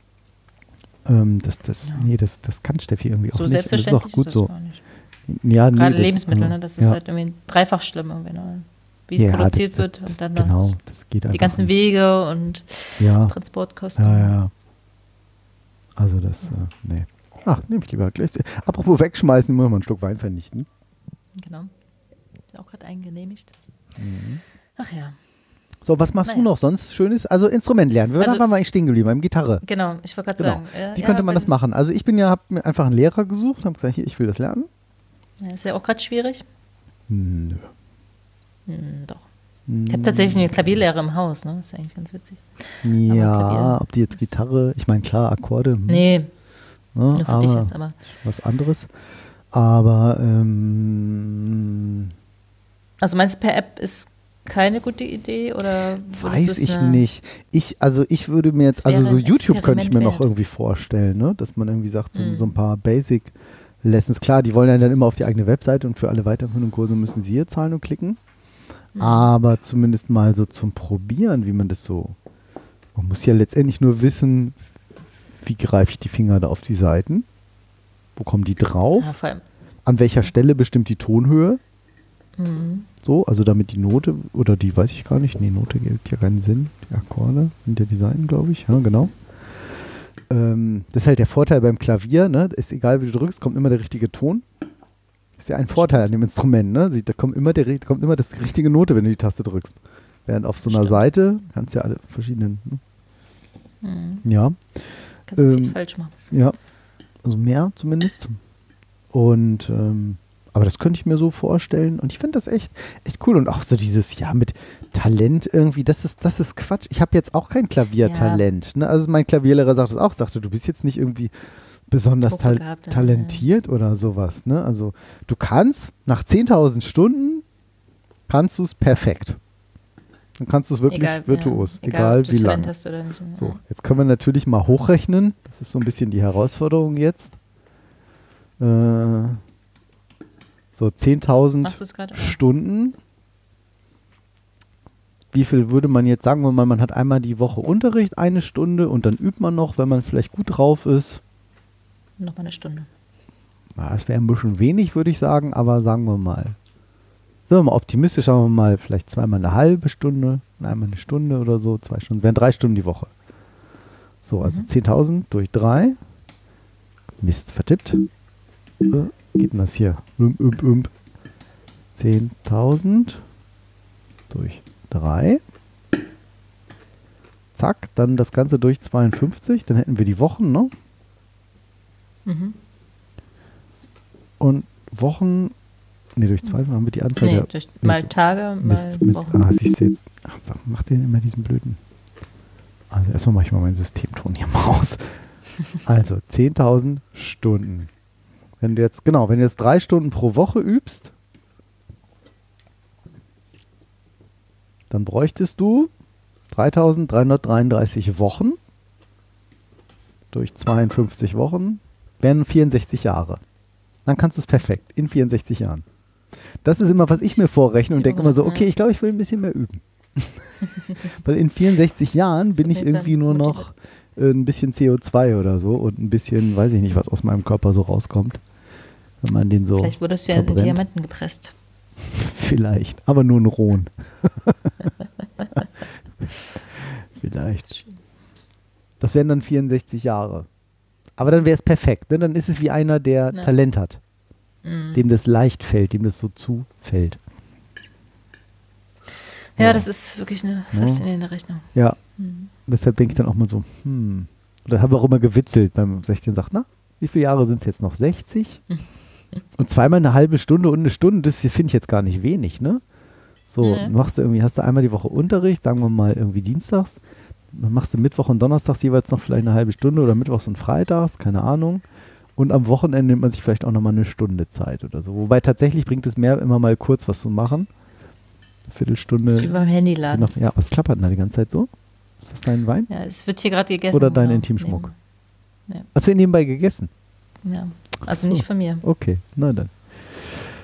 Ähm, das, das, Ja. Nee, das, das kann Steffi irgendwie auch So nicht. Und das ist selbstverständlich auch gut ist das so. gar nicht. Ja, nee, Gerade das- Lebensmittel, ne? das ist ja. halt irgendwie dreifach schlimm, irgendwie, ne? wie es Ja, produziert das, wird das, und dann genau, noch das geht die ganzen nicht. Wege und Ja, Transportkosten. ja, ja. Also das, äh, nee. Ach, nehme ich lieber gleich. Apropos wegschmeißen, muss man einen Schluck Wein vernichten. Genau. Ist auch gerade eingenehmigt. Mhm. Ach ja, So, was machst du Naja. noch sonst Schönes? Also Instrument lernen. Wir Also- waren wir eigentlich stehen geblieben, beim Gitarre. genau. Ich wollte gerade Genau. sagen. äh, Wie ja, könnte man das machen? Also ich bin ja, habe mir einfach einen Lehrer gesucht, habe gesagt, hier, ich will das lernen. Ja, ist ja auch gerade schwierig. Nö. Hm, doch. Ich habe tatsächlich eine Klavierlehre im Haus, ne? ist ja eigentlich ganz witzig. Ja, ob die jetzt Gitarre, ich meine klar, Akkorde, hm, Nee, ne, nur für dich aber jetzt, aber. was anderes. Aber ähm, Also meinst du, per App ist keine gute Idee oder weiß ich eine- nicht. Ich, also ich würde mir jetzt, also so YouTube könnte ich mir Experiment noch wert. irgendwie vorstellen, ne? dass man irgendwie sagt, so, Mhm. so ein paar Basic Lessons. Klar, die wollen ja dann immer auf die eigene Webseite und für alle weiterführenden Kurse müssen sie hier zahlen und klicken. Mhm. Aber zumindest mal so zum Probieren, wie man das so. Man muss ja letztendlich nur wissen, wie greife ich die Finger da auf die Seiten? Wo kommen die drauf? Ja. An welcher Stelle bestimmt die Tonhöhe? Mhm. So, also damit die Note, oder die weiß ich gar nicht, nee, Note gibt ja keinen Sinn. Die Akkorde sind ja die Seiten, glaube ich. Ja, genau. Ähm, das ist halt der Vorteil beim Klavier, ne? Ist egal, wie du drückst, kommt immer der richtige Ton. Ist ja ein Vorteil an dem Instrument, ne? Da kommt immer, der, kommt immer das richtige Note, wenn du die Taste drückst. Während auf so einer Stimmt. Seite kannst du ja alle verschiedenen. Ne? Mhm. Ja. Kannst du viel Ähm, falsch machen. Ja, also mehr zumindest. Und ähm, aber das könnte ich mir so vorstellen. Und ich finde das echt, echt cool. Und auch so dieses, ja, mit Talent irgendwie, das ist, das ist Quatsch. Ich habe jetzt auch kein Klaviertalent. Ne? Also mein Klavierlehrer sagt es auch, sagte, du bist jetzt nicht irgendwie besonders Hochbegabt, ja, talentiert oder sowas. Ne? Also du kannst nach 10.000 Stunden, kannst du es perfekt. Dann kannst du es wirklich egal, virtuos, ja, egal, du wie lange. So, jetzt können wir natürlich mal hochrechnen. Das ist so ein bisschen die Herausforderung jetzt. Äh, so 10.000 Machst du es gerade? Stunden. Wie viel würde man jetzt sagen, wenn man, man hat einmal die Woche Unterricht, eine Stunde und dann übt man noch, wenn man vielleicht gut drauf ist. Noch mal eine Stunde. Na, das wäre ein bisschen wenig, würde ich sagen, aber sagen wir mal. Sind wir mal optimistisch, sagen wir mal, vielleicht zweimal eine halbe Stunde, und einmal eine Stunde oder so, zwei Stunden, wären drei Stunden die Woche. So, also 10.000 durch drei. Mist, vertippt. Äh, geht denn das hier? Ump, ump, ump. 10.000 durch drei. Zack, dann das Ganze durch 52, dann hätten wir die Wochen, ne? Mhm. Und Wochen, ne, durch zwei haben wir die Anzahl Nee, der durch mal Tage, mal Mist, Mist. Wochen. Ah, siehst du jetzt. Ach, warum macht der denn immer diesen blöden? Also erstmal mache ich mal meinen Systemton hier mal aus. Also 10.000 Stunden. Wenn du jetzt, genau, wenn du jetzt drei Stunden pro Woche übst, dann bräuchtest du 3.333 Wochen durch 52 Wochen, wären 64 Jahre. Dann kannst du es perfekt, in 64 Jahren. Das ist immer, was ich mir vorrechne und denke immer so, okay, ich glaube, ich will ein bisschen mehr üben. Weil in 64 Jahren bin ich irgendwie nur noch äh, ein bisschen CO2 oder so und ein bisschen, weiß ich nicht, was aus meinem Körper so rauskommt. Wenn man den so Vielleicht wurdest du ja in verbrennt. Diamanten gepresst. Vielleicht, aber nur in Rohen. Vielleicht. Das wären dann 64 Jahre. Aber dann wäre es perfekt. Ne? Dann ist es wie einer, der Ja. Talent hat. Mhm. Dem das leicht fällt, dem das so zufällt. Ja, Ja. das ist wirklich eine Ja. faszinierende Rechnung. Ja. Mhm. Deshalb denke ich dann auch mal so, hm. Oder habe auch immer gewitzelt beim 16 sagt, na, wie viele Jahre sind es jetzt noch? 60? und zweimal eine halbe Stunde und eine Stunde, das finde ich jetzt gar nicht wenig, ne? So, Nee. machst du irgendwie, hast du einmal die Woche Unterricht, sagen wir mal irgendwie dienstags, dann machst du Mittwoch und Donnerstags jeweils noch vielleicht eine halbe Stunde oder Mittwochs und Freitags, keine Ahnung. Und am Wochenende nimmt man sich vielleicht auch nochmal eine Stunde Zeit oder so. Wobei tatsächlich bringt es mehr, immer mal kurz was zu machen. Viertelstunde. Das ist wie beim Handyladen. Noch, ja, was klappert denn da die ganze Zeit so? Ist das dein Wein? Ja, es wird hier gerade gegessen. Oder dein genau, Intimschmuck? neben- Das wird nebenbei gegessen. Ja, also so. nicht von mir. Okay, na dann.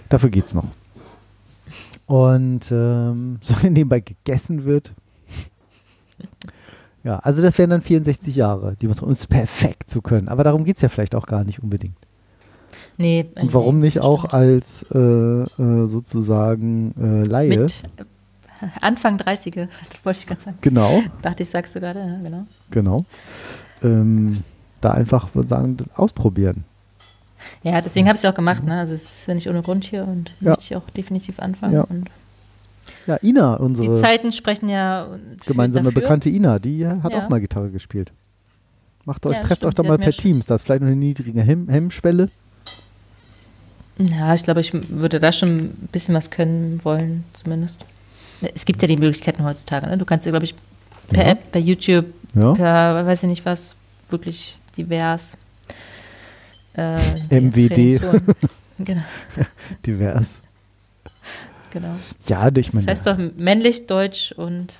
Dafür geht's noch. Und ähm, so nebenbei gegessen wird. Ja, also das wären dann 64 Jahre, die man um es perfekt zu können. Aber darum geht es ja vielleicht auch gar nicht unbedingt. Nee. Und warum nicht auch stimmt. als äh, äh, sozusagen äh, Laie? Mit äh, Anfang 30er, wollte ich gerade sagen. Genau, Dachte ich, sagst du gerade, ja, genau. genau. Ähm, da einfach würde sagen, ausprobieren. Ja, deswegen habe ich es auch gemacht, ne? Also es ist ja nicht ohne Grund hier und Ja. möchte ich auch definitiv anfangen. Ja. Und Ja, Ina, die unsere Zeiten sprechen ja gemeinsame dafür. Bekannte Ina, die hat Ja. auch mal Gitarre gespielt. Macht euch, Ja, trefft euch stimmt, doch sie mal per Teams. Da ist vielleicht noch eine niedrige Hemm Hemmschwelle. Ja, ich glaube, ich würde da schon ein bisschen was können wollen, zumindest. Es gibt ja die Möglichkeiten heutzutage, ne? Du kannst ja, glaube ich, per Ja. App, per YouTube, Ja. per, weiß ich nicht was, wirklich divers. Äh, die MWD. Genau, Divers. Genau. Ja, ich Das meine, heißt doch männlich, deutsch und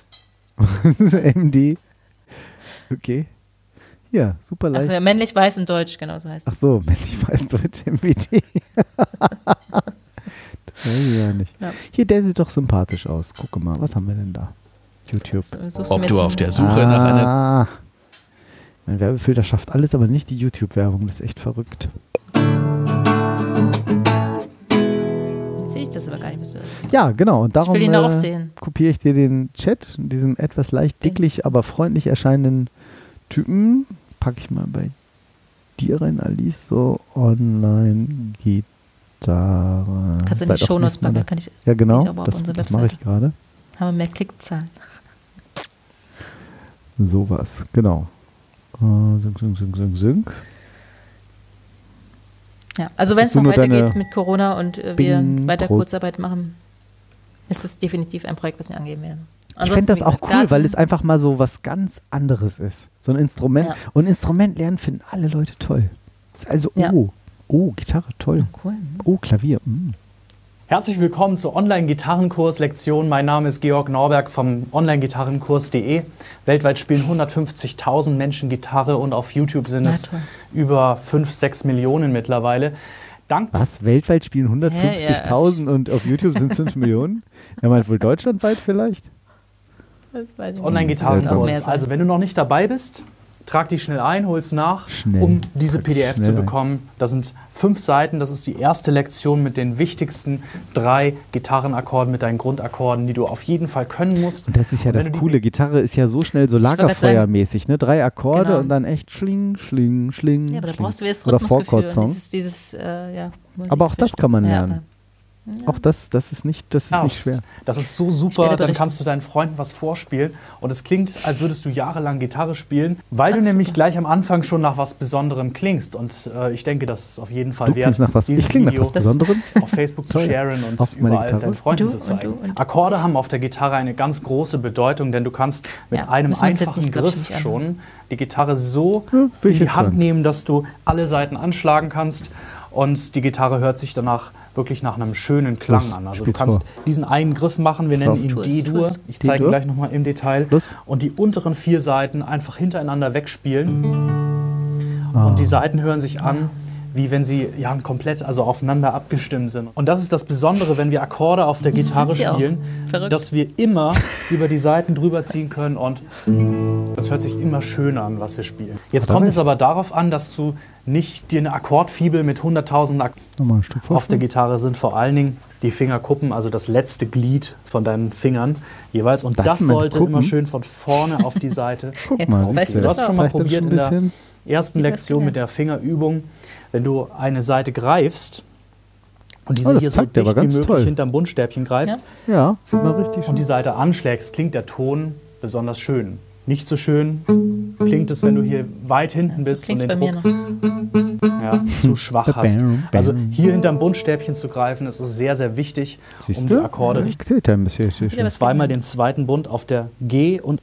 MD. Okay. Ja, super ach, leicht. ja, männlich, weiß und deutsch, genau so heißt es. Ach so, männlich weiß Deutsch MWD. das weiß ich ja nicht. Ja. Hier, der sieht doch sympathisch aus. Gucke mal, was haben wir denn da? YouTube. So, Ob du auf der Suche nach einer Ah. Mein Werbefilter schafft alles, aber nicht die YouTube-Werbung. Das ist echt verrückt. Sehe ich das aber gar nicht, was du Ja, genau. Und darum will äh, kopiere ich dir den Chat, diesem etwas leicht dicklich, aber freundlich erscheinenden Typen. Packe ich mal bei dir rein, Alice. So, Online-Gitarre. Kannst du in Seid die auch Shownotes packen, da. dann kann ich, Ja, genau. ich Das, das mache ich gerade. haben wir mehr Klickzahlen. Sowas, genau. Äh, sync, sync, sync, sync, sync. Ja, also wenn es noch weitergeht mit Corona und äh, wir weiter Prost. Kurzarbeit machen, ist es definitiv ein Projekt, was wir angehen werden. Ich fände das Ansonsten, auch cool, gesagt, weil Daten- es einfach mal so was ganz anderes ist. So ein Instrument. Ja. Und Instrument lernen finden alle Leute toll. Also, Ja. oh, oh, Gitarre, toll. Cool. Oh, Klavier. mm. Herzlich willkommen zur Online-Gitarrenkurs-Lektion. Mein Name ist Georg Norberg vom Online-Gitarrenkurs.de. Weltweit spielen 150.000 Menschen Gitarre und auf YouTube sind es über 5, 6 Millionen mittlerweile. Dank Was? Weltweit spielen 150.000 und auf YouTube sind es 5 Millionen? Er meint wohl deutschlandweit vielleicht? Online-Gitarrenkurs. Also wenn du noch nicht dabei bist, trag dich schnell ein, hol's nach, Schnell. um diese PDF zu ein. bekommen. Das sind fünf Seiten. Das ist die erste Lektion mit den wichtigsten drei Gitarrenakkorden, mit deinen Grundakkorden, die du auf jeden Fall können musst. Und das ist ja das die- Coole. Gitarre ist ja so schnell so Lagerfeuermäßig, ne? Drei Akkorde Genau. und dann echt schling, schling, schling. ja, aber da brauchst du wieder das Oder Rhythmusgefühl. Dieses, dieses, äh, ja, Aber auch das kann man Ja. Auch das, das ist nicht, das ist Ja, nicht schwer. Das ist so super, dann kannst du deinen Freunden was vorspielen und es klingt, als würdest du jahrelang Gitarre spielen, weil du nämlich super. gleich am Anfang schon nach was Besonderem klingst und äh, ich denke, das ist auf jeden Fall Du wert, nach was, dieses ich klinge nach Video was Besonderem. auf Facebook zu sharen und Auf überall Gitarre. deinen Freunden Und du, zu zeigen. und du, und- Akkorde haben auf der Gitarre eine ganz große Bedeutung, denn du kannst mit Ja, einem einfachen nicht, glaub ich, Griff schon die Gitarre so in die Hand sagen. nehmen, dass du alle Seiten anschlagen kannst und die Gitarre hört sich danach wirklich nach einem schönen Klang Los, an. Also du kannst vor. diesen einen Griff machen, wir nennen ihn D-Dur. Ich zeige gleich nochmal im Detail. Los. Und die unteren vier Seiten einfach hintereinander wegspielen. Ah. Und die Seiten hören sich an, wie wenn sie ja, komplett also aufeinander abgestimmt sind. Und das ist das Besondere, wenn wir Akkorde auf der Gitarre spielen, dass wir immer über die Seiten drüber ziehen können und das hört sich immer schöner an, was wir spielen. Jetzt kommt es aber darauf an, dass du nicht dir eine Akkordfibel mit 100.000 Ak auf der Gitarre sind vor allen Dingen die Fingerkuppen, also das letzte Glied von deinen Fingern jeweils. Und Das das, sollte Kuppen? immer schön von vorne auf die Seite. Guck Jetzt mal, du hast schon mal probiert schon in der ersten Lektion mit der Fingerübung, wenn du eine Seite greifst und diese Oh, hier so dicht wie möglich toll. hinterm Buntstäbchen greifst Ja, sieht man richtig und die Seite anschlägst, klingt der Ton besonders schön. Nicht so schön klingt es, wenn du hier weit hinten bist und Klingt den bei mir Druck noch. ja, zu schwach hast. Also hier hinterm Buntstäbchen zu greifen, ist es sehr, sehr wichtig, um Siehst die du? Akkorde Ja, richtig was zweimal den zweiten Bund auf der G und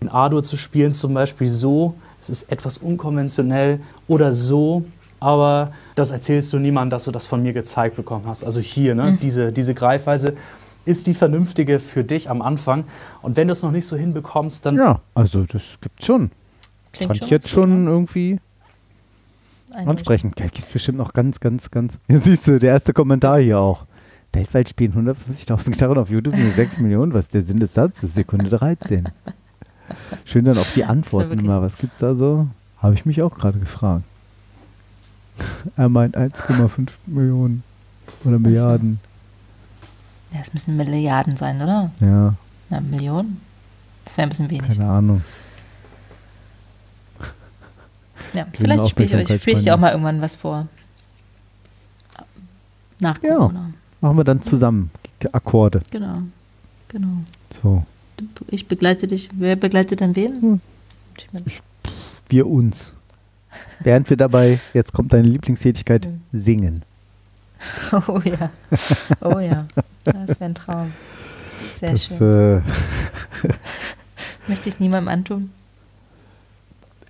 in A-Dur zu spielen, zum Beispiel so. Es ist etwas unkonventionell oder so, aber das erzählst du niemandem, dass du das von mir gezeigt bekommen hast. Also hier, ne, diese, diese Greifweise, ist die vernünftige für dich am Anfang. Und wenn du es noch nicht so hinbekommst, dann Ja, also das gibt's schon. Klingt Fand schon ich jetzt schon ne? irgendwie ansprechend. Da gibt bestimmt noch ganz, ganz, ganz. Ja, siehst du, der erste Kommentar hier auch. Weltweit spielen 150.000 Gitarren auf YouTube nur 6 Millionen. Was ist der Sinn des Satzes? Sekunde 13. Schön dann auch die Antworten immer. Was gibt's da so? Habe ich mich auch gerade gefragt. Er meint 1,5 Millionen oder Milliarden. Ja, es müssen Milliarden sein, oder? Ja, Ja, Millionen? Das wäre ein bisschen wenig. keine Ahnung. Ja, vielleicht spiele ich, euch- spiel ich dir auch mal irgendwann was vor. Nach Ja. Corona. Machen wir dann zusammen. Akkorde. Genau. Genau. So. Ich begleite dich. Wer begleitet dann wen? Hm. Ich Wir uns. Während wir dabei, jetzt kommt deine Lieblingstätigkeit, Hm. singen. Oh ja. Oh ja. Das wäre ein Traum. Sehr Das, schön. äh, Möchte ich niemandem antun.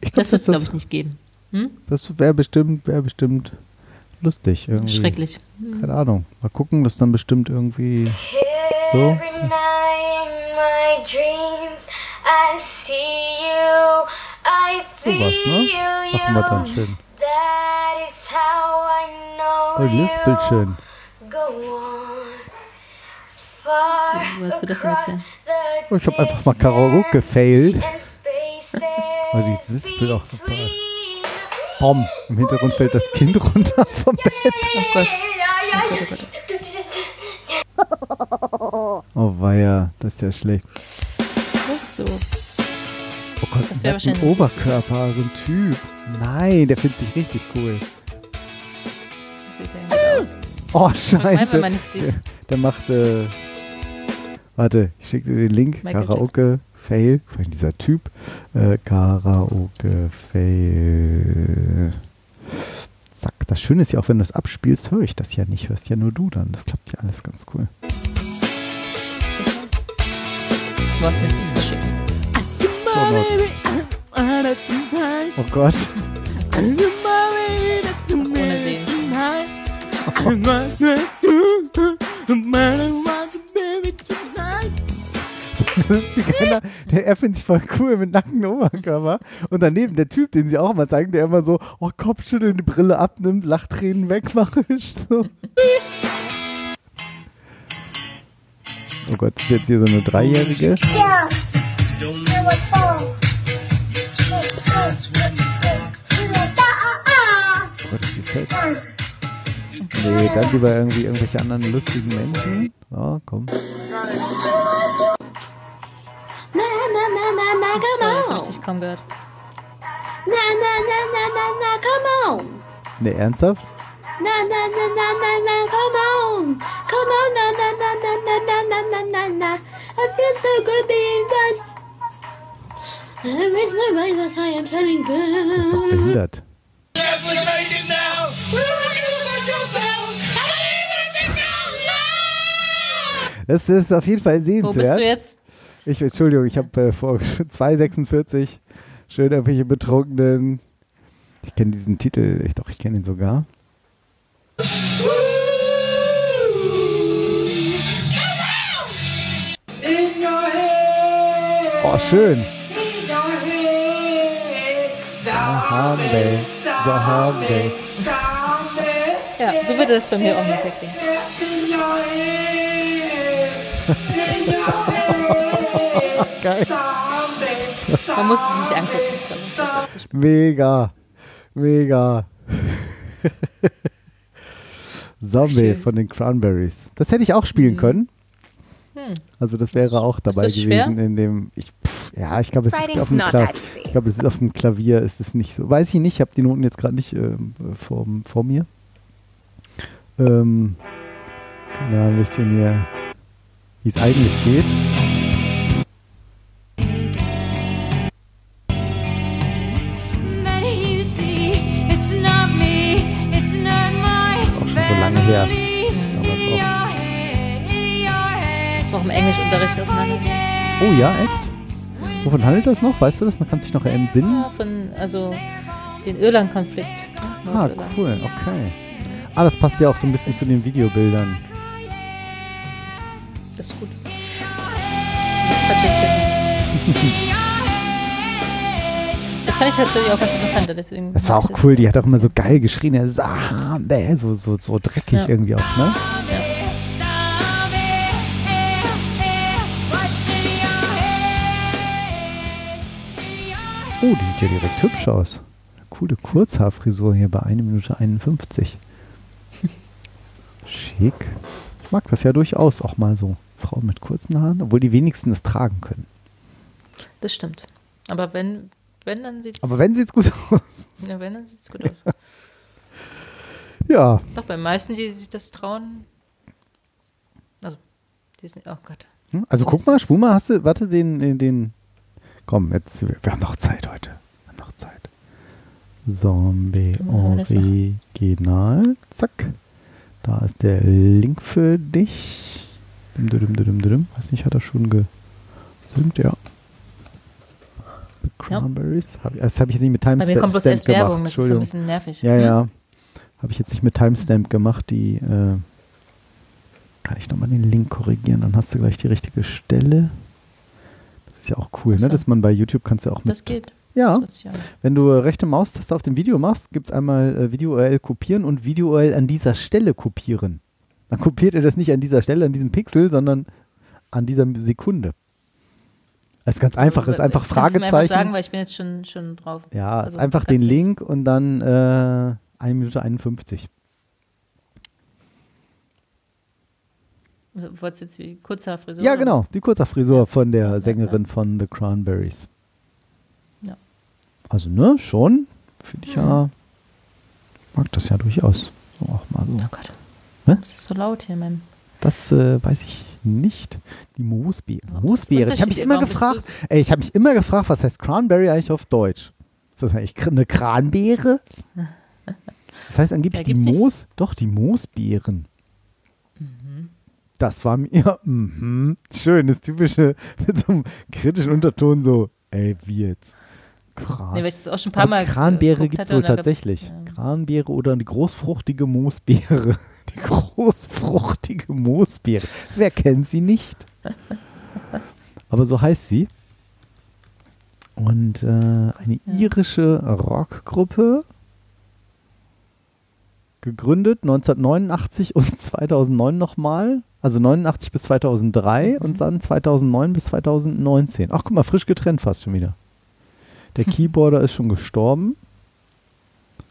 ich glaub, Das wird es, glaube ich, nicht geben. Hm? das wäre bestimmt, wäre bestimmt lustig irgendwie. Schrecklich. Keine Ahnung. Mal gucken, das dann bestimmt irgendwie so. Every night in my dreams, I see you, I feel Sowas, ne? Machen wir dann you. schön. That is how I know Oh, lispelt you. schön. Go on. Far Wo hast du das denn erzählt? Oh, ich habe einfach mal the Karaoke gefailt. spaces Oh, die lispelt auch super. Bom, im Hintergrund fällt das Kind runter vom Bett. Oh Gott. Ja, ja, ja. Oh weia, das ist ja schlecht. So. Oh Gott, Das ein wär nackten wahrscheinlich- Oberkörper, so ein Typ. Nein, der findet sich richtig cool. Sieht der aus. Oh, scheiße. wenn man nichts Der, sieht. der macht, äh, warte, ich schicke dir den Link. Michael Karaoke Fail. Vor allem dieser Typ. Äh, Karaoke Fail. Zack. Das Schöne ist ja auch, wenn du es abspielst, höre ich das ja nicht. Hörst ja nur du dann. Das klappt ja alles ganz cool. Du hast mir das jetzt geschickt. Oh Gott. Ohne Sehen. Zigeuner, der er findet sich voll cool mit nacktem Oberkörper. Und daneben der Typ, den sie auch mal zeigen, der immer so, oh, Kopfschütteln, die Brille abnimmt, Lachtränen wegmachisch. So. Oh Gott, das ist jetzt hier so eine Dreijährige. Fall. Oh Gott, ist die fett. Nee, dann lieber irgendwie irgendwelche anderen lustigen Menschen. So, komm. Na, na, na, na, na, So, come on. ich dich kaum gehört. Na, na, na, na, na, na, come on. Nee, ernsthaft? Na, na, na, na, na, na, come on. Come on, na, na, na, na, na, na, na, na, na, na. I feel so good being done. Every time I that I am telling Der ist doch good. behindert. Das ist auf jeden Fall Wo bist du sehenswert. jetzt? Ich, Entschuldigung, ich habe äh, vor 2,46 schön irgendwelche Betrunkenen. Ich kenne diesen Titel, ich doch, ich kenne ihn sogar. Oh, schön. Zahambe, Zahambe. Ja, so würde das bei mir auch ungefähr klingen. Geil. Man muss es nicht angucken. Mega. Mega. Zombie von den Cranberries. Das hätte ich auch spielen können. Hm. Also das wäre auch dabei schwer? gewesen in dem. Ich, pff, ja, ich glaube, es ist auf dem Klavier. Ich glaube, es ist auf dem Klavier ist es nicht so. Weiß ich nicht. Ich habe die Noten jetzt gerade nicht ähm, vor, vor mir. Ähm, kann ja ein bisschen hier, wie es eigentlich geht. Englischunterricht auseinandersetzen. Oh ja, echt? Wovon handelt das noch? Weißt du das? Dann kannst du dich noch entsinnen. Ja, von, also den Irland-Konflikt. ne, Ah, Nordirland. cool, okay. Ah, das passt ja auch so ein bisschen zu den Videobildern. Das ist gut. Das fand ich tatsächlich auch ganz interessant. Deswegen Das war auch cool, die hat auch immer so geil geschrien. Ja, Sambe, so, so, so dreckig Ja. irgendwie auch, ne? Oh, die sieht ja direkt hübsch aus. Coole Kurzhaarfrisur hier bei 1 Minute 51. Schick. Ich mag das ja durchaus auch mal so. Frauen mit kurzen Haaren, obwohl die wenigsten es tragen können. Das stimmt. Aber wenn, wenn dann sieht's. Aber wenn sieht's gut aus. Ja, wenn, dann sieht's gut aus. Ja. Doch, bei meisten, die sich das trauen. Also, die sind. Oh Gott. Hm? Also guck mal, mal, hast du, warte, den, den, den. Komm, jetzt, wir haben noch Zeit heute. Wir haben noch Zeit. Zombie Ja. Original. Zack. Da ist der Link für dich. Dim, dim, dim. Weiß nicht, hat er schon gesynkt, ja. Cranberries. Hab, ich- das habe ich jetzt nicht mit Bei Timestamp mir kommt bloß erst gemacht. Werbung, das ist so ein bisschen nervig. Ja, ja. Habe ich jetzt nicht mit Timestamp gemacht. Die äh, kann ich nochmal den Link korrigieren. Dann hast du gleich die richtige Stelle. Das ist ja auch cool, Ach ne? so. dass man bei YouTube kannst du auch mit. Das geht. Ja. Das ich. Wenn du rechte Maustaste auf dem Video machst, gibt es einmal äh, Video-URL kopieren und Video-URL an dieser Stelle kopieren. Dann kopiert er das nicht an dieser Stelle, an diesem Pixel, sondern an dieser Sekunde. Das ist ganz einfach, ist einfach du mir einfach Fragezeichen. sagen, weil ich bin jetzt schon, schon drauf. Ja, Also, ist einfach den Link und dann äh, 1 Minute 51. Wolltest du jetzt wie Kurzhaarfrisur? Ja, genau, die Kurzhaarfrisur von der Sängerin von The Cranberries. Ja. Also, ne, schon. Finde ich ja. Mag das ja durchaus. So auch mal so. Oh Gott. Hä? Warum ist das so laut hier in meinem. Das äh, weiß ich nicht. Die Moosbeere. Warum das Moosbeere. Ich habe mich immer gefragt, ey, ich habe mich immer gefragt, was heißt Cranberry eigentlich auf Deutsch? Ist das eigentlich eine Kranbeere? Das heißt angeblich Ja, die gibt's nicht- Moos, doch die Moosbeeren. Das war mir, ja, mhm. schön, das typische, mit so einem kritischen Unterton so, ey, wie jetzt? Kran. Nee, weil ich das auch schon ein paar Mal Kranbeere gibt es gab's- tatsächlich. ja. Kranbeere oder die großfruchtige Moosbeere. Die großfruchtige Moosbeere. Wer kennt sie nicht? Aber so heißt sie. Und äh, eine irische Rockgruppe. Gegründet 1989 und 2009 nochmal. Also 89 bis 2003 und dann 2009 bis 2019. Ach, guck mal, frisch getrennt fast schon wieder. Der Keyboarder ist schon gestorben.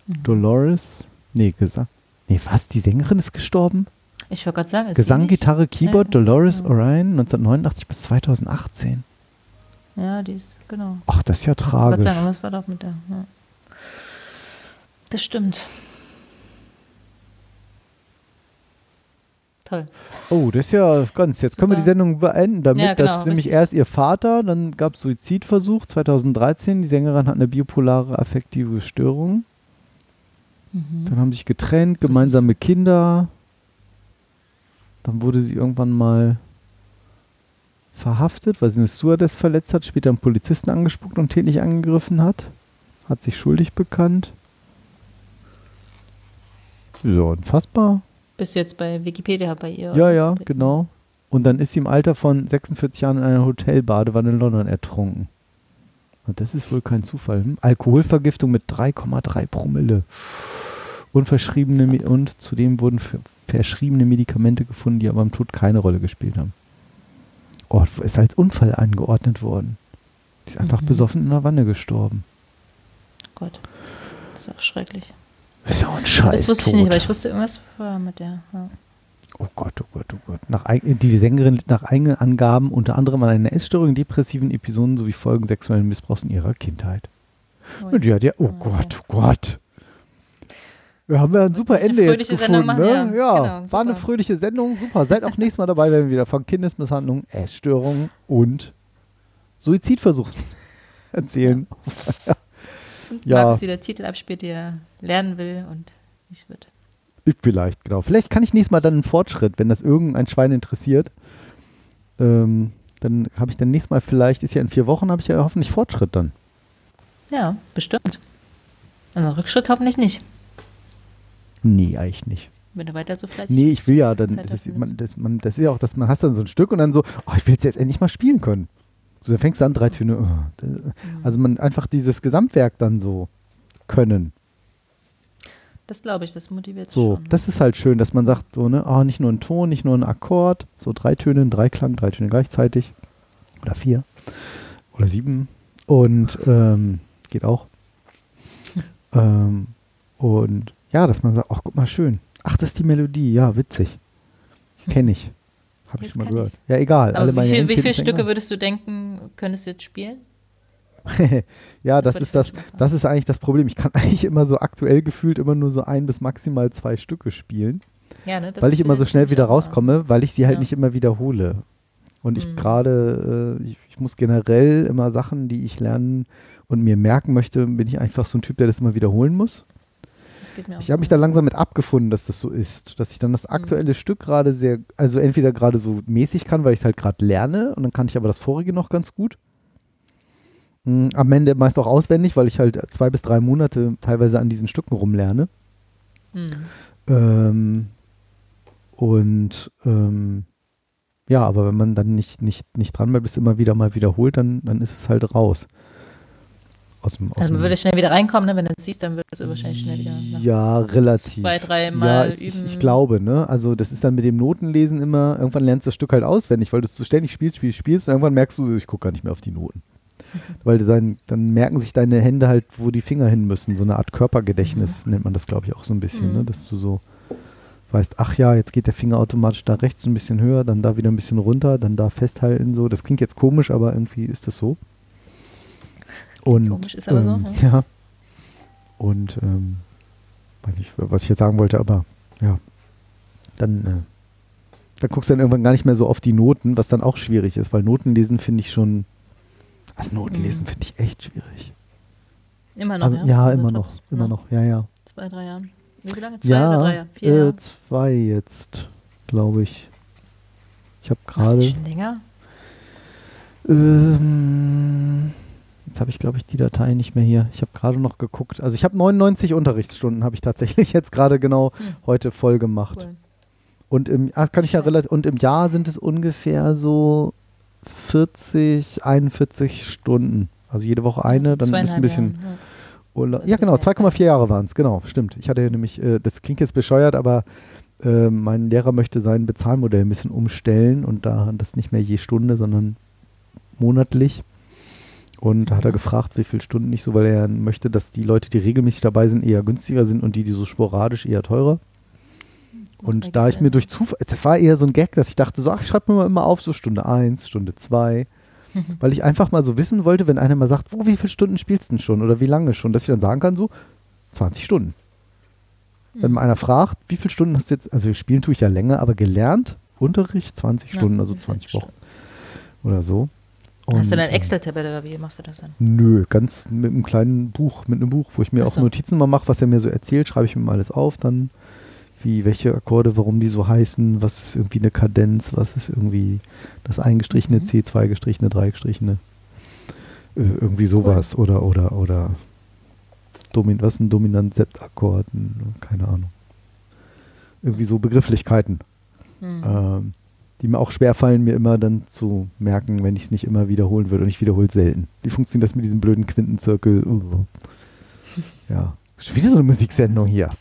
Dolores. Nee, Gesang. Nee, was? Die Sängerin ist gestorben? Ich wollte gerade sagen, ist Gesang? Gitarre, Keyboard, Ja, Dolores ja. Orion, 1989 bis 2018. Ja, die ist, genau. Ach, das ist ja Ich wollte tragisch. sagen, was war doch mit der. Ja. Das stimmt. Toll. Oh, das ist ja ganz. Jetzt können wir die Super. Sendung beenden damit, Ja, genau, dass nämlich richtig. erst ihr Vater, dann gab es Suizidversuch 2013. Die Sängerin hat eine bipolare affektive Störung. Mhm. Dann haben sie sich getrennt, gemeinsame Kinder. Dann wurde sie irgendwann mal verhaftet, weil sie eine Stewardess verletzt hat, später einen Polizisten angespuckt und tätlich angegriffen hat. Hat sich schuldig bekannt. So, unfassbar. Bist du jetzt bei Wikipedia bei ihr? Ja, ja, genau. Und dann ist sie im Alter von 46 Jahren in einer Hotelbadewanne in London ertrunken. Und das ist wohl kein Zufall. Hm? Alkoholvergiftung mit 3,3 Promille. Und, verschriebene, Me- und zudem wurden ver- verschriebene Medikamente gefunden, die aber am Tod keine Rolle gespielt haben. Oh, ist als Unfall angeordnet worden. Die ist einfach Mhm. besoffen in der Wanne gestorben. Gott. Das ist auch schrecklich. Ist ja auch ein Scheiß. das wusste ich nicht, aber ich wusste irgendwas war mit der. Ja. Oh Gott, oh Gott, oh Gott. Nach, die Sängerin litt nach eigenen Angaben unter anderem an einer Essstörung, depressiven Episoden sowie Folgen sexuellen Missbrauchs in ihrer Kindheit. Oh, Und die hat ja, oh Gott, oh Gott. Wir haben ja ein super eine Ende jetzt gefunden, ne? machen, Ja, ja. war Genau, eine super. fröhliche Sendung, super. Seid auch nächstes Mal dabei, wenn wir wieder von Kindesmisshandlung, Essstörungen und Suizidversuchen erzählen. Und Ja. Markus wieder Titel abspielt, die er lernen will und nicht wird. Ich vielleicht, genau. Vielleicht kann ich nächstes Mal dann einen Fortschritt, wenn das irgendein Schwein interessiert. Ähm, dann habe ich dann nächstes Mal vielleicht, ist ja in vier Wochen, habe ich ja hoffentlich Fortschritt dann. Ja, bestimmt. Also Rückschritt hoffentlich nicht. Nee, eigentlich nicht. Wenn du weiter so fleißig Nee, ich will ja dann, ist, man, das, man, das ist ja auch, dass man hast dann so ein Stück und dann so, oh, ich will es jetzt endlich mal spielen können. So, dann fängst du an, drei Töne. Oh, Mhm. also man einfach dieses Gesamtwerk dann so können. Das glaube ich, das motiviert So, schon. das ist halt schön, dass man sagt, so, ne, oh, nicht nur ein Ton, nicht nur ein Akkord, so drei Töne, ein Dreiklang, drei Töne gleichzeitig. Oder vier. Oder sieben. Und ähm, geht auch. ähm, und ja, dass man sagt, ach, guck mal, schön. Ach, das ist die Melodie, ja, witzig. Kenne ich. Habe ich schon mal gehört. Ja, egal. Aber alle wie, viel, viele Stücke würdest du denken, könntest du jetzt spielen? ja, Das das ist das, das ist eigentlich das Problem. Ich kann eigentlich immer so aktuell gefühlt immer nur so ein bis maximal zwei Stücke spielen. Ja, ne, weil ich immer so schnell wieder rauskomme, weil ich sie halt Ja. nicht immer wiederhole. Und ich Mhm. gerade, äh, ich, ich muss generell immer Sachen, die ich lernen und mir merken möchte, bin ich einfach so ein Typ, der das immer wiederholen muss. Das geht mir auch Ich habe mich da langsam mit abgefunden, dass das so ist. Dass ich dann das Mhm. aktuelle Stück gerade sehr, also entweder gerade so mäßig kann, weil ich es halt gerade lerne und dann kann ich aber das vorige noch ganz gut. Mm, Am Ende meist auch auswendig, weil ich halt zwei bis drei Monate teilweise an diesen Stücken rumlerne. Hm. Ähm, und ähm, ja, aber wenn man dann nicht, nicht, nicht dran bleibt, es immer wieder mal wiederholt, dann, dann ist es halt raus. Aus dem, aus Also man würde schnell wieder reinkommen, ne? wenn du es siehst, dann wird es wahrscheinlich schnell wieder ja, relativ. zwei, drei ja, Mal ich, ich, üben. ich glaube, ne? Also das ist dann mit dem Notenlesen immer, irgendwann lernst du das Stück halt auswendig, weil du es so ständig spielst, spielst, spielst und irgendwann merkst du, ich gucke gar nicht mehr auf die Noten. weil sein, dann merken sich deine Hände halt, wo die Finger hin müssen. So eine Art Körpergedächtnis nennt man das, glaube ich, auch so ein bisschen, Mhm. ne? Dass du so weißt, ach ja, jetzt geht der Finger automatisch da rechts ein bisschen höher, dann da wieder ein bisschen runter, dann da festhalten, so. Das klingt jetzt komisch, aber irgendwie ist das so. Und, komisch, ist aber so, ähm, ja. Und, ähm, weiß nicht, was ich jetzt sagen wollte, aber ja, dann, äh, dann guckst du dann irgendwann gar nicht mehr so auf die Noten, was dann auch schwierig ist, weil Notenlesen finde ich schon, also Notenlesen Mhm. finde ich echt schwierig. Immer noch, Also, ja? ja, Also immer noch, immer ja, noch, ja, ja. Zwei, drei Jahren. Wie lange? Zwei ja, oder drei? Jahre? Vier äh, Jahre? zwei jetzt, glaube ich. Ich habe gerade. schon länger? Ähm, jetzt habe ich, glaube ich, die Datei nicht mehr hier. Ich habe gerade noch geguckt. Also ich habe 99 Unterrichtsstunden, habe ich tatsächlich jetzt gerade genau Hm. heute voll gemacht. Cool. Und im, ah, kann ich ja relativ, und im Jahr sind es ungefähr so 40, 41 Stunden. Also jede Woche eine, dann ist ein bisschen Jahren, ja. Urlaub. Ja, genau, wär jetzt 2,4 Jahre waren es, genau, stimmt. Ich hatte ja nämlich, äh, das klingt jetzt bescheuert, aber äh, mein Lehrer möchte sein Bezahlmodell ein bisschen umstellen und da das nicht mehr je Stunde, sondern monatlich. Und da hat er Mhm. gefragt, wie viele Stunden ich so, weil er möchte, dass die Leute, die regelmäßig dabei sind, eher günstiger sind und die, die so sporadisch, eher teurer. Und da ich mir durch Zufall, das war eher so ein Gag, dass ich dachte so, ach, ich schreibe mir mal immer auf, so Stunde 1, Stunde 2. Weil ich einfach mal so wissen wollte, wenn einer mal sagt, oh, wie viele Stunden spielst du denn schon oder wie lange schon, dass ich dann sagen kann, so 20 Stunden. Wenn mal einer fragt, wie viele Stunden hast du jetzt, also spielen tue ich ja länger, aber gelernt, Unterricht 20 Ja, Stunden, also ungefähr 20 Wochen oder so. Hast du Und, dann äh, Excel-Tabelle oder wie machst du das dann? Nö, ganz mit einem kleinen Buch, mit einem Buch, wo ich mir Ach auch. Notizen mal mache, was er mir so erzählt, schreibe ich mir mal alles auf, dann wie, welche Akkorde, warum die so heißen, was ist irgendwie eine Kadenz, was ist irgendwie das eingestrichene Mhm. C2 gestrichene, 3 gestrichene, äh, irgendwie sowas oder, oder, oder Domin, was ist ein Dominant-Septakkord, N- keine Ahnung. Irgendwie so Begrifflichkeiten Hm. ähm, die mir auch schwer fallen, mir immer dann zu merken, wenn ich es nicht immer wiederholen würde. Und ich wiederhole selten. Wie funktioniert das mit diesem blöden Quintenzirkel? Ja, schon wieder so eine Musiksendung hier.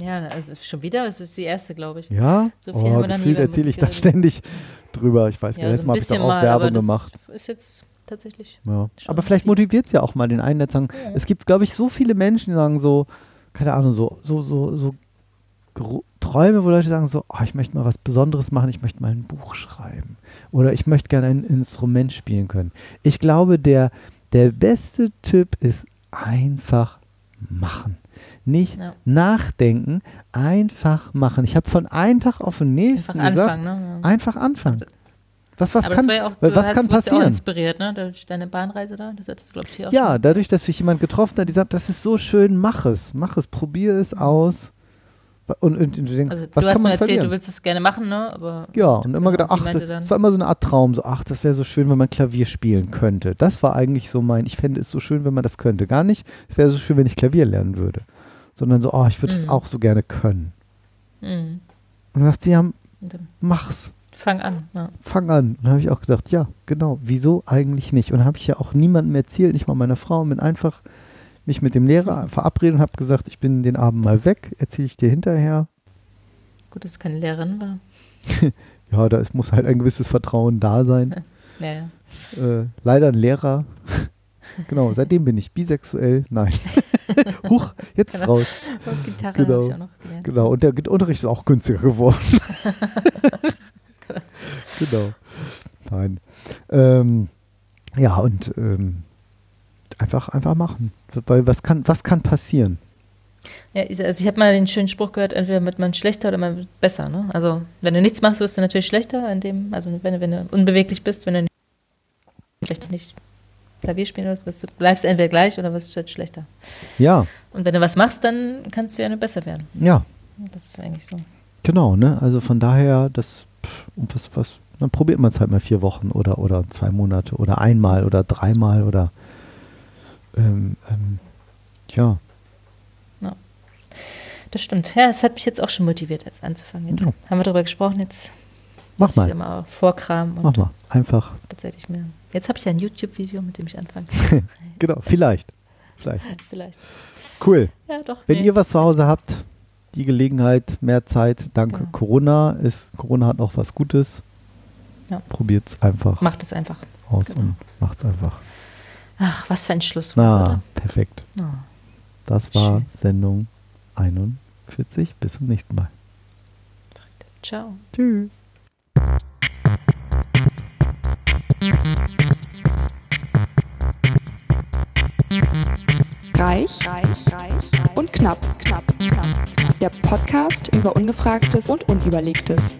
Ja, also schon wieder, das ist die erste, glaube ich. Ja? So viel oh, gefühlt erzähle ich da ständig drüber. Ich weiß gar Ja, nicht, so letztes Mal habe ich auch mal, Werbung gemacht. ist jetzt tatsächlich. Ja. Aber vielleicht viel. motiviert es ja auch mal den einen, der sagen, Ja. es gibt, glaube ich, so viele Menschen, die sagen so, keine Ahnung, so, so, so, so Träume, wo Leute sagen so, oh, ich möchte mal was Besonderes machen, ich möchte mal ein Buch schreiben oder ich möchte gerne ein Instrument spielen können. Ich glaube, der, der beste Tipp ist einfach machen. Nicht Ja. nachdenken, einfach machen. Ich habe von einem Tag auf den nächsten Einfach gesagt, anfangen, ne? Ja. einfach anfangen. Was, was aber kann, ja auch, was hast- kann wurdest ja auch passieren? inspiriert, ne? Durch deine Bahnreise da. Das hattest du, glaube ich, hier auch Ja, schon. dadurch, dass sich jemand getroffen hat, die sagt, das ist so schön, mach es, mach es, probier es aus. Und, und, und du denkst, Also, was du hast kann man erzählt, verlieren? du willst es gerne machen, ne? Aber ja, und immer genau, gedacht, sie ach, das, war immer so eine Art Traum, so, ach, das wäre so schön, wenn man Klavier spielen könnte. Das war eigentlich so mein, ich fände es so schön, wenn man das könnte. Gar nicht, es wäre so schön, wenn ich Klavier lernen würde. Sondern so, oh, ich würde es Mhm. auch so gerne können. Mhm. Und dann sagt sie, ja, mach's. fang an. Ja. fang an. Und dann habe ich auch gedacht, ja, genau, wieso eigentlich nicht? Und dann habe ich ja auch niemandem erzählt, nicht mal meiner Frau, bin einfach mich mit dem Lehrer verabredet und habe gesagt, ich bin den Abend mal weg, erzähle ich dir hinterher. Gut, dass es keine Lehrerin war. Ja, da muss halt ein gewisses Vertrauen da sein. Ja, ja. Äh, leider ein Lehrer. genau, seitdem bin ich bisexuell. Nein. Huch, jetzt Genau. raus. Und Gitarre Genau. habe ich auch noch gelernt. Genau, und der Unterricht ist auch günstiger geworden. genau. Nein. Ähm, ja, und ähm, einfach, einfach machen. Weil was kann, was kann passieren? Ja, ich- also ich habe mal den schönen Spruch gehört, entweder wird man schlechter oder man wird besser. Ne? Also wenn du nichts machst, wirst du natürlich schlechter, in dem, also wenn, du- wenn du unbeweglich bist, wenn du nicht, vielleicht nicht Klavier spielen willst, wirst du, bleibst du entweder gleich oder wirst du halt schlechter. Ja, Und wenn du was machst, dann kannst du ja nur besser werden. ja, Das ist eigentlich so. genau, ne? Also von daher, das, pff, was, was, dann probiert man es halt mal vier Wochen oder, oder zwei Monate oder einmal oder dreimal oder ähm, ähm, ja, Das stimmt. Ja, es hat mich jetzt auch schon motiviert, jetzt anzufangen. Jetzt Ja. haben wir darüber gesprochen, jetzt mach muss ich mal, vorkramen mach mal, einfach, tatsächlich mehr. Jetzt habe ich ja ein YouTube-Video, mit dem ich anfange. genau, vielleicht, vielleicht. Vielleicht. Cool. Ja, doch. Wenn nee. ihr was zu Hause habt, die Gelegenheit, mehr Zeit, dank Genau. Corona, ist, Corona hat auch was Gutes. Ja. Probiert es einfach Macht es einfach. aus genau. und macht es einfach. Ach, was für ein Schlusswort. Na, oder? perfekt. Oh. Das war Schön. Sendung 41. Bis zum nächsten Mal. Ciao. Tschüss. Reich, reich, reich und knapp, knapp, knapp. Der Podcast über Ungefragtes und Unüberlegtes.